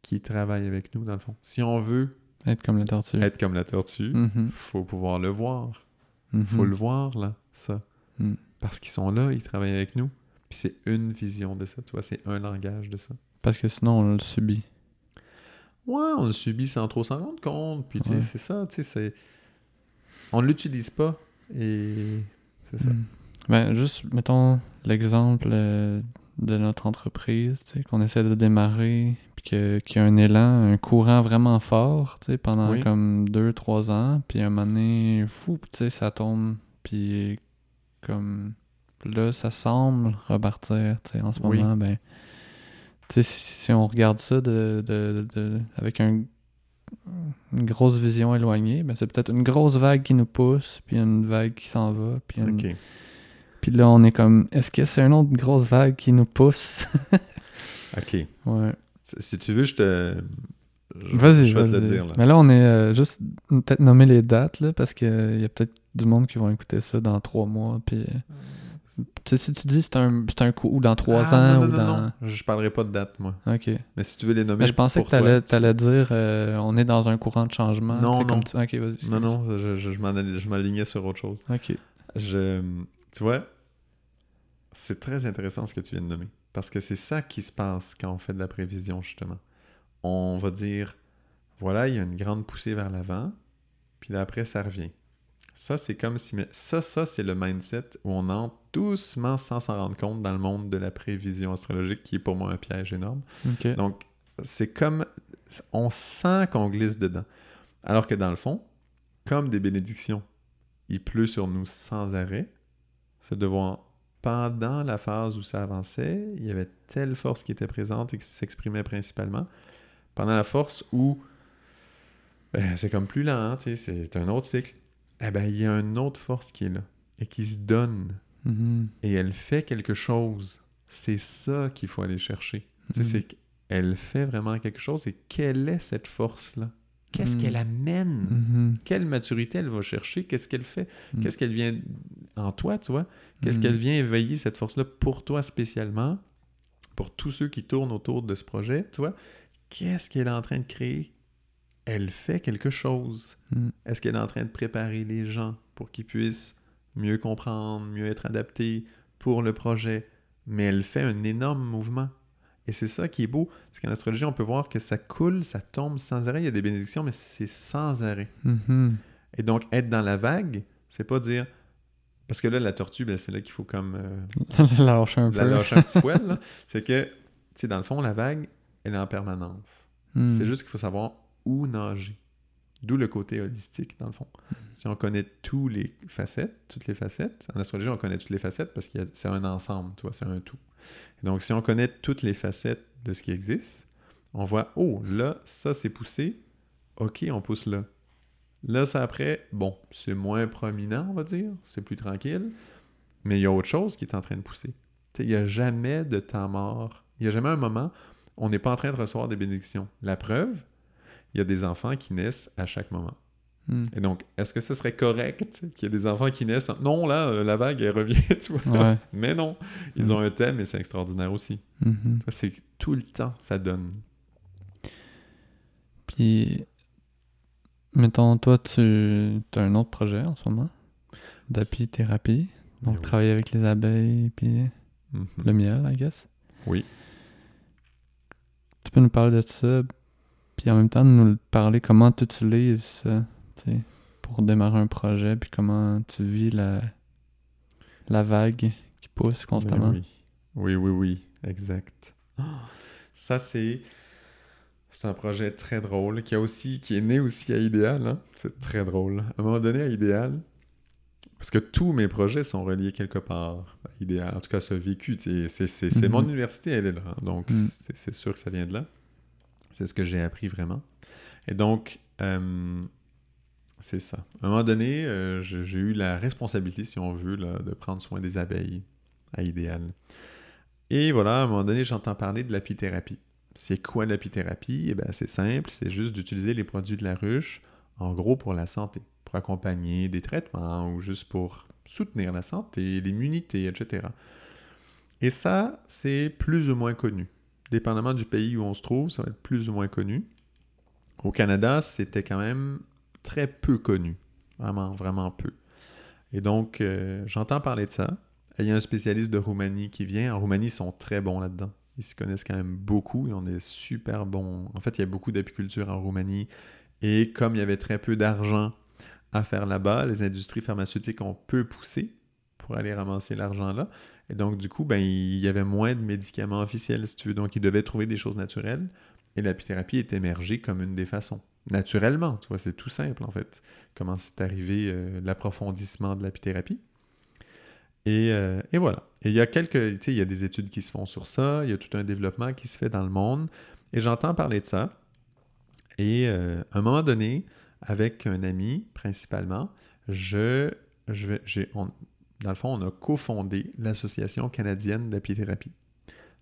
qui travaille avec nous, dans le fond. Si on veut Être comme la tortue. être comme la tortue, Mhm. faut pouvoir le voir. Mhm. faut le voir, là, ça. Mm. Parce qu'ils sont là, ils travaillent avec nous. Puis c'est une vision de ça, tu vois, c'est un langage de ça. Parce que sinon, on le subit. Ouais, on le subit sans trop s'en rendre compte. Puis tu sais, Ouais. c'est ça, tu sais, c'est... On ne l'utilise pas. Et c'est ça. Mm. Ben, juste, mettons, l'exemple euh, de notre entreprise, qu'on essaie de démarrer, puis qu'il y a un élan, un courant vraiment fort, pendant Oui. comme deux, trois ans, puis à un moment donné, fou, ça tombe, puis comme là, ça semble repartir, en ce Oui. moment, ben, tu sais, si on regarde ça de, de, de avec un, une grosse vision éloignée, ben c'est peut-être une grosse vague qui nous pousse, puis une vague qui s'en va, puis Puis là, on est comme, est-ce que c'est une autre grosse vague qui nous pousse? (laughs) ok. Ouais. Si tu veux, je te... Vas-y, je vais te le dire. Mais là, on est euh, juste peut-être nommer les dates, là, parce qu'il y a peut-être du monde qui vont écouter ça dans trois mois, puis... Euh, tu sais, si tu dis c'est un, un coup, ou dans trois ah, ans, non, ou dans... Non. Je parlerai pas de date, moi. OK. Mais si tu veux les nommer Mais je pensais que tu allais, dire euh, on est dans un courant de changement. Non, non. Comme tu... OK, vas-y. Non, non, je, je, je m'alignais sur autre chose. OK. Je, tu vois, c'est très intéressant ce que tu viens de nommer. Parce que c'est ça qui se passe quand on fait de la prévision, justement. On va dire, voilà, il y a une grande poussée vers l'avant, puis là, après, ça revient. Ça, c'est comme si... Ça, ça, c'est le mindset où on entre doucement, sans s'en rendre compte, dans le monde de la prévision astrologique, qui est pour moi un piège énorme. Donc, c'est comme... On sent qu'on glisse dedans. Alors que dans le fond, comme des bénédictions, il pleut sur nous sans arrêt, ce devoir pendant la phase où ça avançait, il y avait telle force qui était présente et qui s'exprimait principalement. Pendant la force où ben, c'est comme plus lent, hein, c'est un autre cycle eh ben, il y a une autre force qui est là et qui se donne. Mm-hmm. Et elle fait quelque chose. C'est ça qu'il faut aller chercher. Mm-hmm. C'est qu'elle fait vraiment quelque chose. Et quelle est cette force-là? Qu'est-ce qu'elle mm-hmm. amène? Quelle maturité elle va chercher? Qu'est-ce qu'elle fait? Qu'est-ce qu'elle vient en toi, tu vois? Qu'est-ce qu'elle vient éveiller cette force-là pour toi spécialement? Pour tous ceux qui tournent autour de ce projet, tu vois? Qu'est-ce qu'elle est en train de créer? elle fait quelque chose. Hmm. Est-ce qu'elle est en train de préparer les gens pour qu'ils puissent mieux comprendre, mieux être adaptés pour le projet? Mais elle fait un énorme mouvement. Et c'est ça qui est beau. C'est qu'en astrologie, on peut voir que ça coule, ça tombe sans arrêt. Il y a des bénédictions, mais c'est sans arrêt. Mm-hmm. Et donc, être dans la vague, c'est pas dire. Parce que là, la tortue, ben, c'est là qu'il faut comme. Euh, (laughs) la lâcher un peu. La lâcher un petit poil. (laughs) C'est que, tu sais, dans le fond, la vague, elle est en permanence. Hmm. C'est juste qu'il faut savoir ou nager. D'où le côté holistique, dans le fond. Si on connaît tous les facettes, toutes les facettes, en astrologie, on connaît toutes les facettes parce que c'est un ensemble, tu vois, c'est un tout. donc, si on connaît toutes les facettes de ce qui existe, on voit, oh, là, ça, c'est poussé. OK, on pousse là. Là, ça après, bon, c'est moins prominent, on va dire. C'est plus tranquille. Mais il y a autre chose qui est en train de pousser. Il n'y a jamais de temps mort. Il n'y a jamais un moment où on n'est pas en train de recevoir des bénédictions. La preuve, il y a des enfants qui naissent à chaque moment. Hmm. Et donc, est-ce que ce serait correct qu'il y ait des enfants qui naissent Non, là, euh, la vague, elle revient, (laughs) tu vois. Mais non, ils ont hmm. un thème et c'est extraordinaire aussi. Mm-hmm. C'est tout le temps, ça donne. Puis, mettons, toi, tu as un autre projet en ce moment d'apithérapie. Donc, travailler avec les abeilles, puis mm-hmm. le miel, I guess. Oui. Tu peux nous parler de ça puis en même temps, nous parler comment tu utilises ça pour démarrer un projet, puis comment tu vis la, la vague qui pousse constamment. Oui. oui, oui, oui, exact. Ça, c'est. C'est un projet très drôle qui, a aussi, qui est né aussi à Idéal. Hein. C'est très drôle. À un moment donné, à Idéal, parce que tous mes projets sont reliés quelque part à Idéal. En tout cas, ce vécu, c'est mon mhm. université, elle est là. Hein. Donc, mhm. c'est sûr que ça vient de là. C'est ce que j'ai appris vraiment. Et donc, euh, c'est ça. À un moment donné, euh, j'ai eu la responsabilité, si on veut, de prendre soin des abeilles à idéal. Et voilà, à un moment donné, j'entends parler de l'apithérapie. C'est quoi l'apithérapie? Eh bien, c'est simple, c'est juste d'utiliser les produits de la ruche, en gros pour la santé, pour accompagner des traitements ou juste pour soutenir la santé, l'immunité, etc. Et ça, c'est plus ou moins connu dépendamment du pays où on se trouve, ça va être plus ou moins connu. Au Canada, c'était quand même très peu connu. Vraiment, vraiment peu. Et donc, euh, j'entends parler de ça. il y a un spécialiste de Roumanie qui vient. En Roumanie, ils sont très bons là-dedans. Ils se connaissent quand même beaucoup et on est super bons. En fait, il y a beaucoup d'apiculture en Roumanie. Et comme il y avait très peu d'argent à faire là-bas, les industries pharmaceutiques ont peu poussé pour aller ramasser l'argent là. Et donc, du coup, ben, il y avait moins de médicaments officiels, si tu veux. Donc, ils devaient trouver des choses naturelles. Et l'apithérapie est émergée comme une des façons. Naturellement, tu vois, c'est tout simple, en fait. Comment c'est arrivé euh, l'approfondissement de l'apithérapie. Et, euh, et voilà. Et il y a quelques, tu sais, il y a des études qui se font sur ça, il y a tout un développement qui se fait dans le monde, et j'entends parler de ça. Et euh, à un moment donné, avec un ami principalement, je, je vais, j'ai, dans le fond, on a cofondé l'Association canadienne d'apithérapie.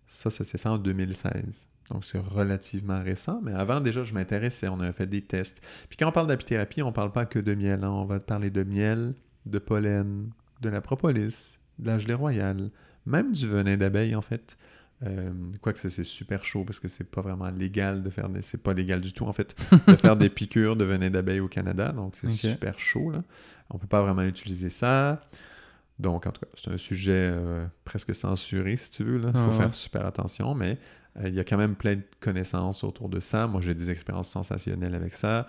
Ça, ça s'est fait en 2016. Donc, c'est relativement récent, mais avant, déjà, je m'intéressais. On a fait des tests. Puis quand on parle d'apithérapie, on ne parle pas que de miel. Hein. On va parler de miel, de pollen, de la propolis, de la gelée royale, même du venin d'abeille, en fait. Euh, quoique c'est super chaud parce que c'est pas vraiment légal de faire des... C'est pas légal du tout, en fait, de faire des (laughs) piqûres de venin d'abeille au Canada. Donc, c'est super chaud, là. On peut pas vraiment utiliser ça. Donc, en tout cas, c'est un sujet euh, presque censuré, si tu veux. Il faut faire super attention, mais euh, il y a quand même plein de connaissances autour de ça. Moi, j'ai des expériences sensationnelles avec ça.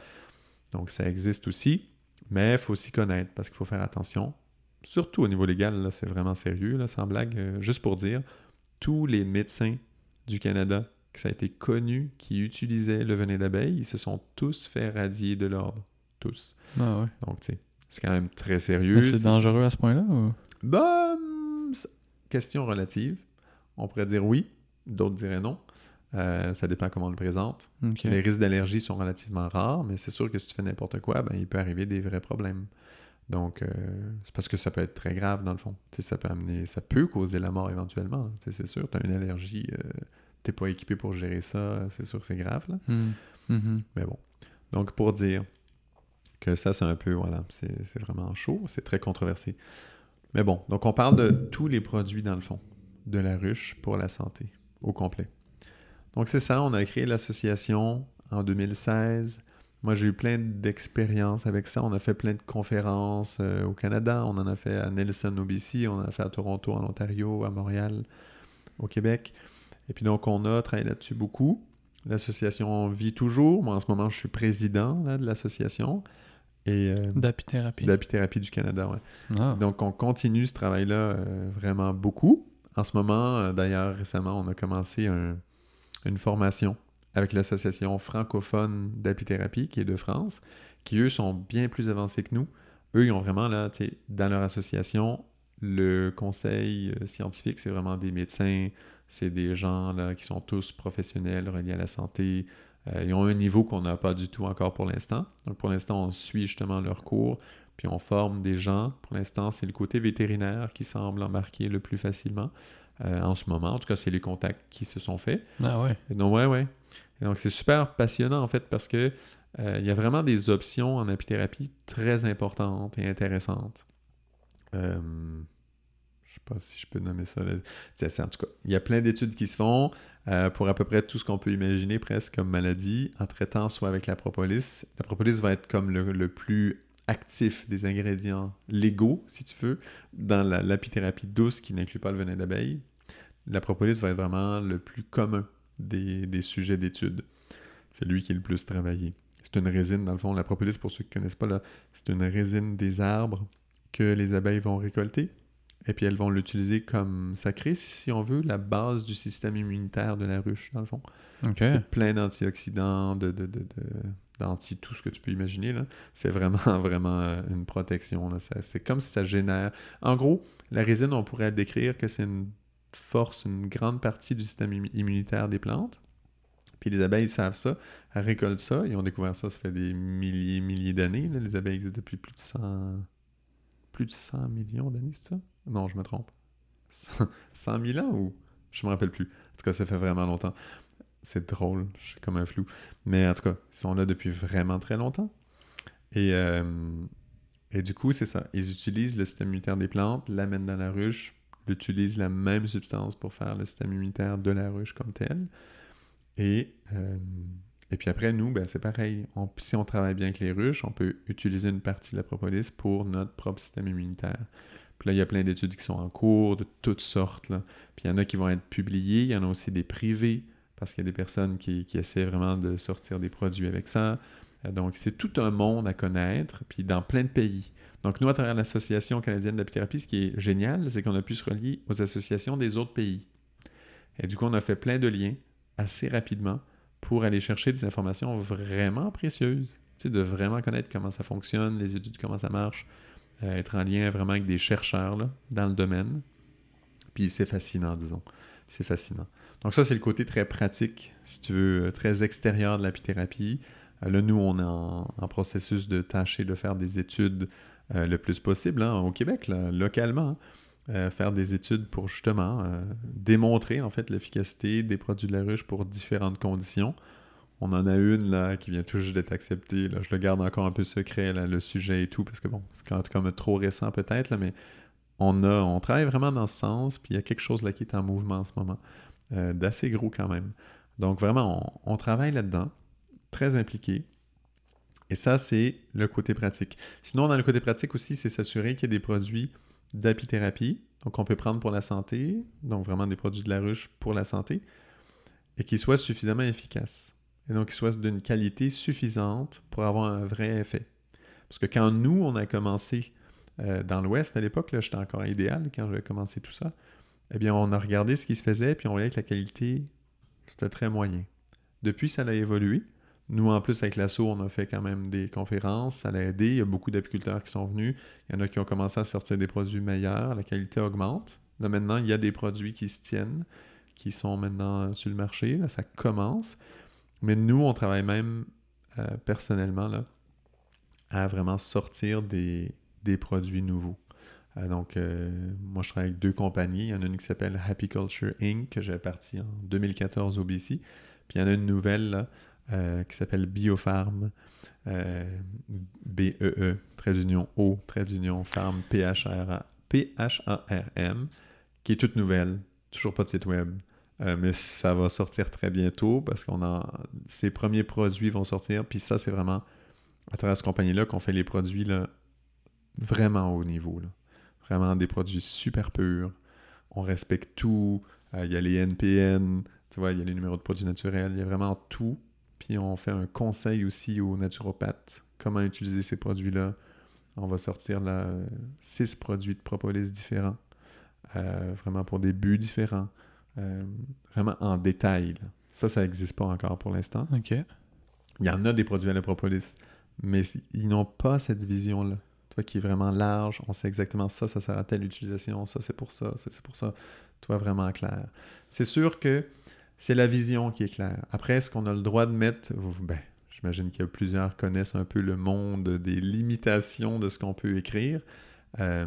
Donc, ça existe aussi, mais il faut s'y connaître parce qu'il faut faire attention. Surtout au niveau légal, c'est vraiment sérieux, là, sans blague. Euh, juste pour dire, tous les médecins du Canada, que ça a été connu, qui utilisaient le venin d'abeille, ils se sont tous fait radier de l'ordre. Tous. Ah Donc, tu sais, c'est quand même très sérieux. C'est dangereux à ce point-là ou... Bah, question relative. On pourrait dire oui, d'autres diraient non. Euh, ça dépend comment on le présente. Les risques d'allergie sont relativement rares, mais c'est sûr que si tu fais n'importe quoi, ben, il peut arriver des vrais problèmes. Donc, euh, c'est parce que ça peut être très grave dans le fond. ça peut amener, ça peut causer la mort éventuellement. C'est sûr, tu as une allergie, euh, tu n'es pas équipé pour gérer ça, c'est sûr que c'est grave. Hmm. Mm-hmm. Mais bon. Donc, pour dire, que ça, c'est un peu, voilà, c'est vraiment chaud, c'est très controversé. Mais bon, donc on parle de tous les produits, dans le fond, de la ruche pour la santé, au complet. Donc c'est ça, on a créé l'association en 2016. Moi, j'ai eu plein d'expériences avec ça. On a fait plein de conférences euh, au Canada. On en a fait à Nelson, au BC. On en a fait à Toronto, en Ontario, à Montréal, au Québec. Et puis donc, on a travaillé là-dessus beaucoup. L'association vit toujours. Moi, en ce moment, je suis président de l'association. Euh, d'apithérapie. D'apithérapie du Canada, oui. Ah. Donc, on continue ce travail-là euh, vraiment beaucoup. En ce moment, euh, d'ailleurs, récemment, on a commencé une formation avec l'association francophone d'apithérapie qui est de France, qui eux sont bien plus avancés que nous. Eux, ils ont vraiment, là, dans leur association, le conseil scientifique, c'est vraiment des médecins, c'est des gens là, qui sont tous professionnels reliés à la santé, euh, ils ont un niveau qu'on n'a pas du tout encore pour l'instant. Donc pour l'instant, on suit justement leurs cours, puis on forme des gens. Pour l'instant, c'est le côté vétérinaire qui semble embarquer le plus facilement euh, en ce moment. En tout cas, c'est les contacts qui se sont faits. Ah ouais. donc, ouais, ouais. donc c'est super passionnant en fait parce que euh, il y a vraiment des options en apithérapie très importantes et intéressantes je sais pas si je peux nommer ça. En tout cas, il y a plein d'études qui se font euh, pour à peu près tout ce qu'on peut imaginer presque comme maladie en traitant soit avec la propolis. La propolis va être comme le, plus actif des ingrédients légaux, si tu veux, dans l'apithérapie douce qui n'inclut pas le venin d'abeille. La propolis va être vraiment le plus commun des, des sujets d'étude. C'est lui qui est le plus travaillé. C'est une résine, dans le fond. La propolis, pour ceux qui ne connaissent pas, c'est une résine des arbres que les abeilles vont récolter et puis elles vont l'utiliser comme ça crée, si on veut, la base du système immunitaire de la ruche, dans le fond. C'est plein d'antioxydants, de, de, de, d'anti tout ce que tu peux imaginer. C'est vraiment, (laughs) vraiment euh, une protection. C'est comme si ça génère. En gros, la résine, on pourrait décrire que c'est une force, une grande partie du système immunitaire des plantes. Puis les abeilles savent ça, elles récoltent ça, ils ont découvert ça, ça fait des milliers, milliers d'années. Les abeilles existent depuis plus de 100, plus de 100 millions d'années, c'est ça? Non, je me trompe. 100 000 ans ou? Je me rappelle plus. En tout cas, ça fait vraiment longtemps. C'est drôle, je suis comme un flou. Mais en tout cas, ils sont là depuis vraiment très longtemps. Et, euh, du coup, c'est ça. Ils utilisent le système immunitaire des plantes, l'amènent dans la ruche, utilisent la même substance pour faire le système immunitaire de la ruche comme tel. Et, euh, puis après, nous, ben, c'est pareil. si on travaille bien avec les ruches, on peut utiliser une partie de la propolis pour notre propre système immunitaire. Puis là, il y a plein d'études qui sont en cours de toutes sortes. Puis il y en a qui vont être publiées, il y en a aussi des privés, parce qu'il y a des personnes qui, essaient vraiment de sortir des produits avec ça. Euh, donc, c'est tout un monde à connaître, puis dans plein de pays. Donc, nous, à travers l'Association canadienne d'apithérapie, ce qui est génial, c'est qu'on a pu se relier aux associations des autres pays. Et du coup, on a fait plein de liens assez rapidement pour aller chercher des informations vraiment précieuses. De vraiment connaître comment ça fonctionne, les études, comment ça marche, être en lien vraiment avec des chercheurs dans le domaine. Puis c'est fascinant, disons. C'est fascinant. Donc ça, c'est le côté très pratique, si tu veux, très extérieur de l'apithérapie. là, nous, on est en, processus de tâcher de faire des études le plus possible hein, au Québec, localement. Hein. Euh, faire des études pour justement euh, démontrer en fait l'efficacité des produits de la ruche pour différentes conditions. On en a une là qui vient tout juste d'être acceptée. Je le garde encore un peu secret, le sujet et tout, parce que bon, c'est quand même trop récent peut-être, mais on, travaille vraiment dans ce sens, puis il y a quelque chose là qui est en mouvement en ce moment, euh, d'assez gros quand même. Donc vraiment, on, on travaille là-dedans, très impliqué. Et ça, c'est le côté pratique. Sinon, dans le côté pratique aussi, c'est s'assurer qu'il y a des produits d'apithérapie, donc on peut prendre pour la santé, donc vraiment des produits de la ruche pour la santé, et qui soient suffisamment efficaces. Et donc qui soient d'une qualité suffisante pour avoir un vrai effet. Parce que quand nous, on a commencé euh, dans l'Ouest à l'époque, là, j'étais encore idéal quand j'avais commencé tout ça, eh bien, on a regardé ce qui se faisait, puis on voyait que la qualité, c'était très moyen. Depuis, ça a évolué. Nous, en plus, avec l'assaut, on a fait quand même des conférences, ça l'a aidé. Il y a beaucoup d'apiculteurs qui sont venus. Il y en a qui ont commencé à sortir des produits meilleurs, la qualité augmente. Là, maintenant, il y a des produits qui se tiennent, qui sont maintenant sur le marché. Là, ça commence. Mais nous, on travaille même euh, personnellement là, à vraiment sortir des, produits nouveaux. Euh, donc, euh, moi, je travaille avec deux compagnies. Il y en a une qui s'appelle Happy Culture Inc., que j'ai parti en 2014 au BC. Puis il y en a une nouvelle, là, qui s'appelle Biopharm, euh, B-E-E, trait d'union O, trait d'union Pharm, P-H-A-R-M, qui est toute nouvelle, toujours pas de site web. Euh, mais ça va sortir très bientôt parce qu'on a ces premiers produits vont sortir. Puis ça, c'est vraiment à travers cette compagnie-là qu'on fait les produits là, vraiment haut niveau. Vraiment des produits super purs. On respecte tout. Il y a les NPN, tu vois, il y a les numéros de produits naturels. Il y a vraiment tout puis on fait un conseil aussi aux naturopathes, comment utiliser ces produits-là. On va sortir là, six produits de propolis différents, euh, vraiment pour des buts différents, euh, vraiment en détail. Ça, ça n'existe pas encore pour l'instant. OK. Il y en a des produits à la propolis, mais ils n'ont pas cette vision-là. Toi qui est vraiment large, on sait exactement ça, ça sert à telle utilisation, ça c'est pour ça, ça c'est pour ça. Toi vraiment clair. C'est sûr que c'est la vision qui est claire. Après, est-ce qu'on a le droit de mettre... Ben, j'imagine qu'il y a plusieurs connaissent un peu le monde des limitations de ce qu'on peut écrire. Euh,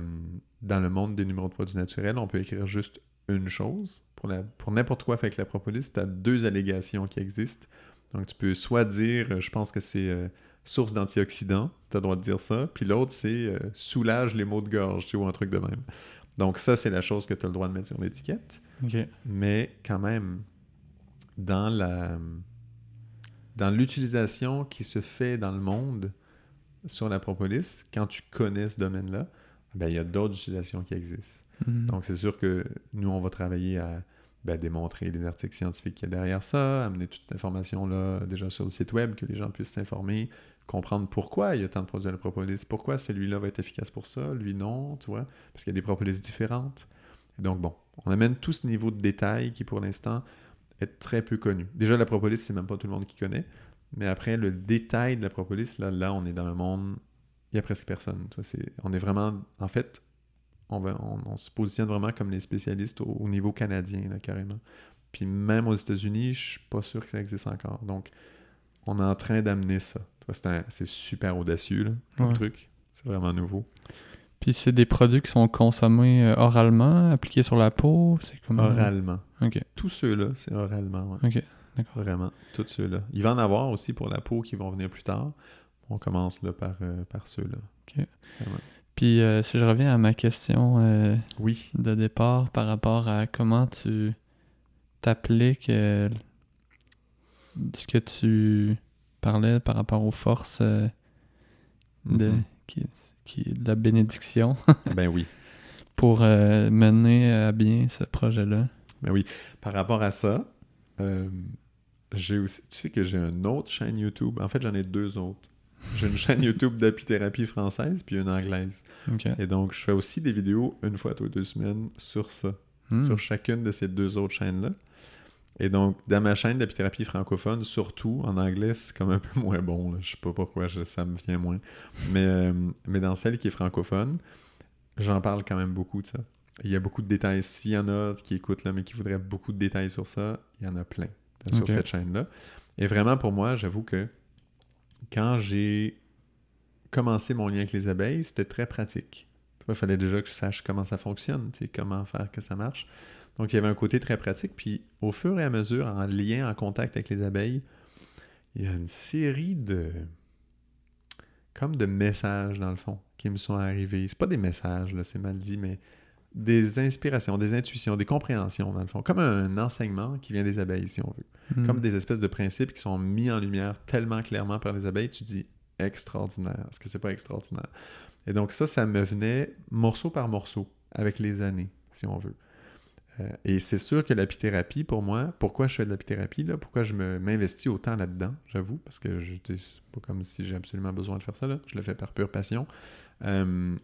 dans le monde des numéros de produits naturels, on peut écrire juste une chose. Pour, pour n'importe quoi avec la propolis, tu as deux allégations qui existent. Donc, tu peux soit dire, je pense que c'est euh, source d'antioxydants, tu as le droit de dire ça, puis l'autre, c'est euh, soulage les maux de gorge, tu vois, un truc de même. Donc, ça, c'est la chose que tu as le droit de mettre sur l'étiquette. Mais quand même, dans la dans l'utilisation qui se fait dans le monde sur la propolis, quand tu connais ce domaine-là, ben, il y a d'autres utilisations qui existent. Mhm. Donc, c'est sûr que nous, on va travailler à ben, démontrer les articles scientifiques qu'il y a derrière ça, amener toute cette information-là déjà sur le site web, que les gens puissent s'informer, comprendre pourquoi il y a tant de produits à la propolis, pourquoi celui-là va être efficace pour ça, lui non, tu vois, parce qu'il y a des propolis différentes. Donc, bon, on amène tout ce niveau de détail qui, pour l'instant, est très peu connu. Déjà, la propolis, c'est même pas tout le monde qui connaît. Mais après, le détail de la propolis, là, là on est dans un monde, il y a presque personne. on est vraiment, en fait, on, on, se positionne vraiment comme les spécialistes au, niveau canadien, là, carrément. Puis même aux États-Unis, je suis pas sûr que ça existe encore. Donc, on est en train d'amener ça. C'est super audacieux, là, comme truc. C'est vraiment nouveau. Puis c'est des produits qui sont consommés euh, oralement, appliqués sur la peau? C'est comme... Oralement. OK. Tous ceux-là, c'est oralement. OK, d'accord. Vraiment, tous ceux-là. Il va en avoir aussi pour la peau qui vont venir plus tard. On commence là par, euh, par ceux-là. OK. Puis euh, si je reviens à ma question oui. de départ par rapport à comment tu t'appliques ce que tu parlais par rapport aux forces de, mm-hmm. qui, qui est de la bénédiction. (laughs) ben oui. Pour euh, mener à bien ce projet-là. Ben oui. Par rapport à ça, euh, j'ai aussi. Tu sais que j'ai une autre chaîne YouTube. En fait, j'en ai deux autres. J'ai une chaîne YouTube d'apithérapie française puis une anglaise. Et donc, je fais aussi des vidéos une fois toutes les deux semaines sur ça. Hmm. Sur chacune de ces deux autres chaînes-là. Et donc, dans ma chaîne d'apithérapie francophone, surtout en anglais, c'est comme un peu (laughs) moins bon. Je Je sais pas pourquoi, ça me vient moins. Mais, euh, mais dans celle qui est francophone, j'en parle quand même beaucoup de ça. Il y a beaucoup de détails. S'il y en a qui écoutent, là, mais qui voudraient beaucoup de détails sur ça, il y en a plein sur cette chaîne-là. Et vraiment, pour moi, j'avoue que quand j'ai commencé mon lien avec les abeilles, c'était très pratique. Il fallait déjà que je sache comment ça fonctionne, comment faire que ça marche. Donc, il y avait un côté très pratique. Puis, au fur et à mesure, en lien, en contact avec les abeilles, il y a une série de. comme de messages, dans le fond, qui me sont arrivés. C'est pas des messages, là, c'est mal dit, mais des inspirations, des intuitions, des compréhensions, dans le fond. Comme un enseignement qui vient des abeilles, si on veut. Hmm. Comme des espèces de principes qui sont mis en lumière tellement clairement par les abeilles, tu dis extraordinaire. Est-ce que c'est pas extraordinaire? Et donc, ça, ça me venait morceau par morceau, avec les années, si on veut. Euh, et c'est sûr que l'apithérapie, pour moi, pourquoi je fais de l'apithérapie, là, pourquoi je m'investis autant là-dedans, j'avoue, parce que c'est pas comme si j'ai absolument besoin de faire ça, là. je le fais par pure passion. Euh,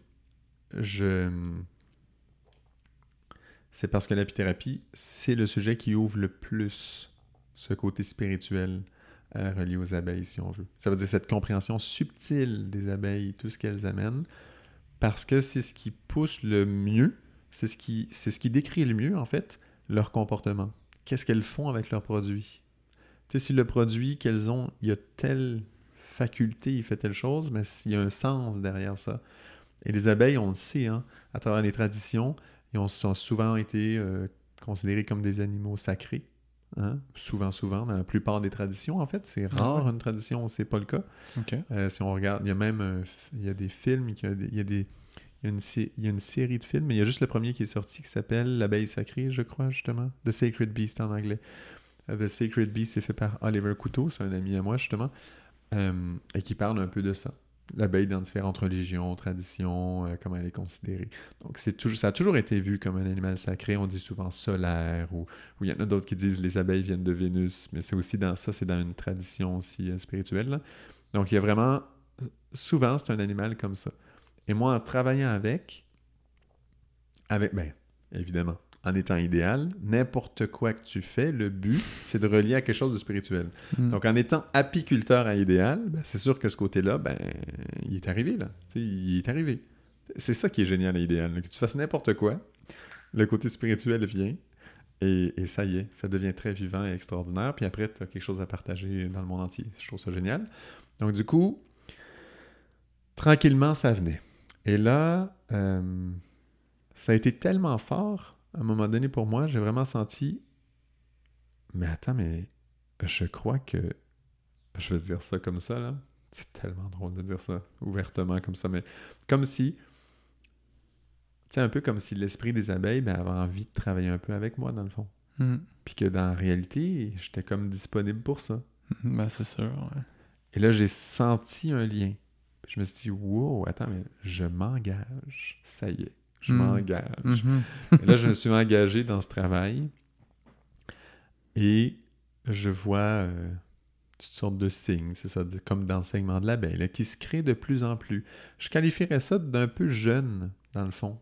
je... C'est parce que l'apithérapie, c'est le sujet qui ouvre le plus ce côté spirituel euh, relié aux abeilles, si on veut. Ça veut dire cette compréhension subtile des abeilles, tout ce qu'elles amènent, parce que c'est ce qui pousse le mieux c'est ce, qui, décrit le mieux, en fait, leur comportement. Qu'est-ce qu'elles font avec leurs produits? Tu sais, si le produit qu'elles ont, il y a telle faculté, il fait telle chose, mais s'il y a un sens derrière ça. Et les abeilles, on le sait, hein, à travers les traditions, ils ont, souvent été euh, considérés comme des animaux sacrés. Hein? Souvent, souvent, dans la plupart des traditions, en fait. C'est ah rare une tradition où c'est pas le cas. Euh, si on regarde, il y a même euh, il y a des films, il y a des, il y, a une, série de films, mais il y a juste le premier qui est sorti qui s'appelle L'abeille sacrée, je crois, justement. The Sacred Beast en anglais. The Sacred Beast est fait par Oliver Couteau, c'est un ami à moi, justement, euh, et qui parle un peu de ça. L'abeille dans différentes religions, traditions, euh, comment elle est considérée. Donc, toujours, ça a toujours été vu comme un animal sacré. On dit souvent solaire, ou, il y en a d'autres qui disent les abeilles viennent de Vénus, mais c'est aussi dans ça, c'est dans une tradition aussi spirituelle. Donc, il y a vraiment, souvent, c'est un animal comme ça. Et moi, en travaillant avec, avec, ben, évidemment, en étant idéal, n'importe quoi que tu fais, le but, c'est de relier à quelque chose de spirituel. Hmm. Donc, en étant apiculteur à idéal, ben, c'est sûr que ce côté-là, ben, il est arrivé, là. il est arrivé. C'est ça qui est génial à idéal. Que tu fasses n'importe quoi, le côté spirituel vient, et, et, ça y est, ça devient très vivant et extraordinaire. Puis après, tu as quelque chose à partager dans le monde entier. Je trouve ça génial. Donc, du coup, tranquillement, ça venait. Et là, euh, ça a été tellement fort, à un moment donné pour moi, j'ai vraiment senti, mais attends, mais je crois que, je vais dire ça comme ça, là, c'est tellement drôle de dire ça ouvertement comme ça, mais comme si, tu sais, un peu comme si l'esprit des abeilles ben, avait envie de travailler un peu avec moi, dans le fond. Hmm. Puis que dans la réalité, j'étais comme disponible pour ça. Ben, c'est sûr, ouais. Et là, j'ai senti un lien je me suis dit, wow, attends, mais je m'engage. Ça y est, je hmm. m'engage. Mm-hmm. (laughs) là, je me suis engagé dans ce travail et je vois euh, toutes sortes de signes, c'est ça, comme d'enseignement de l'abeille, qui se crée de plus en plus. Je qualifierais ça d'un peu jeune, dans le fond.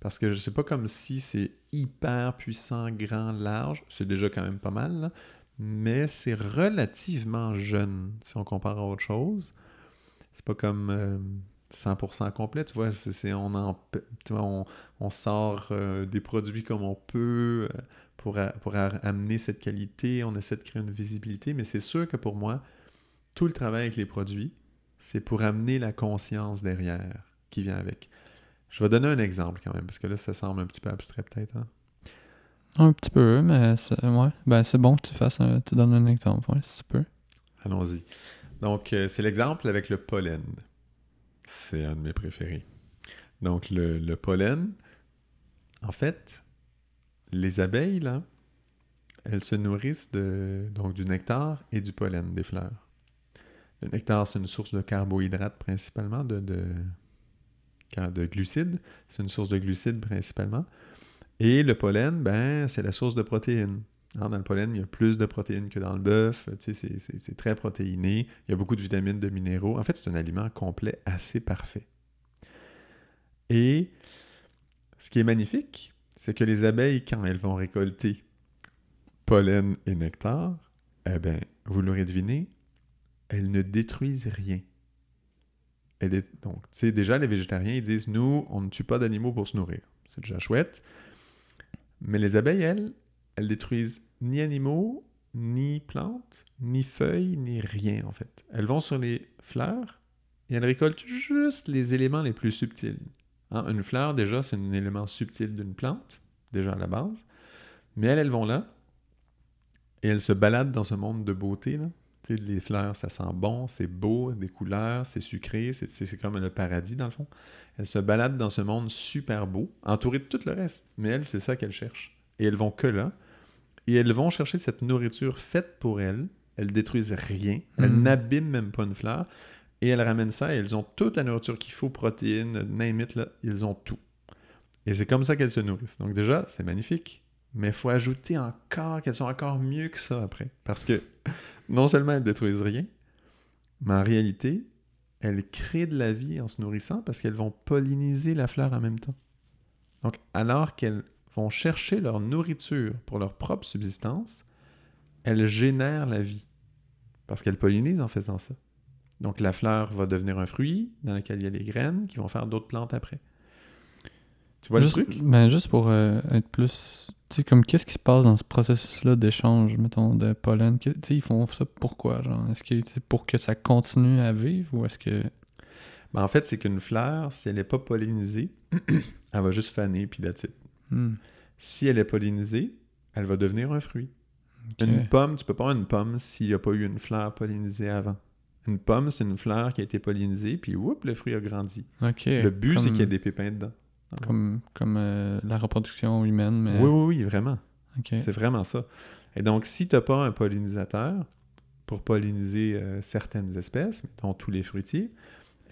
Parce que je sais pas comme si c'est hyper puissant, grand, large. C'est déjà quand même pas mal, mais c'est relativement jeune si on compare à autre chose c'est pas comme 100% euh, complet, tu vois, c'est, on, en, on, sort euh, des produits comme on peut euh, pour, pour amener cette qualité, on essaie de créer une visibilité, mais c'est sûr que pour moi, tout le travail avec les produits, c'est pour amener la conscience derrière qui vient avec. Je vais donner un exemple quand même, parce que là, ça semble un petit peu abstrait peut-être. Hein. Un petit peu, mais c'est, ouais. ben, c'est bon que tu fasses tu donnes un exemple, ouais, si tu peux. Allons-y. Donc, euh, c'est l'exemple avec le pollen. C'est un de mes préférés. Donc, le, pollen, en fait, les abeilles, elles se nourrissent donc, du nectar et du pollen des fleurs. Le nectar, c'est une source de carbohydrates principalement, de, de, de glucides. C'est une source de glucides principalement. Et le pollen, ben, c'est la source de protéines dans le pollen, il y a plus de protéines que dans le bœuf. C'est très protéiné. Il y a beaucoup de vitamines, de minéraux. En fait, c'est un aliment complet assez parfait. Et ce qui est magnifique, c'est que les abeilles, quand elles vont récolter pollen et nectar, eh bien, vous l'aurez deviné, elles ne détruisent rien. Donc, tu sais, déjà, les végétariens, ils disent, nous, on ne tue pas d'animaux pour se nourrir. C'est déjà chouette. Mais les abeilles, elles, elles détruisent ni animaux, ni plantes, ni feuilles, ni rien, en fait. Elles vont sur les fleurs et elles récoltent juste les éléments les plus subtils. Hein, une fleur, déjà, c'est un élément subtil d'une plante, déjà à la base. Mais elles, elles vont là et elles se baladent dans ce monde de beauté, là. les fleurs, ça sent bon, c'est beau, des couleurs, c'est sucré, c'est comme le paradis dans le fond. Elles se baladent dans ce monde super beau, entourées de tout le reste. Mais elles, c'est ça qu'elles cherchent. Et elles vont que là. Et elles vont chercher cette nourriture faite pour elles. Elles détruisent rien. Elles mm. n'abîment même pas une fleur. Et elles ramènent ça et elles ont toute la nourriture qu'il faut, protéines, name it, là, ils ont tout. Et c'est comme ça qu'elles se nourrissent. Donc déjà, c'est magnifique. Mais il faut ajouter encore qu'elles sont encore mieux que ça après. Parce que (laughs) non seulement elles détruisent rien, mais en réalité, elles créent de la vie en se nourrissant parce qu'elles vont polliniser la fleur en même temps. Donc alors qu'elles vont chercher leur nourriture pour leur propre subsistance, elles génèrent la vie. Parce qu'elles pollinisent en faisant ça. Donc la fleur va devenir un fruit dans lequel il y a les graines qui vont faire d'autres plantes après. Tu vois le truc? Ben, juste pour euh, être plus. Tu sais, comme qu'est-ce qui se passe dans ce processus-là d'échange, mettons, de pollen? Tu sais, ils font ça pourquoi? Genre, est-ce que c'est pour que ça continue à vivre ou est-ce que. Ben, en fait, c'est qu'une fleur, si elle n'est pas pollinisée, (clears throat) elle va juste faner puis that's hmm. Si elle est pollinisée, elle va devenir un fruit. Une pomme, tu peux pas avoir une pomme s'il n'y a pas eu une fleur pollinisée avant. Une pomme, c'est une fleur qui a été pollinisée, puis whoop, le fruit a grandi. Le but, c'est qu'il y ait des pépins dedans. Comme, comme euh, la reproduction humaine. Mais... Oui, oui, oui, vraiment. C'est vraiment ça. Et donc, si tu n'as pas un pollinisateur pour polliniser euh, certaines espèces, dont tous les fruitiers,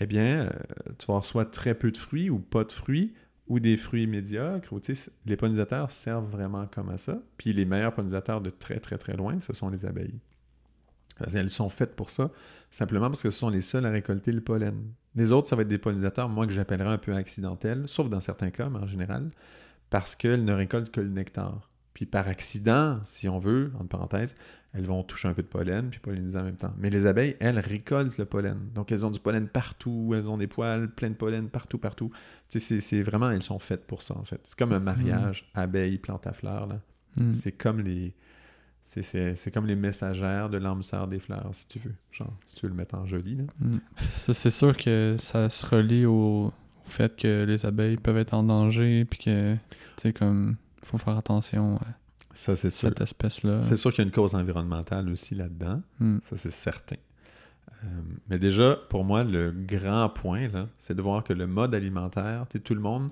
eh bien, euh, tu vas avoir soit très peu de fruits ou pas de fruits ou des fruits médiocres. Ou, les pollinisateurs servent vraiment comme à ça. Puis les meilleurs pollinisateurs de très, très, très loin, ce sont les abeilles. Elles sont faites pour ça, simplement parce que ce sont les seules à récolter le pollen. Les autres, ça va être des pollinisateurs, moi, que j'appellerais un peu accidentels, sauf dans certains cas, mais en général, parce qu'elles ne récoltent que le nectar. Puis par accident, si on veut, entre parenthèses, elles vont toucher un peu de pollen puis polliniser en même temps. Mais les abeilles, elles récoltent le pollen. Donc elles ont du pollen partout, elles ont des poils pleins de pollen partout, partout. C'est vraiment, elles sont faites pour ça en fait. C'est comme un mariage mmh. abeille, plante à fleurs. Mmh. C'est comme les, c'est comme les messagères de l'âme sœur des fleurs, si tu veux. Genre, si tu veux le mettre en joli. Mm. C'est sûr que ça se relie au, fait que les abeilles peuvent être en danger, puis que, tu sais, comme, faut faire attention ça, cette espèce-là. C'est sûr qu'il y a une cause environnementale aussi là-dedans. Mm. Ça, c'est certain. Euh, mais déjà, pour moi, le grand point, là, c'est de voir que le mode alimentaire, tout le monde,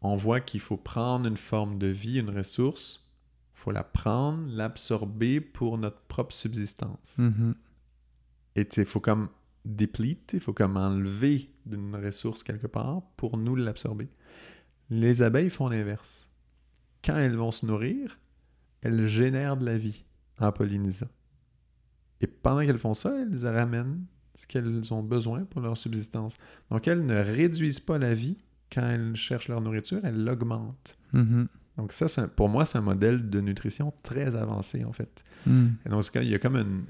on voit qu'il faut prendre une forme de vie, une ressource, faut la prendre, l'absorber pour notre propre subsistance. Mm-hmm. Et il faut comme déplete, il faut comme enlever d'une ressource quelque part pour nous l'absorber. Les abeilles font l'inverse. Quand elles vont se nourrir, elles génèrent de la vie en pollinisant. Et pendant qu'elles font ça, elles ramènent ce qu'elles ont besoin pour leur subsistance. Donc elles ne réduisent pas la vie quand elles cherchent leur nourriture, elles l'augmentent. Mm-hmm. Donc ça, pour moi, c'est un modèle de nutrition très avancé, en fait. Hmm. Et dans ce cas, il y a comme une...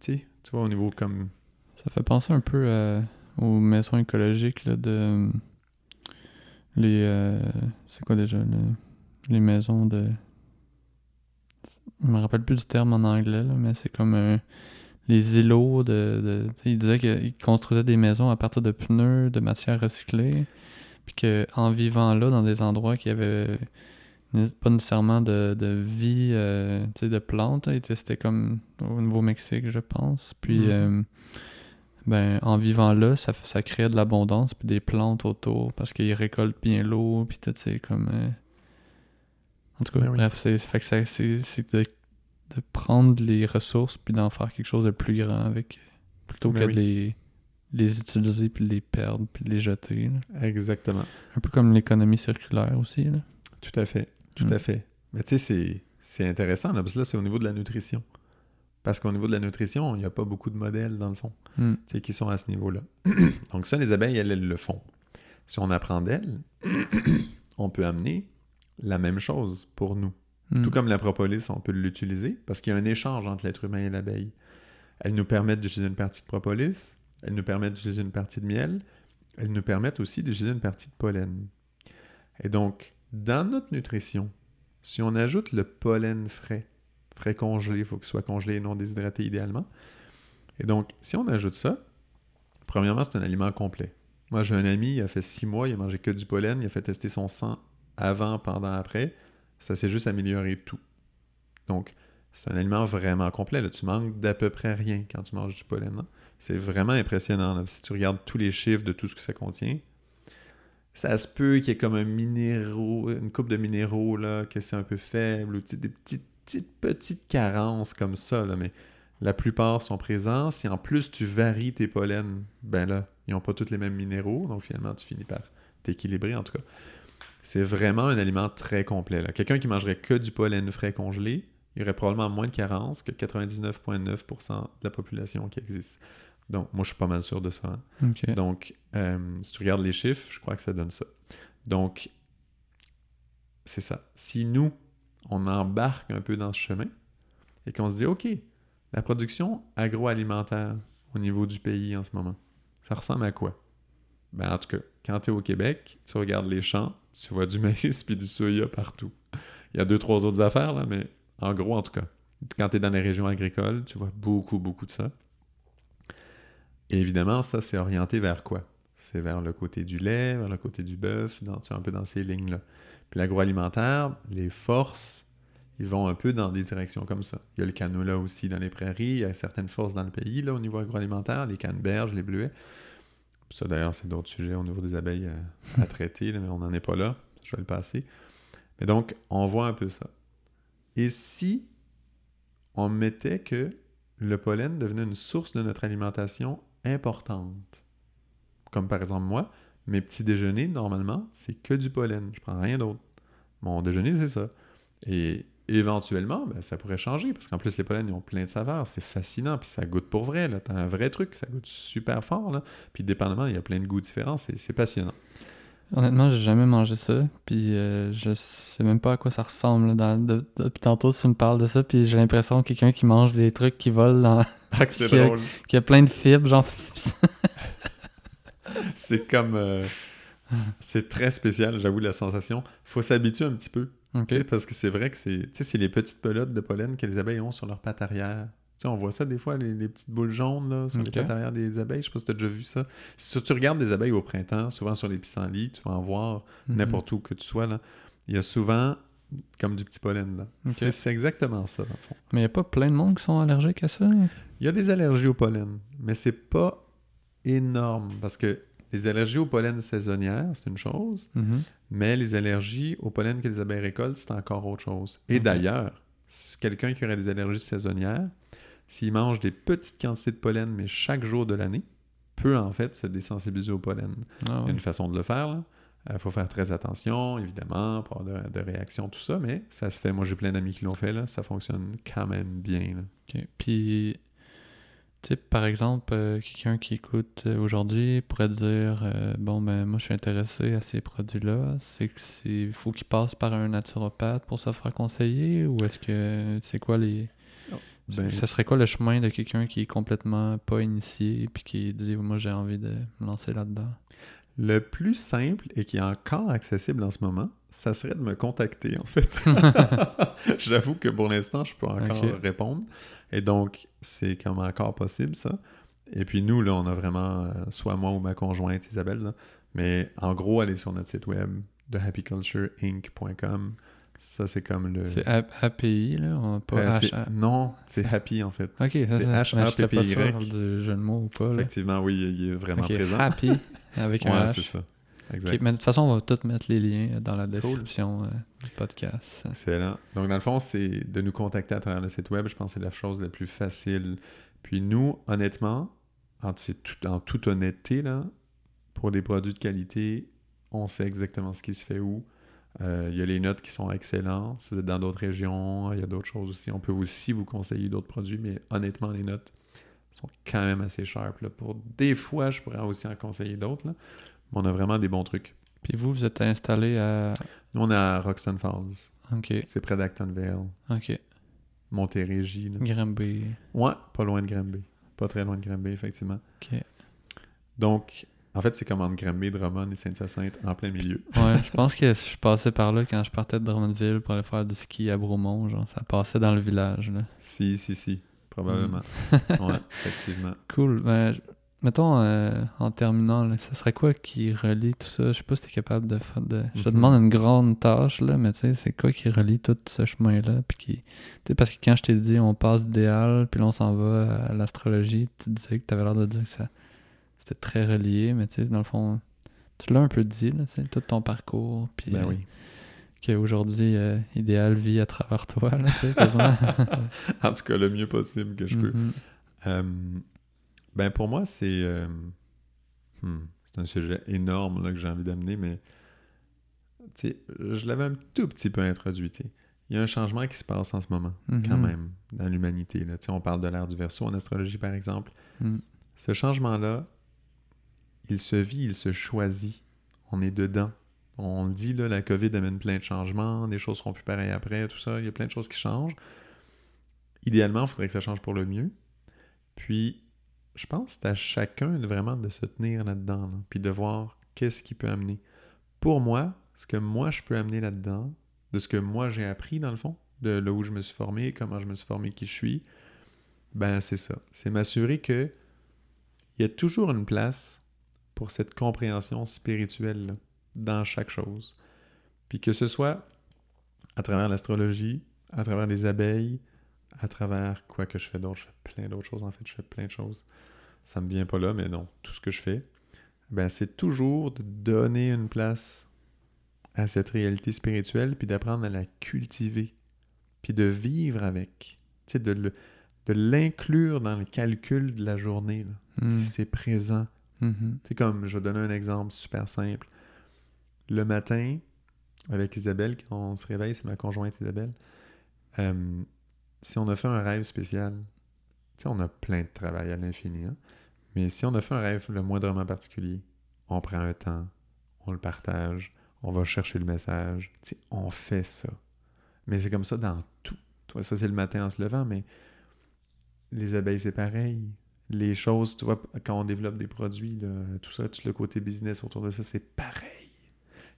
tu vois, au niveau comme... Ça fait penser un peu euh, aux maisons écologiques, là, de... Les... Euh, c'est quoi déjà, les maisons de... Je me rappelle plus du terme en anglais, là, mais c'est comme euh, les îlots de... de ils disaient qu'ils construisaient des maisons à partir de pneus, de matières recyclées, puis qu'en vivant là, dans des endroits qui avaient pas nécessairement de, de vie euh, de plantes. C'était comme au Nouveau-Mexique, je pense. Puis, mhm. euh, ben, en vivant là, ça, ça crée de l'abondance, puis des plantes autour, parce qu'ils récoltent bien l'eau, puis tout, c'est comme... Euh, en tout cas, ben bref, c'est de, de, prendre les ressources, puis d'en faire quelque chose de plus grand avec, plutôt ben que de les, les utiliser, puis les perdre, puis les jeter. Exactement. Un peu comme l'économie circulaire aussi. Là. Tout à fait. Tout à mm. fait. Mais tu sais, c'est intéressant, là, parce que là, c'est au niveau de la nutrition. Parce qu'au niveau de la nutrition, il n'y a pas beaucoup de modèles, dans le fond, mm. qui sont à ce niveau-là. (clears throat) Donc ça, les abeilles, elles, elles le font. Si on apprend d'elles, (clears throat) on peut amener la même chose pour nous. Hmm. Tout comme la propolis, on peut l'utiliser parce qu'il y a un échange entre l'être humain et l'abeille. Elles nous permettent d'utiliser une partie de propolis, elles nous permettent d'utiliser une partie de miel, elles nous permettent aussi d'utiliser une partie de pollen. Et donc, dans notre nutrition, si on ajoute le pollen frais, frais congelé, il faut qu'il soit congelé et non déshydraté idéalement. Et donc, si on ajoute ça, premièrement, c'est un aliment complet. Moi, j'ai un ami, il a fait six mois, il a mangé que du pollen, il a fait tester son sang avant, pendant, après. Ça s'est juste amélioré tout. Donc, c'est un aliment vraiment complet. Tu manques d'à peu près rien quand tu manges du pollen. C'est vraiment impressionnant. Si tu regardes tous les chiffres de tout ce que ça contient, ça se peut qu'il y ait comme un minéraux, une coupe de minéraux, là, que c'est un peu faible, ou des petites, petites, carences comme ça, mais la plupart sont présents. Si en plus tu varies tes pollens, ben là, ils n'ont pas tous les mêmes minéraux, donc finalement tu finis par t'équilibrer en tout cas. C'est vraiment un aliment très complet. Quelqu'un qui mangerait que du pollen frais congelé, il y aurait probablement moins de carences que 99,9% de la population qui existe. Donc, moi, je suis pas mal sûr de ça. Hein. Donc, euh, si tu regardes les chiffres, je crois que ça donne ça. Donc, c'est ça. Si nous, on embarque un peu dans ce chemin et qu'on se dit, OK, la production agroalimentaire au niveau du pays en ce moment, ça ressemble à quoi? Ben, en tout cas, quand tu es au Québec, tu regardes les champs, tu vois du maïs (laughs) puis du soya partout. Il y a deux, trois autres affaires, là, mais en gros, en tout cas, quand tu es dans les régions agricoles, tu vois beaucoup, beaucoup de ça. Et évidemment, ça, c'est orienté vers quoi? C'est vers le côté du lait, vers le côté du bœuf, dans, un peu dans ces lignes-là. Puis l'agroalimentaire, les forces, ils vont un peu dans des directions comme ça. Il y a le canola aussi dans les prairies, il y a certaines forces dans le pays, là, au niveau agroalimentaire, les canneberges, les bleuets. Ça, d'ailleurs, c'est d'autres sujets au niveau des abeilles à, à (laughs) traiter, mais on n'en est pas là. Je vais le passer. Mais donc, on voit un peu ça. Et si on mettait que le pollen devenait une source de notre alimentation importante, comme par exemple moi, mes petits déjeuners, normalement, c'est que du pollen. Je prends rien d'autre. Mon déjeuner, c'est ça. Et éventuellement, ben, ça pourrait changer, parce qu'en plus, les pollens, ils ont plein de saveurs. C'est fascinant, puis ça goûte pour vrai. T'as un vrai truc, ça goûte super fort. Là. Puis dépendamment, il y a plein de goûts différents. C'est passionnant. Honnêtement, j'ai jamais mangé ça, puis euh, je sais même pas à quoi ça ressemble. Dans, depuis tantôt, tu me parles de ça, puis j'ai l'impression que quelqu'un qui mange des trucs qui volent dans... (laughs) Ah, (laughs) drôle. qui a plein de fibres, genre... (laughs) c'est comme... Euh, c'est très spécial, j'avoue, la sensation. faut s'habituer un petit peu. Parce que c'est vrai que c'est les petites pelotes de pollen que les abeilles ont sur leurs pattes arrière on voit ça des fois, les, petites boules jaunes là, sur les pattes arrière des abeilles. Je sais pas si tu as déjà vu ça. Si tu regardes des abeilles au printemps, souvent sur les pissenlits, tu vas en voir mhm. n'importe où que tu sois. Là. Il y a souvent comme du petit pollen. C'est, exactement ça, dans le fond. Mais il n'y a pas plein de monde qui sont allergiques à ça? Il y a des allergies au pollen, mais c'est pas énorme parce que les allergies au pollen saisonnières, c'est une chose, mhm. mais les allergies au pollen que les abeilles récoltent, c'est encore autre chose. Et d'ailleurs, quelqu'un qui aurait des allergies saisonnières, s'il mange des petites quantités de pollen, mais chaque jour de l'année, peut en fait se désensibiliser au pollen. Ah Il y a une façon de le faire. Il euh, faut faire très attention, évidemment, pour avoir de, réactions, tout ça, mais ça se fait. Moi, j'ai plein d'amis qui l'ont fait, là. ça fonctionne quand même bien. Puis, tu sais, par exemple, euh, quelqu'un qui écoute euh, aujourd'hui pourrait dire Bon, ben, moi, je suis intéressé à ces produits-là. C'est qu'il faut qu'il passe par un naturopathe pour se faire conseiller ou est-ce que c'est quoi les. Ben, ça serait quoi le chemin de quelqu'un qui est complètement pas initié puis qui dit moi j'ai envie de me lancer là-dedans? Le plus simple et qui est encore accessible en ce moment, ça serait de me contacter en fait. (laughs) (laughs) J'avoue que pour l'instant, je peux encore répondre. Et donc, c'est comme encore possible ça. Et puis nous, là, on a vraiment, euh, soit moi ou ma conjointe Isabelle, mais en gros, allez sur notre site web de happycultureinc.com. Ça, c'est comme le. C'est API, là pas euh, Non, c'est Happy, en fait. Ok, c'est H-A-P-P-Y. du jeu de mots ou pas. Effectivement, oui, il est vraiment présent. Happy, avec un H. c'est ça. Exact. mais de toute façon, on va tout mettre les liens dans la description euh, du podcast. Excellent. Donc, dans le fond, c'est de nous contacter à travers le site web. Je pense que c'est la chose la plus facile. Puis nous, honnêtement, en, tout, en toute honnêteté, là, pour des produits de qualité, on sait exactement ce qui se fait où. Euh, il y a les notes qui sont excellentes. Si vous êtes dans d'autres régions, il y a d'autres choses aussi. On peut aussi vous conseiller d'autres produits, mais honnêtement, les notes sont quand même assez sharp. Pour des fois, je pourrais aussi en conseiller d'autres. Mais on a vraiment des bons trucs. Puis vous, vous êtes installé à. Nous, on est à Roxton Falls. OK. C'est près d'Actonville. OK. Montérégie. Là. Ouais, pas loin de Granby. Pas très loin de Granby, effectivement. OK. Donc, en fait, c'est comme entre Granby, Drummond et Saint-Hyacinthe, en plein milieu. (laughs) Ouais, je pense que je passais par là quand je partais de Drummondville pour aller faire du ski à Bromont. Genre, ça passait dans le village. Là. Si, si, si. Probablement. ouais, (laughs) effectivement. Cool. Ben, mettons, euh, en terminant, là, ce serait quoi qui relie tout ça? Je sais pas si tu es capable de faire de... Je te Mhm. demande une grande tâche, là, mais tu sais, c'est quoi qui relie tout ce chemin-là? Puis qui... Tu sais, parce que quand je t'ai dit on passe d'idéal, puis là on s'en va à l'astrologie, tu disais que tu avais l'air de dire que ça c'était très relié, mais tu sais, dans le fond, tu l'as un peu dit, là, tu sais, tout ton parcours, puis Ben euh, oui. qu'aujourd'hui, euh, idéal vit à travers toi, là, tu sais, quasiment. (laughs) En tout cas, le mieux possible que je peux. Mhm. Euh, ben pour moi, c'est euh, hmm, c'est un sujet énorme là, que j'ai envie d'amener, mais tu sais, je l'avais un tout petit peu introduit. tu sais. Il y a un changement qui se passe en ce moment, quand Mhm. même, dans l'humanité. là. Tu sais, On parle de l'ère du verso en astrologie, par exemple. Mhm. Ce changement-là, il se vit, il se choisit. On est dedans. On dit, là, la COVID amène plein de changements, des choses seront plus pareilles après, tout ça. Il y a plein de choses qui changent. Idéalement, il faudrait que ça change pour le mieux. Puis, je pense que c'est à chacun vraiment de se tenir là-dedans, là, puis de voir qu'est-ce qui peut amener. Pour moi, ce que moi je peux amener là-dedans, de ce que moi j'ai appris dans le fond, de là où je me suis formé, comment je me suis formé, qui je suis, ben c'est ça. C'est m'assurer que il y a toujours une place pour cette compréhension spirituelle là, dans chaque chose. Puis que ce soit à travers l'astrologie, à travers les abeilles, à travers quoi que je fais d'autre, je fais plein d'autres choses en fait, je fais plein de choses. Ça me vient pas là, mais non, tout ce que je fais, ben c'est toujours de donner une place à cette réalité spirituelle, puis d'apprendre à la cultiver, puis de vivre avec, tu sais, de le- de l'inclure dans le calcul de la journée. Mhm. C'est présent. Mhm. C'est comme, je vais donner un exemple super simple. Le matin, avec Isabelle, quand on se réveille, c'est ma conjointe Isabelle, euh, si on a fait un rêve spécial, on a plein de travail à l'infini, hein, mais si on a fait un rêve le moindrement particulier, on prend un temps, on le partage, on va chercher le message, on fait ça. Mais c'est comme ça dans tout. Toi, ça, c'est le matin en se levant, mais les abeilles, c'est pareil les choses, tu vois, quand on développe des produits, là, tout ça, tout le côté business autour de ça, c'est pareil.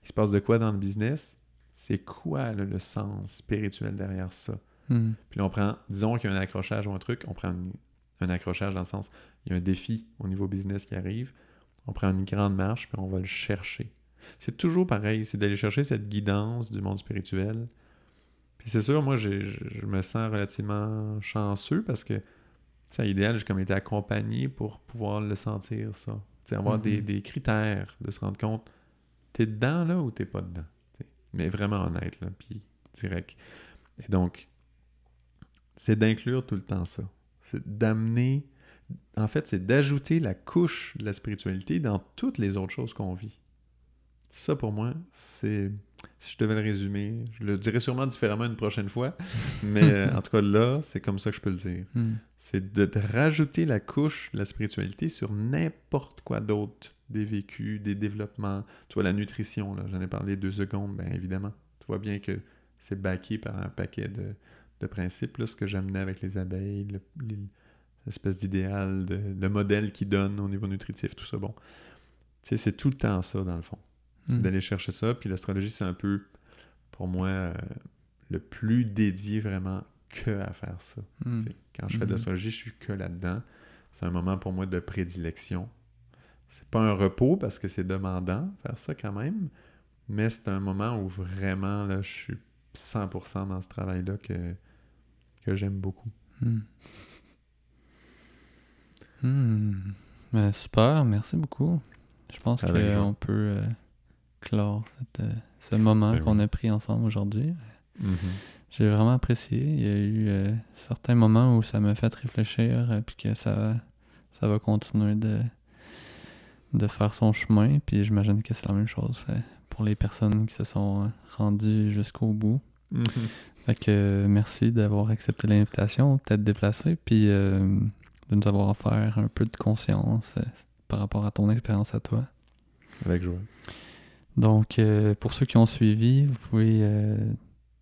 Il se passe de quoi dans le business? C'est quoi là, le sens spirituel derrière ça? Mhm. Puis là, on prend, disons qu'il y a un accrochage ou un truc, on prend une- un accrochage dans le sens, il y a un défi au niveau business qui arrive, on prend une grande marche, puis on va le chercher. C'est toujours pareil, c'est d'aller chercher cette guidance du monde spirituel. Puis c'est sûr, moi, je me sens relativement chanceux parce que, sais, à idéal, j'ai comme été accompagné pour pouvoir le sentir, ça. Avoir des, Mhm. des critères, de se rendre compte, t'es dedans, là, ou t'es pas dedans? Mais vraiment honnête, là, puis direct. Et donc, c'est d'inclure tout le temps ça. C'est d'amener... En fait, c'est d'ajouter la couche de la spiritualité dans toutes les autres choses qu'on vit. Ça, pour moi, c'est... Si je devais le résumer, je le dirais sûrement différemment une prochaine fois, (laughs) mais euh, en tout cas, là, c'est comme ça que je peux le dire. Mhm. C'est de, de rajouter la couche de la spiritualité sur n'importe quoi d'autre. Des vécus, des développements. Tu vois, la nutrition, là, j'en ai parlé deux secondes, bien évidemment. Tu vois bien que c'est backé par un paquet de, de principes, là, ce que j'amenais avec les abeilles, le- les- l'espèce d'idéal, de, de modèle qui donne au niveau nutritif, tout ça. Bon, tu sais, c'est tout le temps ça, dans le fond. C'est Mhm. d'aller chercher ça. Puis l'astrologie, c'est un peu, pour moi, euh, le plus dédié vraiment que à faire ça. Sais, Quand je fais de Mhm. l'astrologie, je suis que là-dedans. C'est un moment pour moi de prédilection. C'est pas un repos parce que c'est demandant faire ça quand même, mais c'est un moment où vraiment là, je suis 100% dans ce travail-là que, que j'aime beaucoup. Hmm. Hmm. Ben, super, merci beaucoup. Je pense qu'on peut euh, clore cette, euh, ce moment Ben qu'on a pris ensemble aujourd'hui. J'ai vraiment apprécié. Il y a eu euh, certains moments où ça m'a fait réfléchir, euh, puis que ça, ça va continuer de, de faire son chemin. Puis j'imagine que c'est la même chose euh, pour les personnes qui se sont rendues jusqu'au bout. Mhm. Fait que merci d'avoir accepté l'invitation, peut-être déplacé, puis de nous avoir offert un peu de conscience par rapport à ton expérience à toi. Avec joie. Donc, pour ceux qui ont suivi, vous pouvez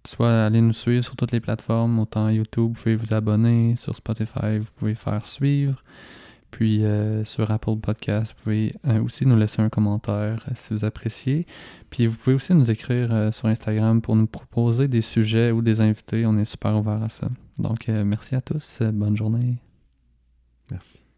soit aller nous suivre sur toutes les plateformes, autant YouTube, vous pouvez vous abonner, sur Spotify, vous pouvez faire suivre. Puis euh, sur Apple Podcast, vous pouvez euh, aussi nous laisser un commentaire euh, si vous appréciez. Puis vous pouvez aussi nous écrire sur Instagram pour nous proposer des sujets ou des invités. On est super ouvert à ça. Donc merci à tous. bonne journée. Merci.